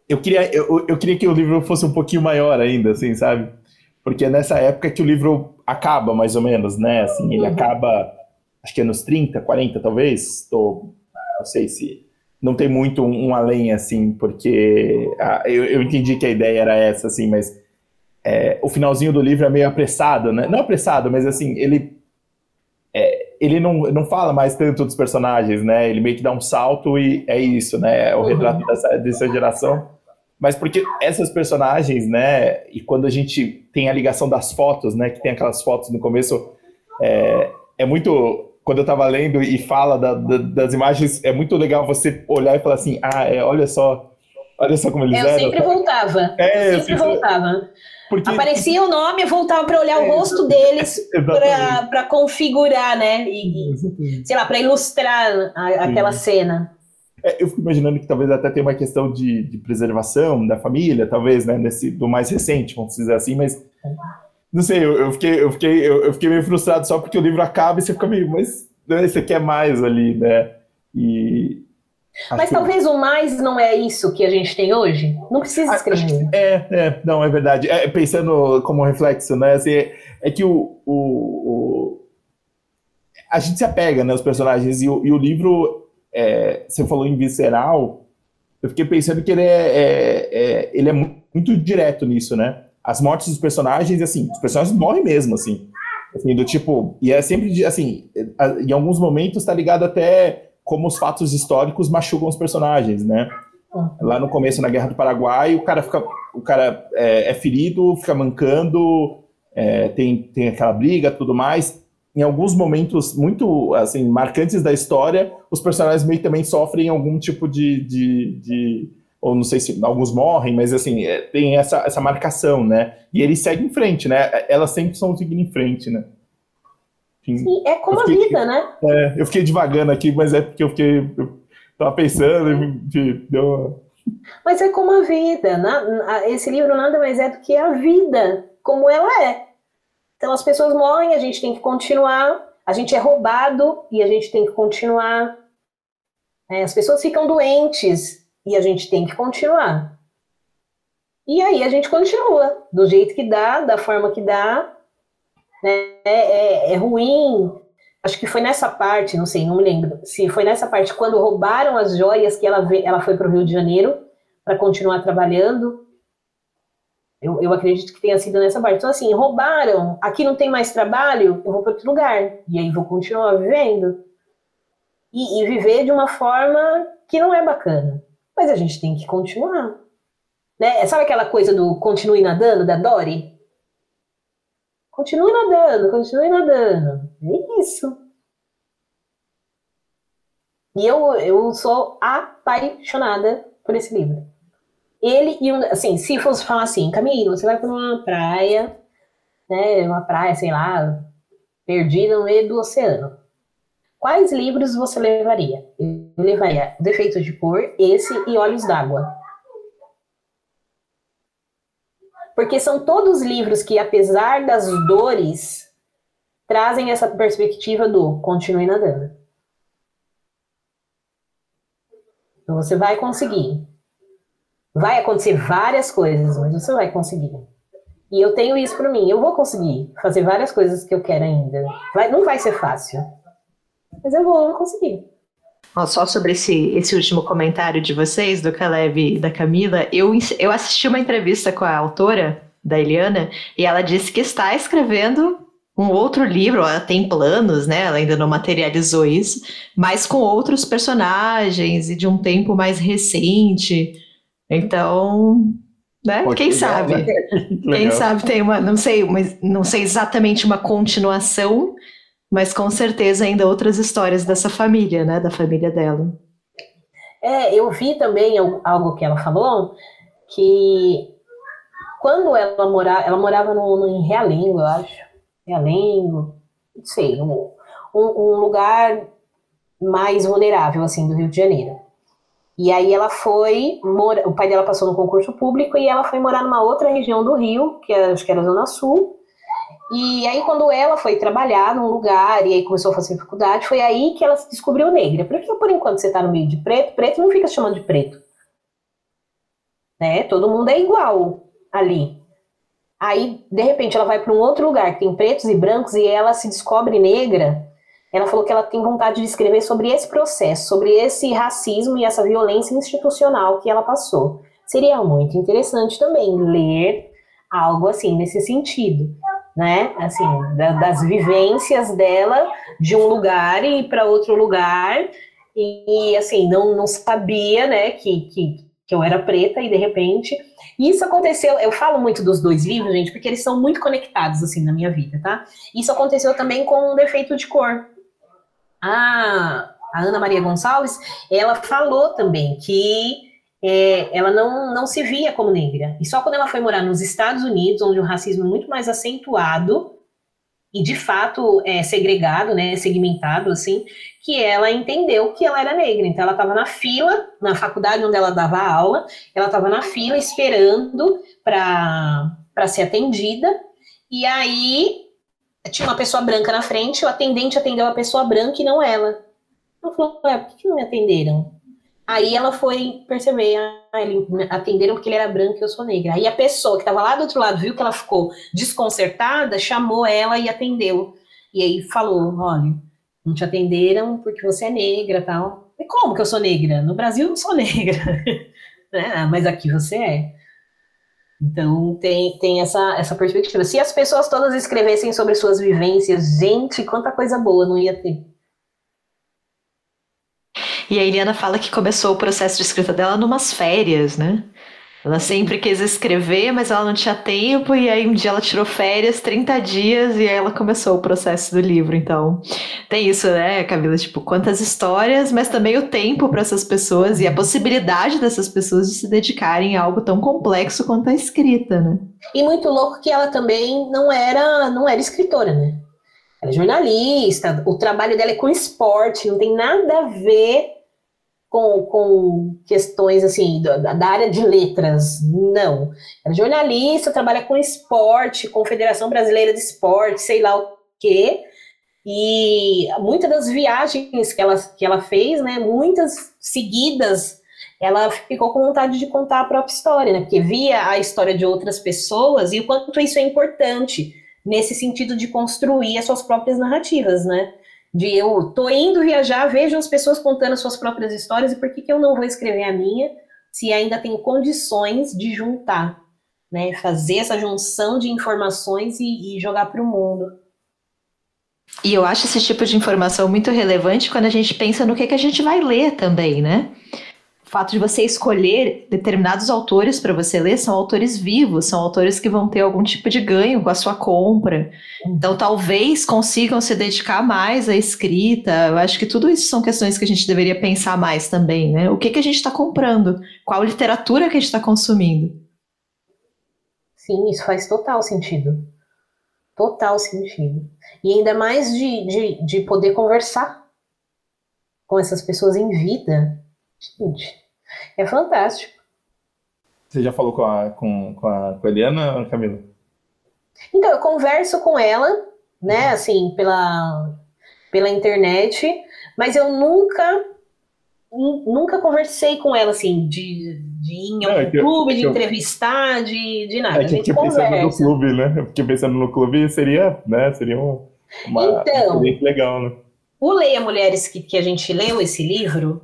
eu queria eu, eu queria que o livro fosse um pouquinho maior ainda, assim, sabe? Porque é nessa época que o livro acaba, mais ou menos, né? Assim, ele uhum. acaba, acho que é nos 30, 40, talvez. Tô, não sei se. Não tem muito um, um além, assim, porque ah, eu, eu entendi que a ideia era essa, assim, mas é, o finalzinho do livro é meio apressado, né? Não apressado, mas assim, ele ele não, não fala mais tanto dos personagens, né? Ele meio que dá um salto e é isso, né? É o uhum. retrato dessa, dessa geração. Mas porque essas personagens, né? E quando a gente tem a ligação das fotos, né? Que tem aquelas fotos no começo, é, é muito. Quando eu tava lendo e fala da, da, das imagens, é muito legal você olhar e falar assim: ah, é, olha só Olha só como eles eu eram. Sempre voltava. É, eu sempre voltava. Porque... Aparecia o nome, eu voltava para olhar é, o rosto deles para configurar, né? E, sei lá, para ilustrar a, aquela cena. É, eu fico imaginando que talvez até tenha uma questão de, de, preservação da família, talvez, né? Nesse, do mais recente, vamos dizer assim, mas. Não sei, eu, eu fiquei, eu, fiquei, eu, eu, fiquei meio frustrado só porque o livro acaba e você fica meio, mas né, você quer mais ali, né? E, mas talvez o mais não é isso que a gente tem hoje. Não precisa escrever. É, é, não, é verdade. É, pensando como reflexo, né? Assim, é, é que o, o, o, a gente se apega, né, os personagens e o, e o livro, é, você falou em visceral, eu fiquei pensando que ele é, é, é, ele é muito direto nisso, né? As mortes dos personagens, assim, os personagens morrem mesmo, assim. assim do tipo, e é sempre, assim, em alguns momentos tá ligado até como os fatos históricos machucam os personagens, né? Lá no começo, na Guerra do Paraguai, o cara fica, o cara é, é ferido, fica mancando, é, tem, tem aquela briga, tudo mais. Em alguns momentos muito assim marcantes da história, os personagens meio também sofrem algum tipo de, de, de ou não sei se alguns morrem, mas assim é, tem essa, essa marcação, né? E eles seguem em frente, né? Elas sempre estão seguindo em frente, né? Sim, é como fiquei, a vida, né? É, eu fiquei devagando aqui, mas é porque eu fiquei. Eu tava pensando e deu Mas é como a vida. Na, esse livro nada mais é do que a vida, como ela é. Então as pessoas morrem, a gente tem que continuar. A gente é roubado e a gente tem que continuar. É, as pessoas ficam doentes e a gente tem que continuar. E aí a gente continua, do jeito que dá, da forma que dá, né? É, é, é, ruim. Acho que foi nessa parte, não sei, não me lembro, se foi nessa parte quando roubaram as joias que ela, ela foi para o Rio de Janeiro para continuar trabalhando. Eu, eu acredito que tenha sido nessa parte. Então, assim, roubaram, aqui não tem mais trabalho, eu vou para outro lugar. E aí vou continuar vivendo. E, e viver de uma forma que não é bacana. Mas a gente tem que continuar. Né? Sabe aquela coisa do continue nadando, da Dory? Continue nadando, continue nadando. É isso. E eu, eu sou apaixonada por esse livro. Ele e assim, se fosse falar assim, Camilo, você vai para uma praia, né, uma praia, sei lá, perdida no meio do oceano. Quais livros você levaria? Eu levaria Defeitos de Cor, esse e Olhos d'Água. Porque são todos livros que, apesar das dores, trazem essa perspectiva do continue nadando. Então você vai conseguir. Vai acontecer várias coisas, mas você vai conseguir. E eu tenho isso para mim. Eu vou conseguir fazer várias coisas que eu quero ainda. Vai, não vai ser fácil. Mas eu vou conseguir. Só sobre esse, esse último comentário de vocês, do Caleb e da Camila, eu, eu assisti uma entrevista com a autora, da Eliana, e ela disse que está escrevendo um outro livro, ela tem planos, né? Ela ainda não materializou isso, mas com outros personagens e de um tempo mais recente. Então, né? Quem legal, sabe? Né? Quem sabe tem uma, não sei, mas não sei exatamente uma continuação, mas com certeza ainda outras histórias dessa família, né? Da família dela. É, eu vi também algo que ela falou, que quando ela morava, ela morava no, no, em Realengo, eu acho. Realengo, não sei, um, um, lugar mais vulnerável, assim, do Rio de Janeiro. E aí ela foi, mora, o pai dela passou no concurso público e ela foi morar numa outra região do Rio, que acho que era a Zona Sul, e aí, quando ela foi trabalhar num lugar e aí começou a fazer faculdade, foi aí que ela se descobriu negra. Porque por enquanto você tá no meio de preto, preto não fica se chamando de preto. Né? Todo mundo é igual ali. Aí, de repente, ela vai para um outro lugar que tem pretos e brancos e ela se descobre negra. Ela falou que ela tem vontade de escrever sobre esse processo, sobre esse racismo e essa violência institucional que ela passou. Seria muito interessante também ler algo assim nesse sentido né? Assim, da, das vivências dela de um lugar e para outro lugar e, assim não, não sabia, né? Que, que, que eu era preta e de repente isso aconteceu. Eu falo muito dos dois livros, gente, porque eles são muito conectados assim na minha vida, tá? Isso aconteceu também com um defeito de cor. A, a Ana Maria Gonçalves, ela falou também que é, ela não, não se via como negra. E só quando ela foi morar nos Estados Unidos, onde o racismo é muito mais acentuado e de fato é segregado, né, segmentado assim, que ela entendeu que ela era negra. Então ela estava na fila, na faculdade onde ela dava aula, ela estava na fila esperando para ser atendida. E aí tinha uma pessoa branca na frente, o atendente atendeu a pessoa branca e não ela. Ela falou, ué, por que não me atenderam? Aí ela foi perceber, ah, eles atenderam porque ele era branco e eu sou negra. Aí a pessoa que estava lá do outro lado viu que ela ficou desconcertada, chamou ela e atendeu. E aí falou, olha, não te atenderam porque você é negra tal. E como que eu sou negra? No Brasil eu não sou negra. né? Mas aqui você é. Então tem, tem essa, essa perspectiva. Se as pessoas todas escrevessem sobre suas vivências, gente, quanta coisa boa não ia ter. E a Eliana fala que começou o processo de escrita dela numas férias, né? Ela sempre quis escrever, mas ela não tinha tempo, e aí um dia ela tirou férias, 30 dias, e aí ela começou o processo do livro. Então, tem isso, né, Camila? Tipo, quantas histórias, mas também o tempo para essas pessoas e a possibilidade dessas pessoas de se dedicarem a algo tão complexo quanto a escrita, né? E muito louco que ela também não era, não era escritora, né? Ela é jornalista, o trabalho dela é com esporte, não tem nada a ver com, com questões assim da, da, área de letras, não. Ela é jornalista, trabalha com esporte, Confederação Brasileira de Esporte, sei lá o quê. E muitas das viagens que ela, que ela fez, né, muitas seguidas, ela ficou com vontade de contar a própria história, né, porque via a história de outras pessoas e o quanto isso é importante nesse sentido de construir as suas próprias narrativas, né de eu tô indo viajar, vejo as pessoas contando suas próprias histórias e por que, que eu não vou escrever a minha se ainda tenho condições de juntar, né? Fazer essa junção de informações e, e jogar para o mundo. E eu acho esse tipo de informação muito relevante quando a gente pensa no que, que a gente vai ler também, né? O fato de você escolher determinados autores para você ler são autores vivos, são autores que vão ter algum tipo de ganho com a sua compra. Então, talvez consigam se dedicar mais à escrita. Eu acho que tudo isso são questões que a gente deveria pensar mais também, né? O que, que a gente está comprando? Qual literatura que a gente está consumindo? Sim, isso faz total sentido. Total sentido. E ainda mais de, de, de poder conversar com essas pessoas em vida Gente, é fantástico. Você já falou com a, com, com a, com a Eliana, Camila? Então, eu converso com ela, né, uhum. assim, pela, pela internet, mas eu nunca nunca conversei com ela, assim, de, de ir em algum é, clube, de eu, entrevistar, de, de nada. É que a gente conversa. pensando no clube, né? Porque pensando no clube seria, né, seria um, uma então, legal, né? O Leia Mulheres, que, que a gente leu esse livro,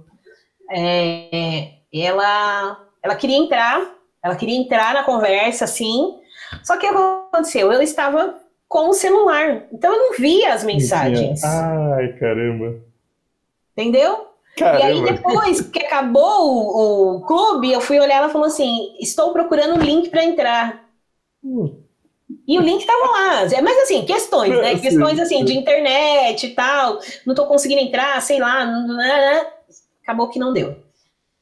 é, ela, ela queria entrar, ela queria entrar na conversa, assim, só que o que aconteceu? Eu estava com o celular, então eu não via as mensagens. Ai, caramba. Entendeu? Caramba. E aí depois que acabou o, o, clube, eu fui olhar, ela falou assim, estou procurando o link para entrar. Hum. E o link estava lá. Mas assim, questões, né? Questões assim, de internet e tal. Não estou conseguindo entrar, sei lá. Acabou que não deu.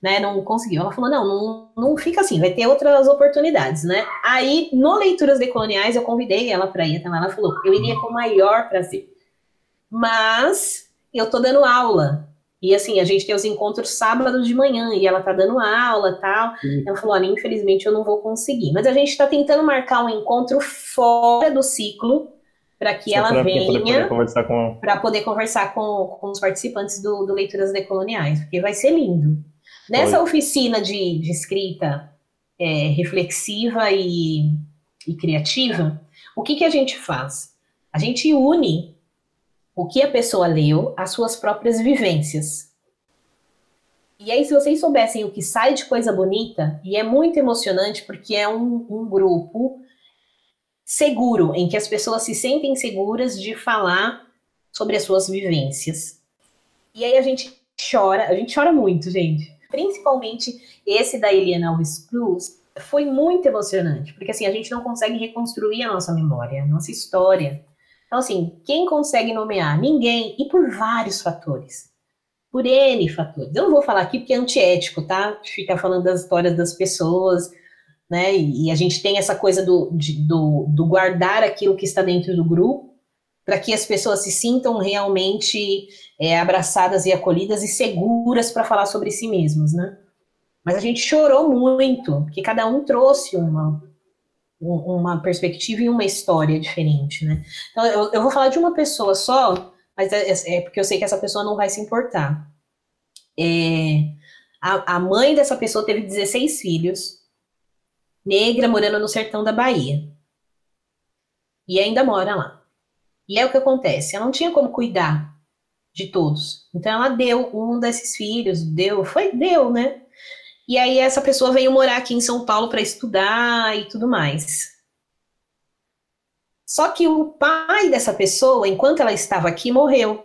Né, não conseguiu. Ela falou: não, não, não fica assim, vai ter outras oportunidades, né? Aí, no Leituras Decoloniais, eu convidei ela para ir também. Ela falou: eu iria com o maior prazer. Mas eu tô dando aula. E assim, a gente tem os encontros sábados de manhã e ela tá dando aula tal. Uhum. Ela falou: olha, infelizmente eu não vou conseguir. Mas a gente tá tentando marcar um encontro fora do ciclo para que Só ela pra venha para poder, com... poder conversar com, com os participantes do, do Leituras Decoloniais, porque vai ser lindo. Nessa oficina de, de escrita é, reflexiva e, e criativa, o que, que a gente faz? A gente une o que a pessoa leu às suas próprias vivências. E aí, se vocês soubessem o que sai de coisa bonita, e é muito emocionante porque é um, um grupo seguro, em que as pessoas se sentem seguras de falar sobre as suas vivências. E aí a gente chora, a gente chora muito, gente. Principalmente esse da Eliana Alves Cruz foi muito emocionante, porque assim, a gente não consegue reconstruir a nossa memória, a nossa história. Então assim, quem consegue nomear? Ninguém, e por vários fatores. por N fatores. Eu não vou falar aqui porque é antiético, tá? Ficar falando das histórias das pessoas, né? E, a gente tem essa coisa do, de, do, do guardar aquilo que está dentro do grupo, para que as pessoas se sintam realmente é, abraçadas e acolhidas e seguras para falar sobre si mesmas, né? Mas a gente chorou muito, porque cada um trouxe uma, uma perspectiva e uma história diferente, né? Então, eu, eu vou falar de uma pessoa só, mas é, é, é, porque eu sei que essa pessoa não vai se importar. É, a, a mãe dessa pessoa teve 16 filhos, negra, morando no sertão da Bahia. E ainda mora lá. E é o que acontece, ela não tinha como cuidar de todos. Então ela deu um desses filhos, deu, foi, deu, né? E aí essa pessoa veio morar aqui em São Paulo para estudar e tudo mais. Só que o pai dessa pessoa, enquanto ela estava aqui, morreu.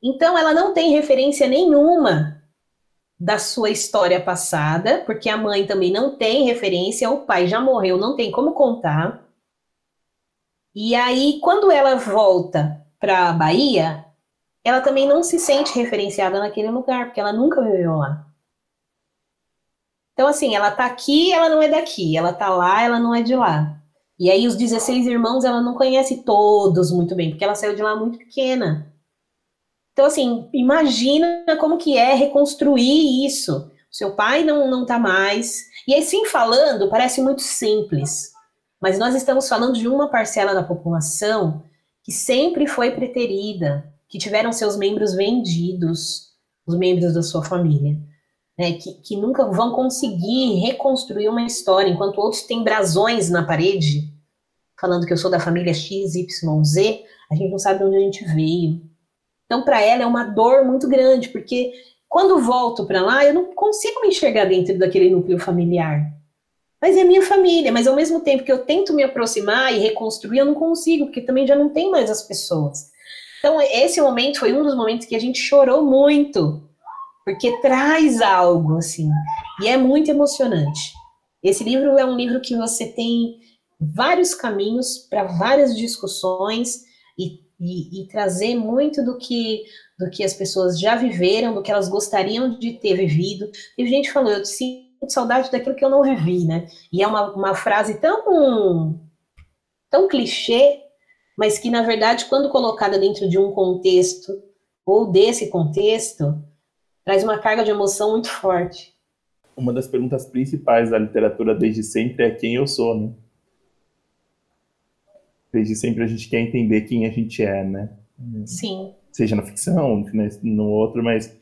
Então ela não tem referência nenhuma da sua história passada, porque a mãe também não tem referência, o pai já morreu, não tem como contar. E aí, quando ela volta para a Bahia, ela também não se sente referenciada naquele lugar, porque ela nunca viveu lá. Então, assim, ela tá aqui, ela não é daqui. Ela tá lá, ela não é de lá. E aí, os 16 irmãos, ela não conhece todos muito bem, porque ela saiu de lá muito pequena. Então, assim, imagina como que é reconstruir isso. Seu pai não, não tá mais. E assim, falando, parece muito simples. Mas nós estamos falando de uma parcela da população que sempre foi preterida, que tiveram seus membros vendidos, os membros da sua família né, que, que nunca vão conseguir reconstruir uma história, enquanto outros têm brasões na parede, falando que eu sou da família XYZ, a gente não sabe de onde a gente veio. Então, para ela é uma dor muito grande, porque quando volto para lá, eu não consigo me enxergar dentro daquele núcleo familiar. Mas é minha família, mas ao mesmo tempo que eu tento me aproximar e reconstruir, eu não consigo, porque também já não tem mais as pessoas. Então, esse momento foi um dos momentos que a gente chorou muito, porque traz algo assim, e é muito emocionante. Esse livro é um livro que você tem vários caminhos para várias discussões e, e, e, trazer muito do que do que as pessoas já viveram, do que elas gostariam de ter vivido. E gente que falou, eu sinto saudade daquilo que eu não vivi, né? E é uma, uma frase tão tão clichê, mas que na verdade, quando colocada dentro de um contexto ou desse contexto, traz uma carga de emoção muito forte. Uma das perguntas principais da literatura desde sempre é quem eu sou, né? Desde sempre a gente quer entender quem a gente é, né? Sim. Seja na ficção, no outro, mas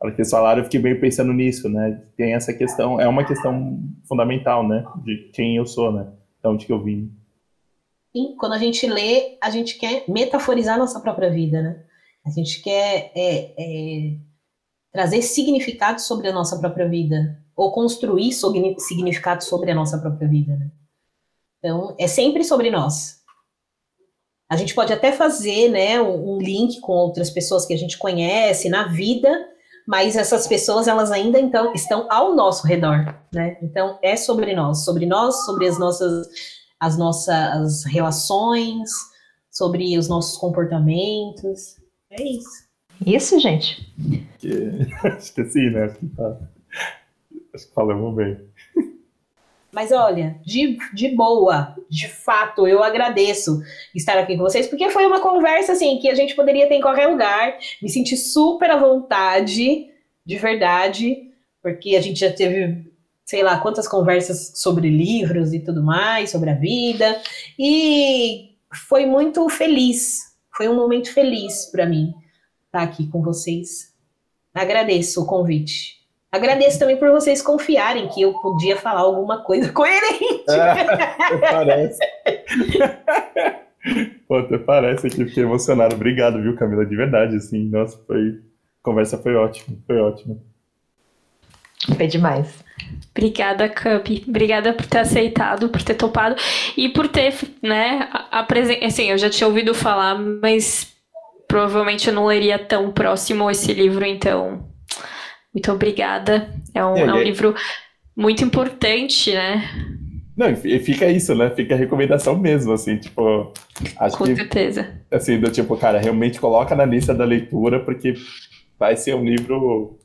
hora que eles falaram, eu fiquei bem pensando nisso, né? Tem essa questão, é uma questão fundamental, né? De quem eu sou, né? De onde que eu vim. Sim, quando a gente lê, a gente quer metaforizar nossa própria vida, né? A gente quer é, é, trazer significado sobre a nossa própria vida, ou construir significado sobre a nossa própria vida. Né? Então, é sempre sobre nós. A gente pode até fazer né, um, um link com outras pessoas que a gente conhece na vida, mas essas pessoas elas ainda então estão ao nosso redor, né? Então é sobre nós, sobre nós, sobre as nossas as nossas relações, sobre os nossos comportamentos. É isso. Isso, gente. Esqueci, né? Acho que, tá... Acho que falamos bem. Mas olha, de, de boa, de fato, eu agradeço estar aqui com vocês, porque foi uma conversa assim que a gente poderia ter em qualquer lugar. Me senti super à vontade, de verdade, porque a gente já teve, sei lá, quantas conversas sobre livros e tudo mais, sobre a vida, e foi muito feliz. Foi um momento feliz para mim estar aqui com vocês. Agradeço o convite. Agradeço também por vocês confiarem que eu podia falar alguma coisa coerente. Ah, parece. Pô, até parece aqui, fiquei emocionado. Obrigado, viu, Camila? De verdade, assim. Nossa, foi. A conversa foi ótima, foi ótima. Foi demais. Obrigada, Cup. Obrigada por ter aceitado, por ter topado e por ter, né, apresentado. Assim, eu já tinha ouvido falar, mas provavelmente eu não leria tão próximo esse livro, então muito obrigada. É um, é, é um é... livro muito importante, né? Não, e fica isso, né? Fica a recomendação mesmo, assim, tipo. Acho Com que, certeza. Assim, do tipo, cara, realmente coloca na lista da leitura, porque vai ser um livro.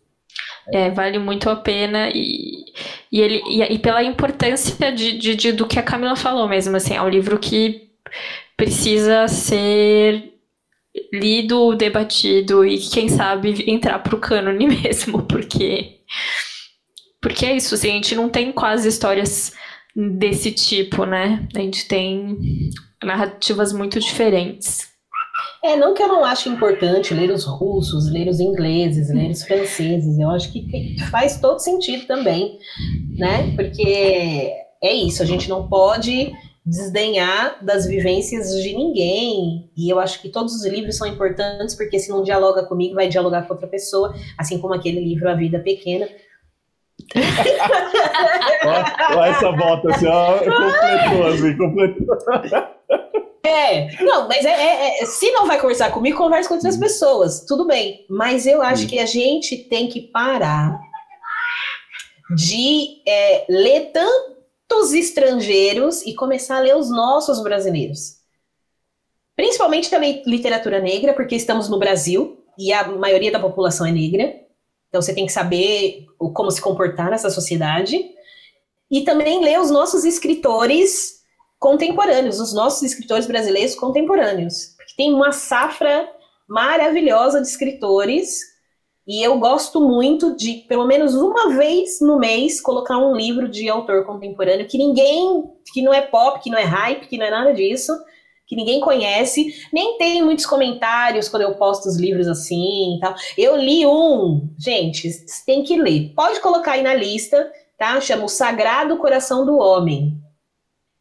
É, vale muito a pena e, e, ele, e, e pela importância de, de, de, do que a Camila falou mesmo, assim, é um livro que precisa ser lido, debatido e quem sabe entrar pro cânone mesmo, porque porque é isso, assim, a gente não tem quase histórias desse tipo, né? A gente tem narrativas muito diferentes. É, não que eu não acho importante ler os russos, ler os ingleses, ler os franceses, eu acho que faz todo sentido também, né? Porque é isso, a gente não pode desdenhar das vivências de ninguém. E eu acho que todos os livros são importantes, porque se não dialoga comigo, vai dialogar com outra pessoa, assim como aquele livro A Vida Pequena. Olha essa volta assim, ó, completou assim, completou. É, não, mas é, é, é, se não vai conversar comigo, converse com outras pessoas, tudo bem. Mas eu acho que a gente tem que parar de é, ler tanto dos estrangeiros e começar a ler os nossos brasileiros. Principalmente também literatura negra, porque estamos no Brasil e a maioria da população é negra. Então você tem que saber como se comportar nessa sociedade. E também ler os nossos escritores contemporâneos, os nossos escritores brasileiros contemporâneos. Porque tem uma safra maravilhosa de escritores e eu gosto muito de, pelo menos uma vez no mês, colocar um livro de autor contemporâneo que ninguém, que não é pop, que não é hype, que não é nada disso, que ninguém conhece, nem tem muitos comentários quando eu posto os livros assim e tal. Eu li um, gente, tem que ler. Pode colocar aí na lista, tá? Chama O Sagrado Coração do Homem.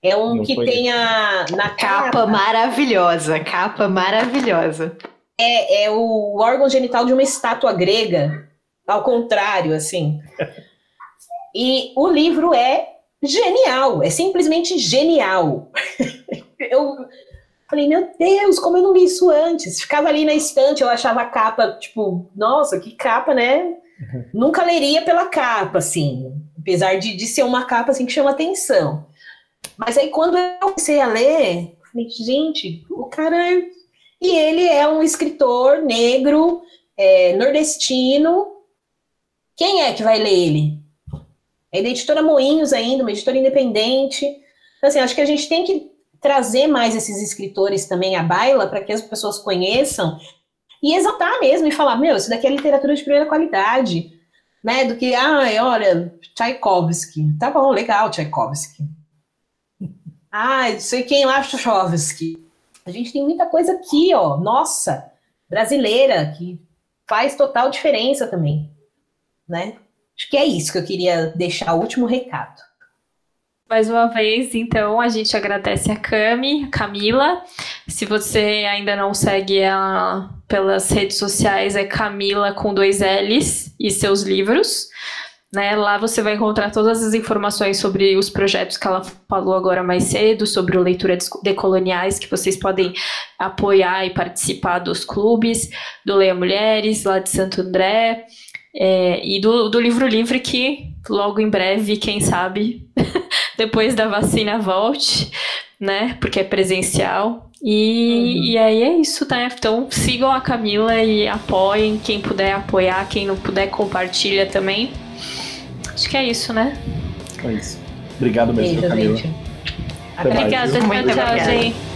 É um não que tem a, na capa, capa maravilhosa, capa maravilhosa é, é o órgão genital de uma estátua grega, ao contrário, assim. E o livro é genial, é simplesmente genial. eu falei, meu Deus, como eu não li isso antes? Ficava ali na estante, eu achava a capa, tipo, nossa, que capa, né? Nunca leria pela capa, assim, apesar de, de ser uma capa assim que chama atenção. Mas aí quando eu comecei a ler, falei, gente, o cara é e ele é um escritor negro, é, nordestino. Quem é que vai ler ele? É da editora Moinhos ainda, uma editora independente. Então, assim, acho que a gente tem que trazer mais esses escritores também à baila para que as pessoas conheçam e exaltar mesmo e falar, meu, isso daqui é literatura de primeira qualidade, né? Do que, ai, olha, Tchaikovsky. Tá bom, legal, Tchaikovsky. Ah, sei quem lá, Tchaikovsky. A gente tem muita coisa aqui, ó, nossa, brasileira, que faz total diferença também, né? Acho que é isso que eu queria deixar o último recado. Mais uma vez, então, a gente agradece a Cami, a Camila. Se você ainda não segue ela pelas redes sociais, é Camila com dois L's e seus livros. Né? Lá você vai encontrar todas as informações sobre os projetos que ela falou agora mais cedo, sobre o Leitura Decoloniais, que vocês podem apoiar e participar dos clubes, do Leia Mulheres, lá de Santo André, é, e do, do Livro Livre, que logo em breve, quem sabe, depois da vacina volte, né? Porque é presencial. E, uhum. e aí é isso, né? Então sigam a Camila e apoiem. Quem puder apoiar, quem não puder, compartilha também. Acho que é isso, né? É isso. Obrigado mesmo, Beijo, Camila. Obrigada, tchau, tchau, gente.